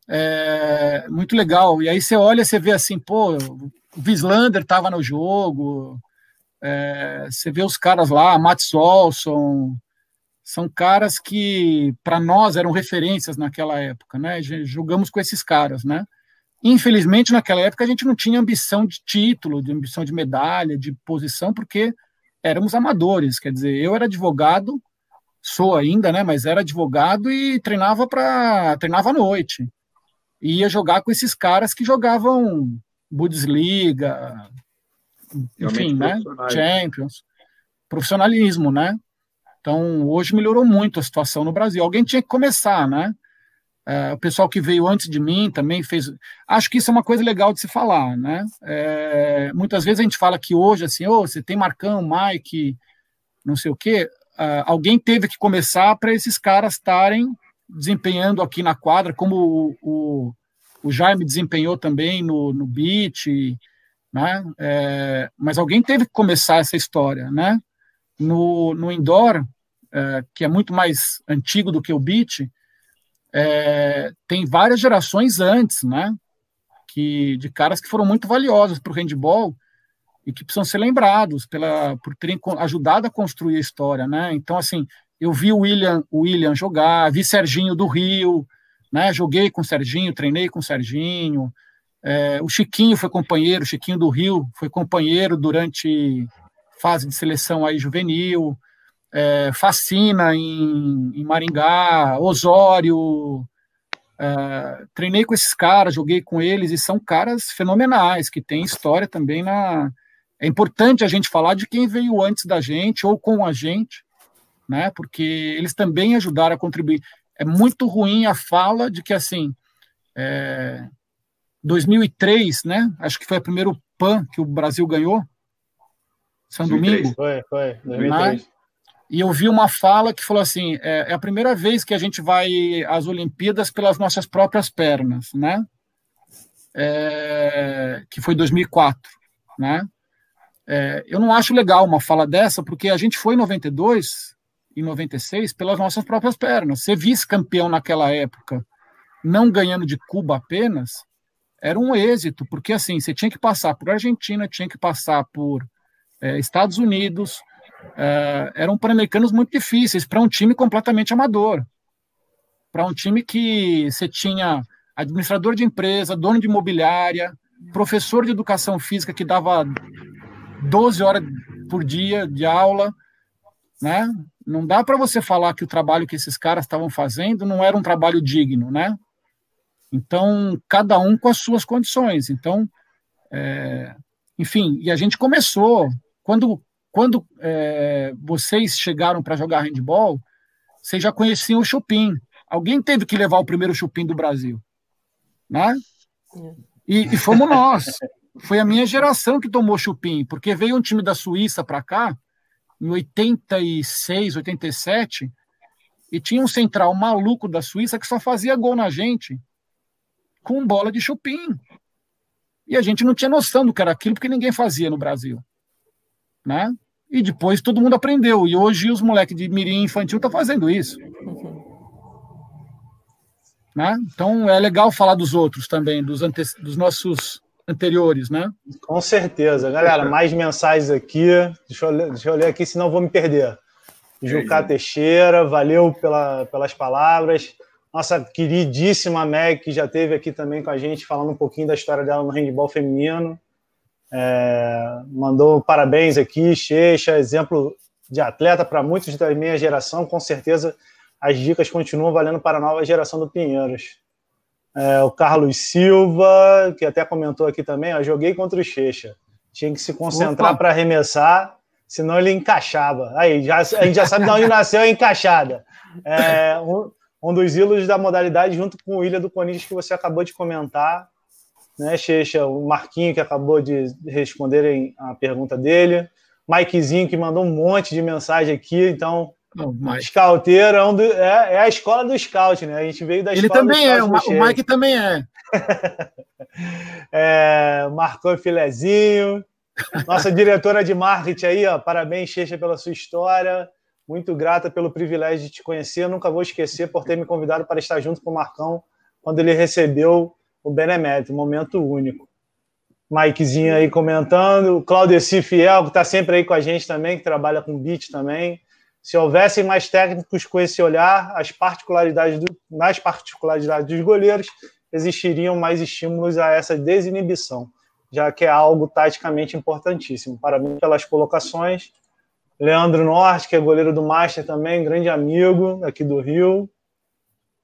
É, muito legal. E aí você olha, você vê assim, pô, o Wislander estava no jogo. É, você vê os caras lá, Mats Olson, são caras que para nós eram referências naquela época, né? Jogamos com esses caras, né? Infelizmente naquela época a gente não tinha ambição de título, de ambição de medalha, de posição, porque éramos amadores. Quer dizer, eu era advogado, sou ainda, né? Mas era advogado e treinava para treinava à noite. E ia jogar com esses caras que jogavam Bundesliga, enfim, né? Champions, profissionalismo, né? Então, hoje melhorou muito a situação no Brasil. Alguém tinha que começar, né? É, o pessoal que veio antes de mim também fez. Acho que isso é uma coisa legal de se falar, né? É, muitas vezes a gente fala que hoje, assim, oh, você tem Marcão, Mike, não sei o quê. Uh, alguém teve que começar para esses caras estarem desempenhando aqui na quadra, como o, o, o Jaime desempenhou também no, no beat, né? É, mas alguém teve que começar essa história, né? No, no indoor, é, que é muito mais antigo do que o beat, é, tem várias gerações antes, né? Que, de caras que foram muito valiosos para o handball e que precisam ser lembrados pela, por terem ajudado a construir a história, né? Então, assim, eu vi o William, o William jogar, vi Serginho do Rio, né? Joguei com o Serginho, treinei com o Serginho. É, o Chiquinho foi companheiro, o Chiquinho do Rio foi companheiro durante fase de seleção aí juvenil, é, Fascina em, em, Maringá, Osório. É, treinei com esses caras, joguei com eles e são caras fenomenais que têm história também na. É importante a gente falar de quem veio antes da gente ou com a gente, né? Porque eles também ajudaram a contribuir. É muito ruim a fala de que assim, é, 2003, né? Acho que foi o primeiro PAN que o Brasil ganhou. São 2003. Domingo. Foi, foi, 2003. Né? E eu vi uma fala que falou assim: é, é, a primeira vez que a gente vai às Olimpíadas pelas nossas próprias pernas, né? É, que foi 2004, né? É, eu não acho legal uma fala dessa, porque a gente foi em 92 e 96 pelas nossas próprias pernas. Ser vice-campeão naquela época, não ganhando de Cuba apenas, era um êxito, porque assim, você tinha que passar por Argentina, tinha que passar por é, Estados Unidos, é, eram pan-americanos muito difíceis para um time completamente amador, para um time que você tinha administrador de empresa, dono de imobiliária, professor de educação física que dava 12 horas por dia de aula, né? Não dá para você falar que o trabalho que esses caras estavam fazendo não era um trabalho digno, né? Então, cada um com as suas condições. Então, é, enfim, e a gente começou, quando, quando é, vocês chegaram para jogar handball, vocês já conheciam o Chupim. Alguém teve que levar o primeiro Chupim do Brasil, né? E, e fomos nós. Foi a minha geração que tomou Chupim, porque veio um time da Suíça para cá, em 86, 87, e tinha um central maluco da Suíça que só fazia gol na gente com bola de chupim. E a gente não tinha noção do que era aquilo, porque ninguém fazia no Brasil. Né? E depois todo mundo aprendeu. E hoje os moleques de mirim infantil estão tá fazendo isso. Né? Então é legal falar dos outros também, dos, ante... dos nossos anteriores, né? Com certeza. Galera, mais mensagens aqui. Deixa eu ler, deixa eu ler aqui, senão eu vou me perder. Jucá Teixeira, valeu pela, pelas palavras nossa queridíssima Meg, que já esteve aqui também com a gente, falando um pouquinho da história dela no handball feminino. É, mandou parabéns aqui, Checha, exemplo de atleta para muitos da minha geração. Com certeza as dicas continuam valendo para a nova geração do Pinheiros. É, o Carlos Silva, que até comentou aqui também, ó, joguei contra o Checha. Tinha que se concentrar para arremessar, senão ele encaixava. Aí, já, a gente já sabe de onde nasceu a encaixada. É, um, um dos ídolos da modalidade, junto com o William do Corinthians, que você acabou de comentar, né, Checha? O Marquinho, que acabou de responder a pergunta dele, Mikezinho, que mandou um monte de mensagem aqui, então. Mike. Scouteiro é, um do, é, é, a escola do scout, né? A gente veio da Ele também é, o, o Mike também é. é marcou filezinho. Nossa diretora de marketing aí, ó, parabéns, Checha, pela sua história. Muito grata pelo privilégio de te conhecer. Eu nunca vou esquecer por ter me convidado para estar junto com o Marcão quando ele recebeu o Benemérito, momento único. Mikezinho aí comentando, Claudeci Fiel, que está sempre aí com a gente também, que trabalha com beat também. Se houvessem mais técnicos com esse olhar, as particularidades do, nas particularidades dos goleiros, existiriam mais estímulos a essa desinibição, já que é algo taticamente importantíssimo. Parabéns pelas colocações Leandro Norte, que é goleiro do Master também, grande amigo aqui do Rio.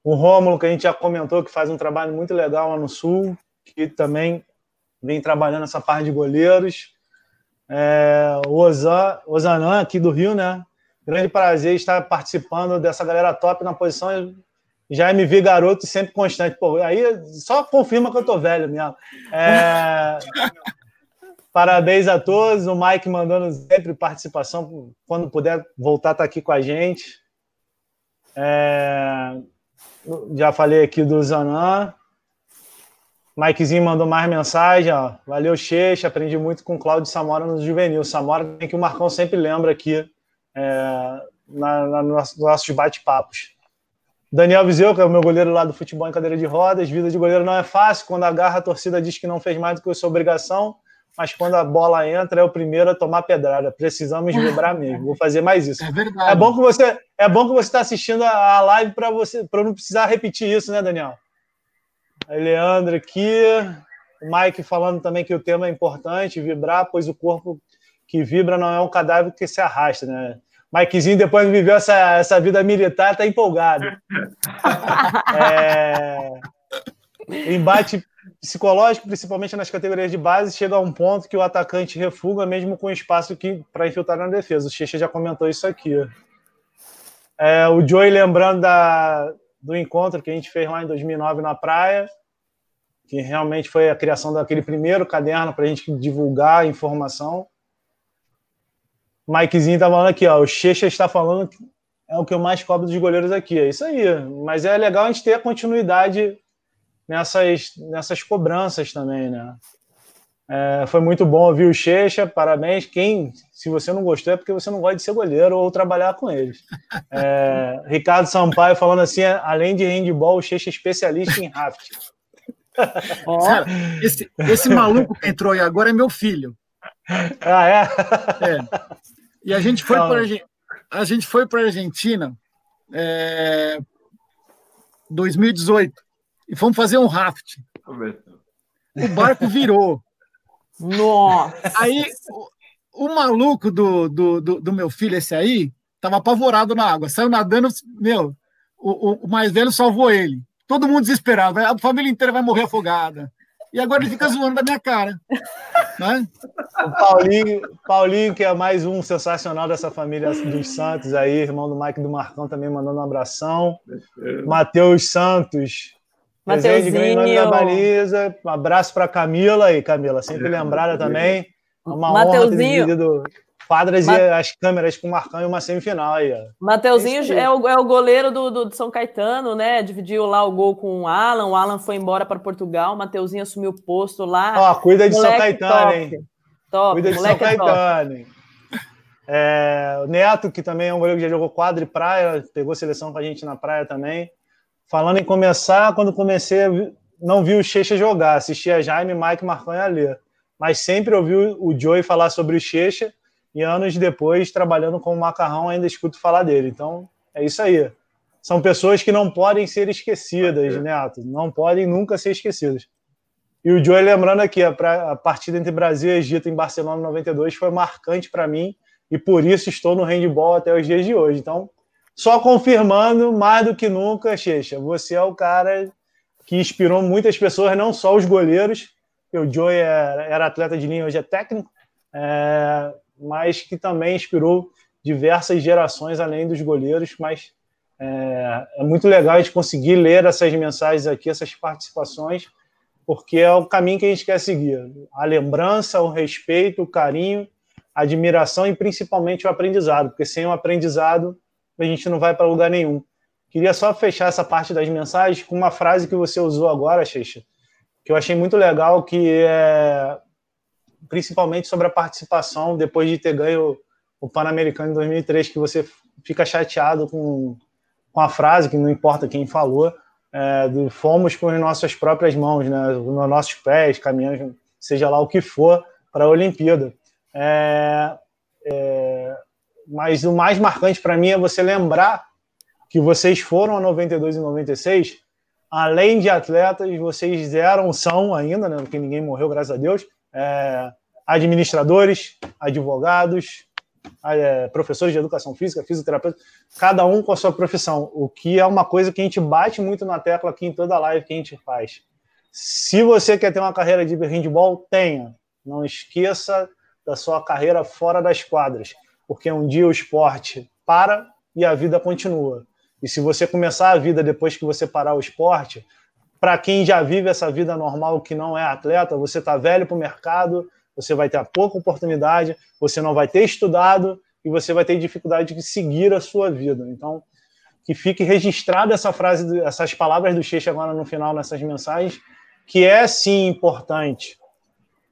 O Rômulo, que a gente já comentou, que faz um trabalho muito legal lá no Sul, que também vem trabalhando essa parte de goleiros. É, o Ozan, Ozanã, aqui do Rio, né? Grande prazer estar participando dessa galera top na posição. Já me vi garoto sempre constante. Pô, aí só confirma que eu tô velho mesmo. É, Parabéns a todos. O Mike mandando sempre participação. Quando puder voltar, tá aqui com a gente. É... Já falei aqui do Zanan. Mikezinho mandou mais mensagem. Ó. Valeu, Checha. Aprendi muito com o Cláudio Samora no Juvenil. Samora tem que o Marcão sempre lembra aqui é... na, na, nos nossos bate-papos. Daniel Vizeu, que é o meu goleiro lá do futebol em cadeira de rodas. Vida de goleiro não é fácil. Quando agarra, a torcida diz que não fez mais do que a sua obrigação mas quando a bola entra é o primeiro a tomar pedrada. Precisamos vibrar mesmo. Vou fazer mais isso. É verdade. É bom que você é bom que você está assistindo a live para você para não precisar repetir isso, né, Daniel? Aí, Leandro aqui, o Mike falando também que o tema é importante, vibrar, pois o corpo que vibra não é um cadáver que se arrasta, né? Mikezinho, depois de viver essa, essa vida militar, está empolgado. É... Embate psicológico, principalmente nas categorias de base, chega a um ponto que o atacante refuga mesmo com espaço para infiltrar na defesa. O Checha já comentou isso aqui. É, o Joey lembrando da, do encontro que a gente fez lá em 2009 na praia, que realmente foi a criação daquele primeiro caderno para a gente divulgar a informação. Mikezinho está falando aqui, ó, o Checha está falando que é o que eu mais cobro dos goleiros aqui. É isso aí. Mas é legal a gente ter a continuidade nessas, nessas cobranças também, né? É, foi muito bom ouvir o Checha, parabéns. Quem, se você não gostou, é porque você não gosta de ser goleiro ou trabalhar com eles. É, Ricardo Sampaio falando assim: além de handball, o Checha é especialista em raft. Oh. esse, esse maluco que entrou aí agora é meu filho. Ah, é? é. E a gente foi para a gente foi para Argentina é, 2018 e fomos fazer um raft. O barco virou. Nossa! Aí o, o maluco do, do, do, do, meu filho, esse aí, tava apavorado na água. Saiu nadando, meu, o, o, mais velho salvou ele. Todo mundo desesperado, a família inteira vai morrer afogada. E agora ele fica zoando da minha cara. Né? O Paulinho, Paulinho, que é mais um sensacional dessa família dos Santos aí, irmão do Mike do Marcão, também mandando um abração. Matheus Santos, Presente grande nome da baliza. Um abraço para Camila aí, Camila, sempre lembrada também. Uma Mateuzinho. honra ter dividido quadras Mat... e as câmeras com o Marcão em uma semifinal aí. Ó. Mateuzinho é o, é o goleiro do, do, do, São Caetano, né? Dividiu lá o gol com o Alan. O Alan foi embora para Portugal. O Mateuzinho assumiu o posto lá. Ó, cuida de moleque São Caetano, top. hein? Top, cuida de São é Caetano, hein? É, o Neto, que também é um goleiro que já jogou quadra e praia, pegou seleção com a gente na praia também. Falando em começar, quando comecei, não vi o Checha jogar, assistia Jaime, Mike, Marcão e Alê. Mas sempre ouvi o Joey falar sobre o Checha e anos depois, trabalhando com o Macarrão, ainda escuto falar dele. Então, é isso aí. São pessoas que não podem ser esquecidas, Neto. Não podem nunca ser esquecidas. E o Joey lembrando aqui, a, partida entre Brasil e Egito em Barcelona 92 foi marcante para mim e por isso estou no handball até os dias de hoje. Então, só confirmando mais do que nunca, Checha, você é o cara que inspirou muitas pessoas, não só os goleiros, o Joey era, era atleta de linha, hoje é técnico, é, mas que também inspirou diversas gerações além dos goleiros, mas é, é, muito legal a gente conseguir ler essas mensagens aqui, essas participações, porque é o caminho que a gente quer seguir. A lembrança, o respeito, o carinho, a admiração e principalmente o aprendizado, porque sem o aprendizado a gente não vai para lugar nenhum. Queria só fechar essa parte das mensagens com uma frase que você usou agora, Xeixa, que eu achei muito legal, que é principalmente sobre a participação depois de ter ganho o Pan-Americano em 2003, que você fica chateado com, com a frase, que não importa quem falou, é, do fomos com as nossas próprias mãos, né, nos nossos pés, caminhando, seja lá o que for, para a Olimpíada. É, é, mas o mais marcante para mim é você lembrar que vocês foram a 92 e 96, além de atletas, vocês eram, são ainda, né, porque ninguém morreu, graças a Deus, é, administradores, advogados, é, professores de educação física, fisioterapeutas, cada um com a sua profissão, o que é uma coisa que a gente bate muito na tecla aqui em toda live que a gente faz. Se você quer ter uma carreira de handball, tenha. Não esqueça da sua carreira fora das quadras porque um dia o esporte para e a vida continua. E se você começar a vida depois que você parar o esporte, para quem já vive essa vida normal que não é atleta, você está velho para o mercado, você vai ter pouca oportunidade, você não vai ter estudado e você vai ter dificuldade de seguir a sua vida. Então, que fique registrada essa frase, essas palavras do Cheche agora no final nessas mensagens, que é sim importante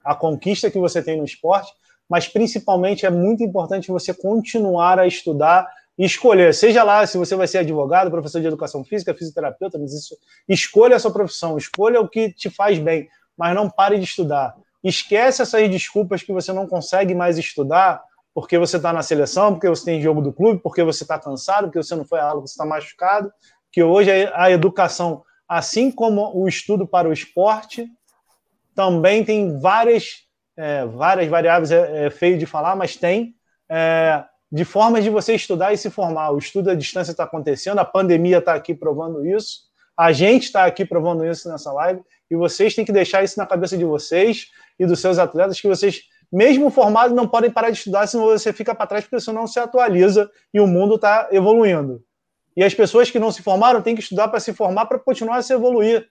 a conquista que você tem no esporte, mas principalmente é muito importante você continuar a estudar e escolher, seja lá se você vai ser advogado, professor de educação física, fisioterapeuta, mas isso, escolha a sua profissão, escolha o que te faz bem, mas não pare de estudar. Esquece essas desculpas que você não consegue mais estudar porque você está na seleção, porque você tem jogo do clube, porque você está cansado, porque você não foi a aula, você está machucado. Que hoje a educação, assim como o estudo para o esporte, também tem várias é, várias variáveis, é, é, feio de falar, mas tem, é, de formas de você estudar e se formar. O estudo à distância está acontecendo, a pandemia está aqui provando isso, a gente está aqui provando isso nessa live, e vocês têm que deixar isso na cabeça de vocês e dos seus atletas, que vocês, mesmo formados, não podem parar de estudar, senão você fica para trás, porque senão não se atualiza e o mundo está evoluindo. E as pessoas que não se formaram têm que estudar para se formar, para continuar a se evoluir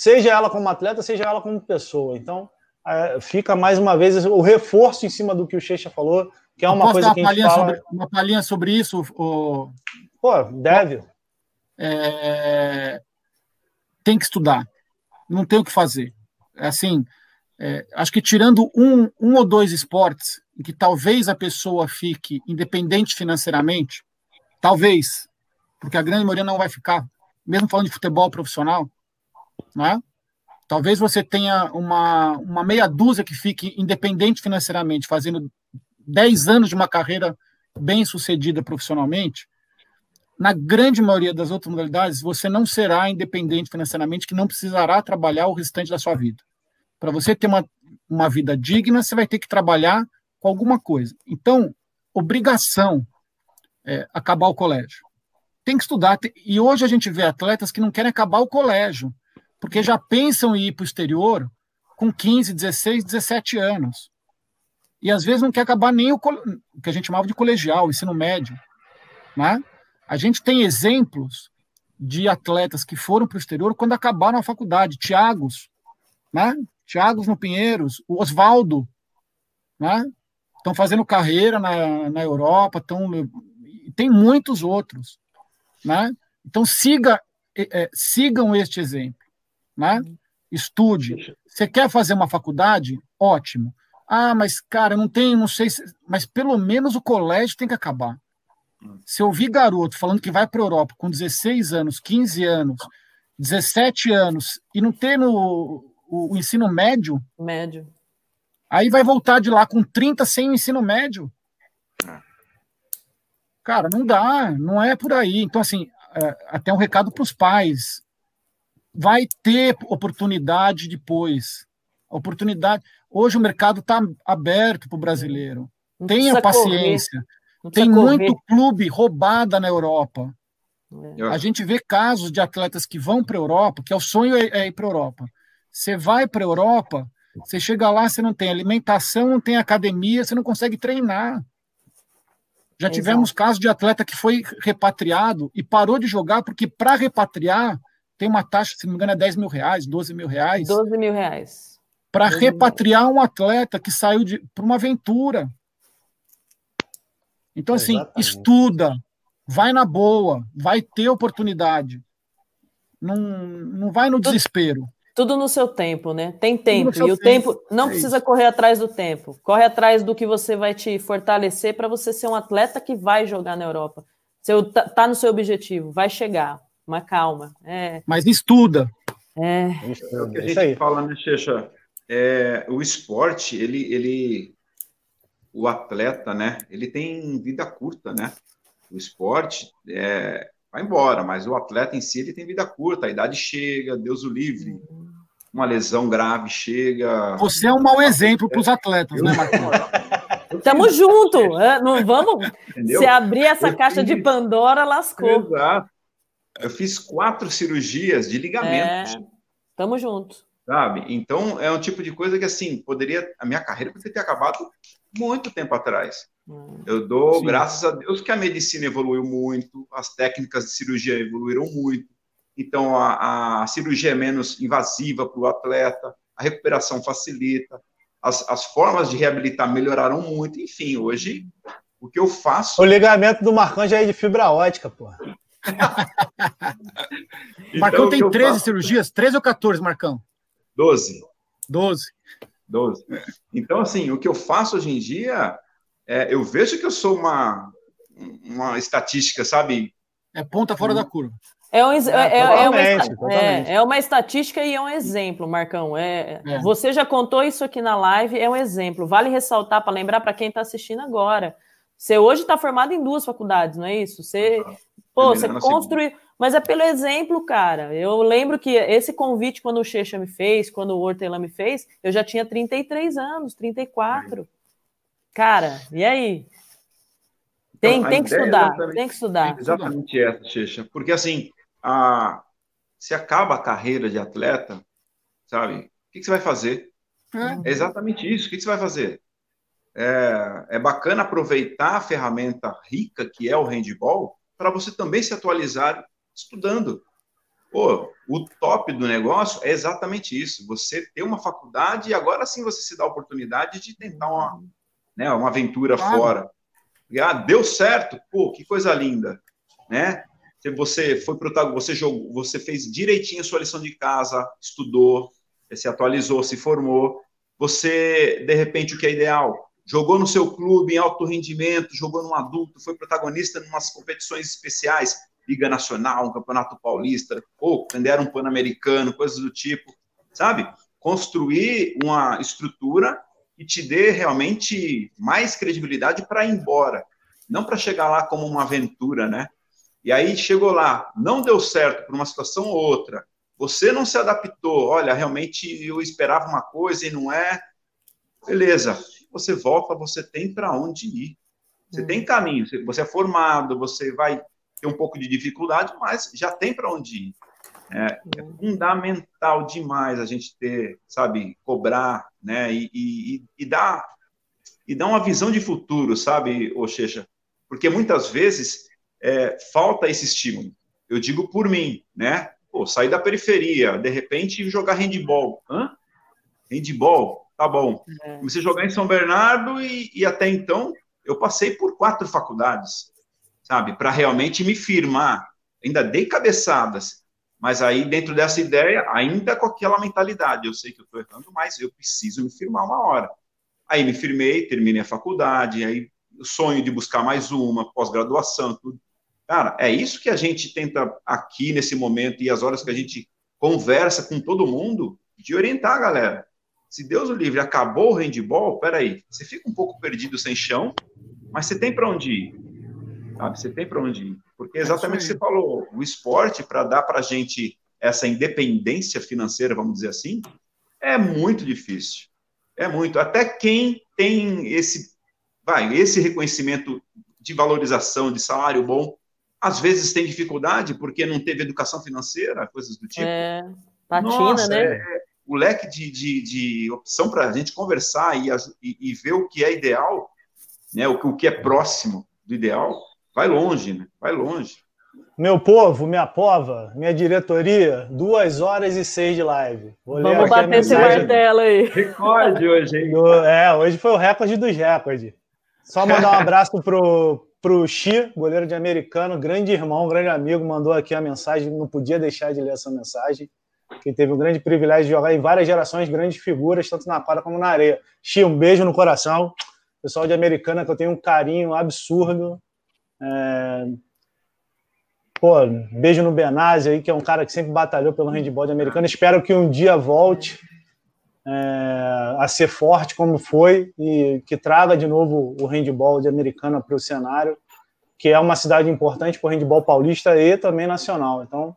seja ela como atleta, seja ela como pessoa. Então, é, fica mais uma vez o reforço em cima do que o Checha falou, que é uma coisa que a gente fala... Sobre, uma palhinha sobre isso? O... Pô, deve. É... Tem que estudar. Não tem o que fazer. Assim, é, acho que tirando um, um ou dois esportes em que talvez a pessoa fique independente financeiramente, talvez, porque a grande maioria não vai ficar, mesmo falando de futebol profissional, né? Talvez você tenha uma, uma meia dúzia que fique independente financeiramente, fazendo 10 anos de uma carreira bem sucedida profissionalmente. Na grande maioria das outras modalidades, você não será independente financeiramente, que não precisará trabalhar o restante da sua vida. Para você ter uma, uma vida digna, você vai ter que trabalhar com alguma coisa. Então, obrigação é acabar o colégio. Tem que estudar. E hoje a gente vê atletas que não querem acabar o colégio, porque já pensam em ir para o exterior com 15, 16, 17 anos. E às vezes não quer acabar nem o, o que a gente chamava de colegial, ensino médio. Né? A gente tem exemplos de atletas que foram para o exterior quando acabaram a faculdade. Tiagos, né? Thiago no Pinheiros, o Oswaldo, né? Estão fazendo carreira na, na Europa, estão, tem muitos outros, né? Então siga, é, sigam este exemplo, né? Estude. Você quer fazer uma faculdade? Ótimo. Ah, mas cara, não tem, não sei, se, mas pelo menos o colégio tem que acabar. Se eu vi garoto falando que vai para a Europa com 16 anos, 15 anos, 17 anos e não ter no, o, o ensino médio. Médio. Aí vai voltar de lá com 30 sem o ensino médio. Cara, não dá, não é por aí. Então, assim, é, até um recado para os pais. Vai ter oportunidade depois. Oportunidade. Hoje o mercado está aberto para o brasileiro. Não Tenha paciência. Tem muito clube roubada na Europa. É. A gente vê casos de atletas que vão para a Europa, que é o sonho é, é ir para a Europa. Você vai para a Europa, você chega lá, você não tem alimentação, não tem academia, você não consegue treinar. Já Exato. tivemos casos de atleta que foi repatriado e parou de jogar porque para repatriar tem uma taxa, se não me engano, é 10 mil reais, 12 mil reais. 12 mil reais. Para repatriar um atleta que saiu para uma aventura. Então, assim, Exatamente. estuda, vai na boa, vai ter oportunidade. Não, não vai no desespero. Tudo no seu tempo, né? Tem tempo. E o tempo, tempo não é precisa isso. correr atrás do tempo. Corre atrás do que você vai te fortalecer para você ser um atleta que vai jogar na Europa. Seu, tá, tá no seu objetivo, vai chegar. Uma calma. É. Mas estuda. É. é o que a gente fala, né, Checha? É, o esporte, ele, ele, o atleta, né? Ele tem vida curta, né? O esporte é, vai embora, mas o atleta em si ele tem vida curta, a idade chega, Deus o livre, uma lesão grave chega. Você é um mau exemplo para os atletas, né, Marcos? Tamo junto, não vamos. Entendeu? Se abrir essa eu caixa fiz... de Pandora, lascou. Exato. Eu fiz quatro cirurgias de ligamentos. É, tamo junto. Sabe? Então é um tipo de coisa que assim poderia a minha carreira poderia ter acabado muito tempo atrás. Hum. Eu dou Sim. graças a Deus que a medicina evoluiu muito, as técnicas de cirurgia evoluíram muito, então a, a cirurgia é menos invasiva para o atleta, a recuperação facilita, as, as formas de reabilitar melhoraram muito, enfim, hoje o que eu faço. O ligamento do Marcão já é de fibra ótica, pô. então, Marcão tem 13 faço... cirurgias? 13 ou 14, Marcão? 12. 12. 12. Então, assim, o que eu faço hoje em dia é, eu vejo que eu sou uma, uma estatística, sabe? É ponta fora da curva. É, um, é, é, é, uma, é, é, uma, estatística e é um exemplo, Marcão. É, é, Você já contou isso aqui na live, é um exemplo. Vale ressaltar para lembrar para quem está assistindo agora. Você hoje está formado em duas faculdades, não é isso? Você, pô, você construiu. Mas é pelo exemplo, cara. Eu lembro que esse convite, quando o Checha me fez, quando o Hortelã me fez, eu já tinha 33 anos, 34. Cara, e aí? Tem, então, tem que estudar, tem que estudar. Exatamente essa, Checha. Porque assim, a, se acaba a carreira de atleta, sabe? O que, que você vai fazer? É. é exatamente isso. O que, que você vai fazer? É, é, bacana aproveitar a ferramenta rica que é o handball para você também se atualizar estudando. Pô, o top do negócio é exatamente isso. Você ter uma faculdade e agora sim você se dá a oportunidade de tentar uma, né? Uma aventura claro. fora. E, ah, deu certo, pô, que coisa linda, né? Você foi protagonista, você jogou, você fez direitinho a sua lição de casa, estudou, se atualizou, se formou. você, de repente, o que é ideal? Jogou no seu clube em alto rendimento, jogou no adulto, foi protagonista em umas competições especiais, Liga Nacional, um Campeonato Paulista, ou era um Pan-Americano, coisas do tipo, sabe? Construir uma estrutura que te dê realmente mais credibilidade para ir embora, não para chegar lá como uma aventura, né? E aí chegou lá, não deu certo por uma situação ou outra, você não se adaptou, olha, realmente eu esperava uma coisa e não é. Beleza, você volta, você tem para onde ir. Você tem caminho, você é formado, você vai ter um pouco de dificuldade, mas já tem para onde ir. É, é, fundamental demais a gente ter, sabe, cobrar, né, e, e, e, dar, e dar uma visão de futuro, sabe, Oxexa? Porque muitas vezes é, falta esse estímulo. Eu digo por mim, né? Pô, sair da periferia, de repente jogar handball. Hã? Handball, tá bom. É. Comecei a jogar em São Bernardo e, e até então eu passei por quatro faculdades, sabe? Para realmente me firmar. Ainda dei cabeçadas, mas aí dentro dessa ideia, ainda com aquela mentalidade, eu sei que eu estou errando, mas eu preciso me firmar uma hora. Aí me firmei, terminei a faculdade, aí o sonho de buscar mais uma, pós-graduação, tudo. Cara, é isso que a gente tenta aqui nesse momento e as horas que a gente conversa com todo mundo, de orientar a galera. Se Deus o livre acabou o handball, peraí, você fica um pouco perdido sem chão, mas você tem para onde ir. Sabe? Você tem para onde ir. Porque é exatamente o que você falou, o esporte, para dar para a gente essa independência financeira, vamos dizer assim, é muito difícil. É muito. Até quem tem esse, vai, esse reconhecimento de valorização, de salário bom, às vezes tem dificuldade porque não teve educação financeira, coisas do tipo. É, patina, Nossa, né? É, o leque de, de, de opção para a gente conversar e, e, e, ver o que é ideal, né, o, o que é próximo do ideal, vai longe, né? Vai longe. Meu povo, minha pova, minha diretoria, duas horas e seis de live. Vou Vamos bater esse martelo aí. Recorde hoje, hein? É, hoje foi o recorde dos recordes. Só mandar um abraço pro, para o Xi, goleiro de americano, grande irmão, grande amigo, mandou aqui a mensagem, não podia deixar de ler essa mensagem, que teve o grande privilégio de jogar em várias gerações, grandes figuras, tanto na quadra como na areia. Xi, um beijo no coração. Pessoal de americana que eu tenho um carinho absurdo. É... Pô, beijo no Benazzi aí, que é um cara que sempre batalhou pelo handball de americana. Espero que um dia volte é, a ser forte como foi e que traga de novo o handball de Americana para o cenário, que é uma cidade importante para o handball paulista e também nacional. Então,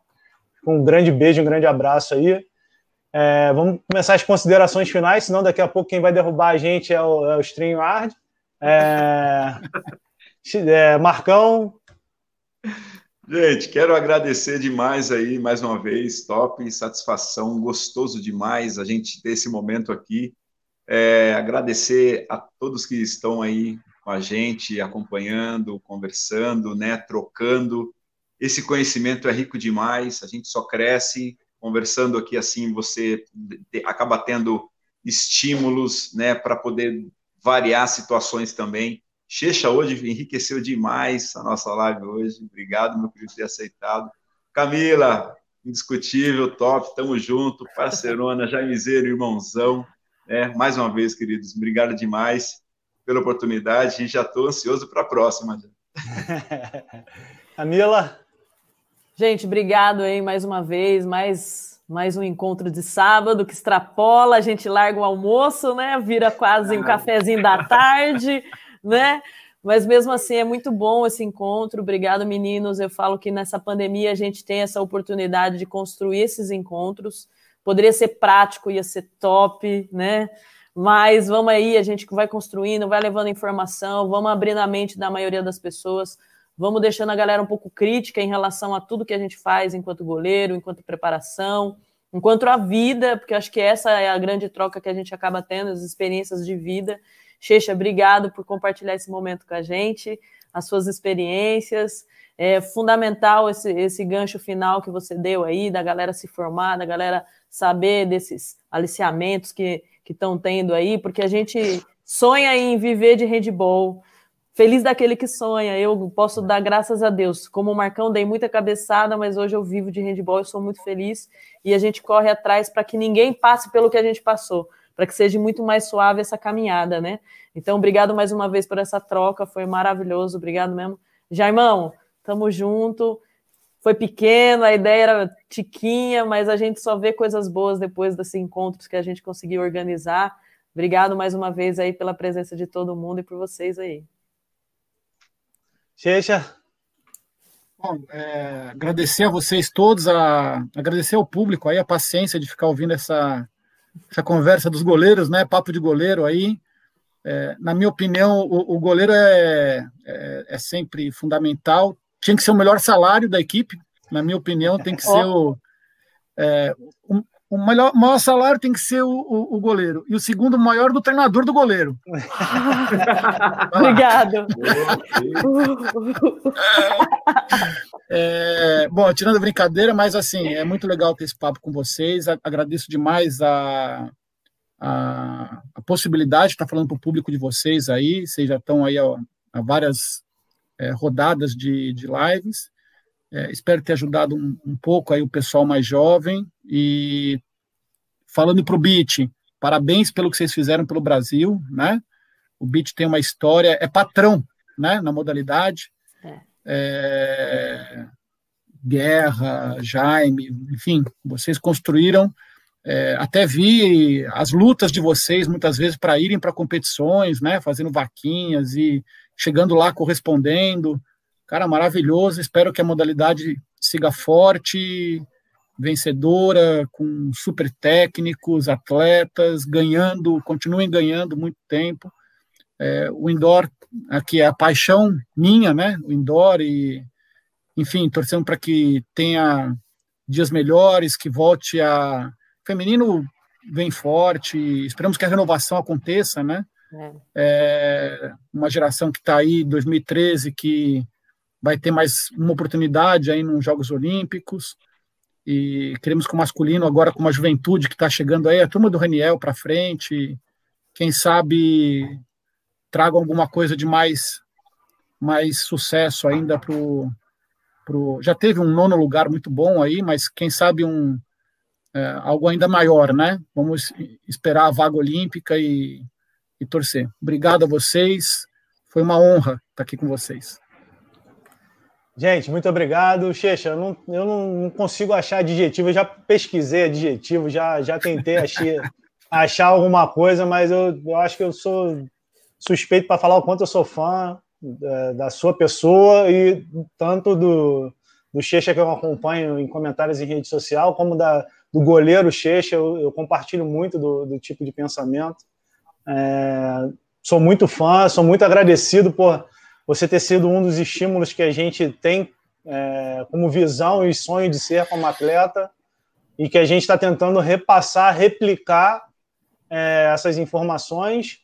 um grande beijo, um grande abraço aí. É, vamos começar as considerações finais, senão daqui a pouco quem vai derrubar a gente é o, é o StreamYard. É, é, Marcão, Gente, quero agradecer demais aí, mais uma vez, top, satisfação, gostoso demais a gente ter esse momento aqui. É, agradecer a todos que estão aí com a gente, acompanhando, conversando, né, trocando. Esse conhecimento é rico demais, a gente só cresce conversando aqui assim, você acaba tendo estímulos, né, para poder variar situações também. Checha hoje enriqueceu demais a nossa live hoje. Obrigado, meu querido, por ter aceitado. Camila, indiscutível, top, tamo junto, parceirona, Jaimezeiro, irmãozão. Né? Mais uma vez, queridos, obrigado demais pela oportunidade e já estou ansioso para a próxima. Camila? Gente, obrigado aí mais uma vez, mais, mais um encontro de sábado que extrapola, a gente larga o almoço, né? Vira quase um cafezinho da tarde né? Mas mesmo assim é muito bom esse encontro. Obrigado, meninos. Eu falo que nessa pandemia a gente tem essa oportunidade de construir esses encontros. Poderia ser prático, ia ser top, né? Mas vamos aí, a gente vai construindo, vai levando informação, vamos abrindo a mente da maioria das pessoas, vamos deixando a galera um pouco crítica em relação a tudo que a gente faz enquanto goleiro, enquanto preparação, enquanto a vida, porque acho que essa é a grande troca que a gente acaba tendo, as experiências de vida. Checha, obrigado por compartilhar esse momento com a gente, as suas experiências. É fundamental esse, esse gancho final que você deu aí, da galera se formar, da galera saber desses aliciamentos que estão tendo aí, porque a gente sonha em viver de handball. Feliz daquele que sonha. Eu posso dar graças a Deus. Como o Marcão, dei muita cabeçada, mas hoje eu vivo de handball, eu sou muito feliz. E a gente corre atrás para que ninguém passe pelo que a gente passou para que seja muito mais suave essa caminhada, né? Então, obrigado mais uma vez por essa troca, foi maravilhoso, obrigado mesmo. Jaimão, tamo junto. Foi pequeno, a ideia era tiquinha, mas a gente só vê coisas boas depois desses encontros que a gente conseguiu organizar. Obrigado mais uma vez aí pela presença de todo mundo e por vocês aí. Checha. Bom, é, agradecer a vocês todos, a, agradecer ao público aí a paciência de ficar ouvindo essa, essa conversa dos goleiros, né? Papo de goleiro aí. É, na minha opinião, o, o goleiro é, é, é, sempre fundamental. Tinha que ser o melhor salário da equipe, na minha opinião, tem que ser o, é, o maior, maior salário tem que ser o, o, o, goleiro. E o segundo maior do treinador do goleiro. Obrigado. É, bom, tirando a brincadeira, mas assim, é muito legal ter esse papo com vocês. Agradeço demais a, a, a possibilidade de estar falando para o público de vocês aí. Vocês já estão aí há várias é, rodadas de, de lives. É, espero ter ajudado um, um, pouco aí o pessoal mais jovem e falando para o Bit, parabéns pelo que vocês fizeram pelo Brasil, né? O Bit tem uma história, é patrão, né? Na modalidade. É. É, Guerra, Jaime, enfim, vocês construíram. É, até vi as lutas de vocês muitas vezes para irem para competições, né? Fazendo vaquinhas e chegando lá correspondendo. Cara, maravilhoso. Espero que a modalidade siga forte, vencedora, com super técnicos, atletas, ganhando, continuem ganhando muito tempo. É, o indoor, aqui é a paixão minha, né? O indoor e, enfim, torcendo para que tenha dias melhores, que volte a. O feminino vem forte, esperamos que a renovação aconteça, né? É. É, uma geração que está aí, 2013, que vai ter mais uma oportunidade aí nos Jogos Olímpicos. E queremos que o masculino, agora com uma juventude que está chegando aí, a turma do Raniel para frente, quem sabe tragam alguma coisa de mais, mais sucesso ainda para o. Pro... Já teve um nono lugar muito bom aí, mas quem sabe um é, algo ainda maior, né? Vamos esperar a vaga olímpica e, e torcer. Obrigado a vocês, foi uma honra estar aqui com vocês. Gente, muito obrigado. Checha, eu não, eu não consigo achar adjetivo, eu já pesquisei adjetivo, já, já tentei achar, achar alguma coisa, mas eu, eu acho que eu sou suspeito para falar o quanto eu sou fã da, é, da sua pessoa e tanto do, do Checha que eu acompanho em comentários em rede social, como da, do goleiro Checha, eu, eu compartilho muito do, do tipo de pensamento. É, sou muito fã, sou muito agradecido por você ter sido um dos estímulos que a gente tem é, como visão e sonho de ser como atleta e que a gente está tentando repassar, replicar é, essas informações,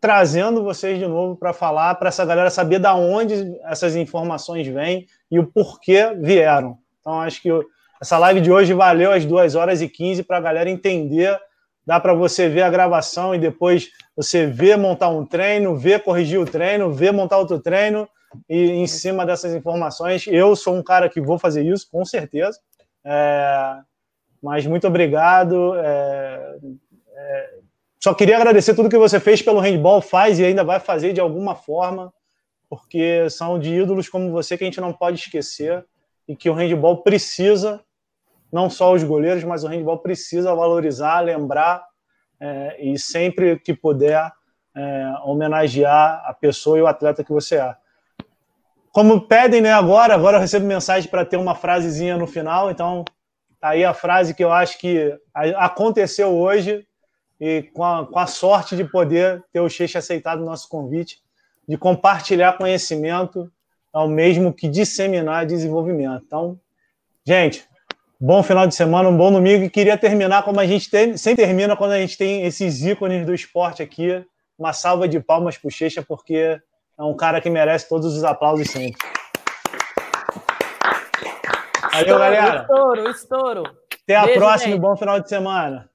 trazendo vocês de novo para falar, para essa galera saber da onde essas informações vêm e o porquê vieram. Então, acho que essa live de hoje valeu as 2 horas e 15 para a galera entender dá para você ver a gravação e depois você ver montar um treino, ver corrigir o treino, ver montar outro treino e em cima dessas informações, eu sou um cara que vou fazer isso, com certeza. É, mas muito obrigado. É, é, só queria agradecer tudo que você fez pelo handball, faz e ainda vai fazer de alguma forma, porque são de ídolos como você que a gente não pode esquecer e que o handball precisa não só os goleiros, mas o handball precisa valorizar, lembrar é, e sempre que puder é, homenagear a pessoa e o atleta que você é. Como pedem né, agora, agora eu recebo mensagem para ter uma frasezinha no final, então tá aí a frase que eu acho que aconteceu hoje e com a, com a sorte de poder ter o Cheixe aceitado o nosso convite, de compartilhar conhecimento ao mesmo que disseminar desenvolvimento. Então, gente, Bom final de semana, um bom domingo. E queria terminar como a gente tem, sempre termina quando a gente tem esses ícones do esporte aqui. Uma salva de palmas pro Checha, porque é um cara que merece todos os aplausos sempre. Valeu, galera. Estouro, estouro. Até a Beijo, próxima e bom final de semana.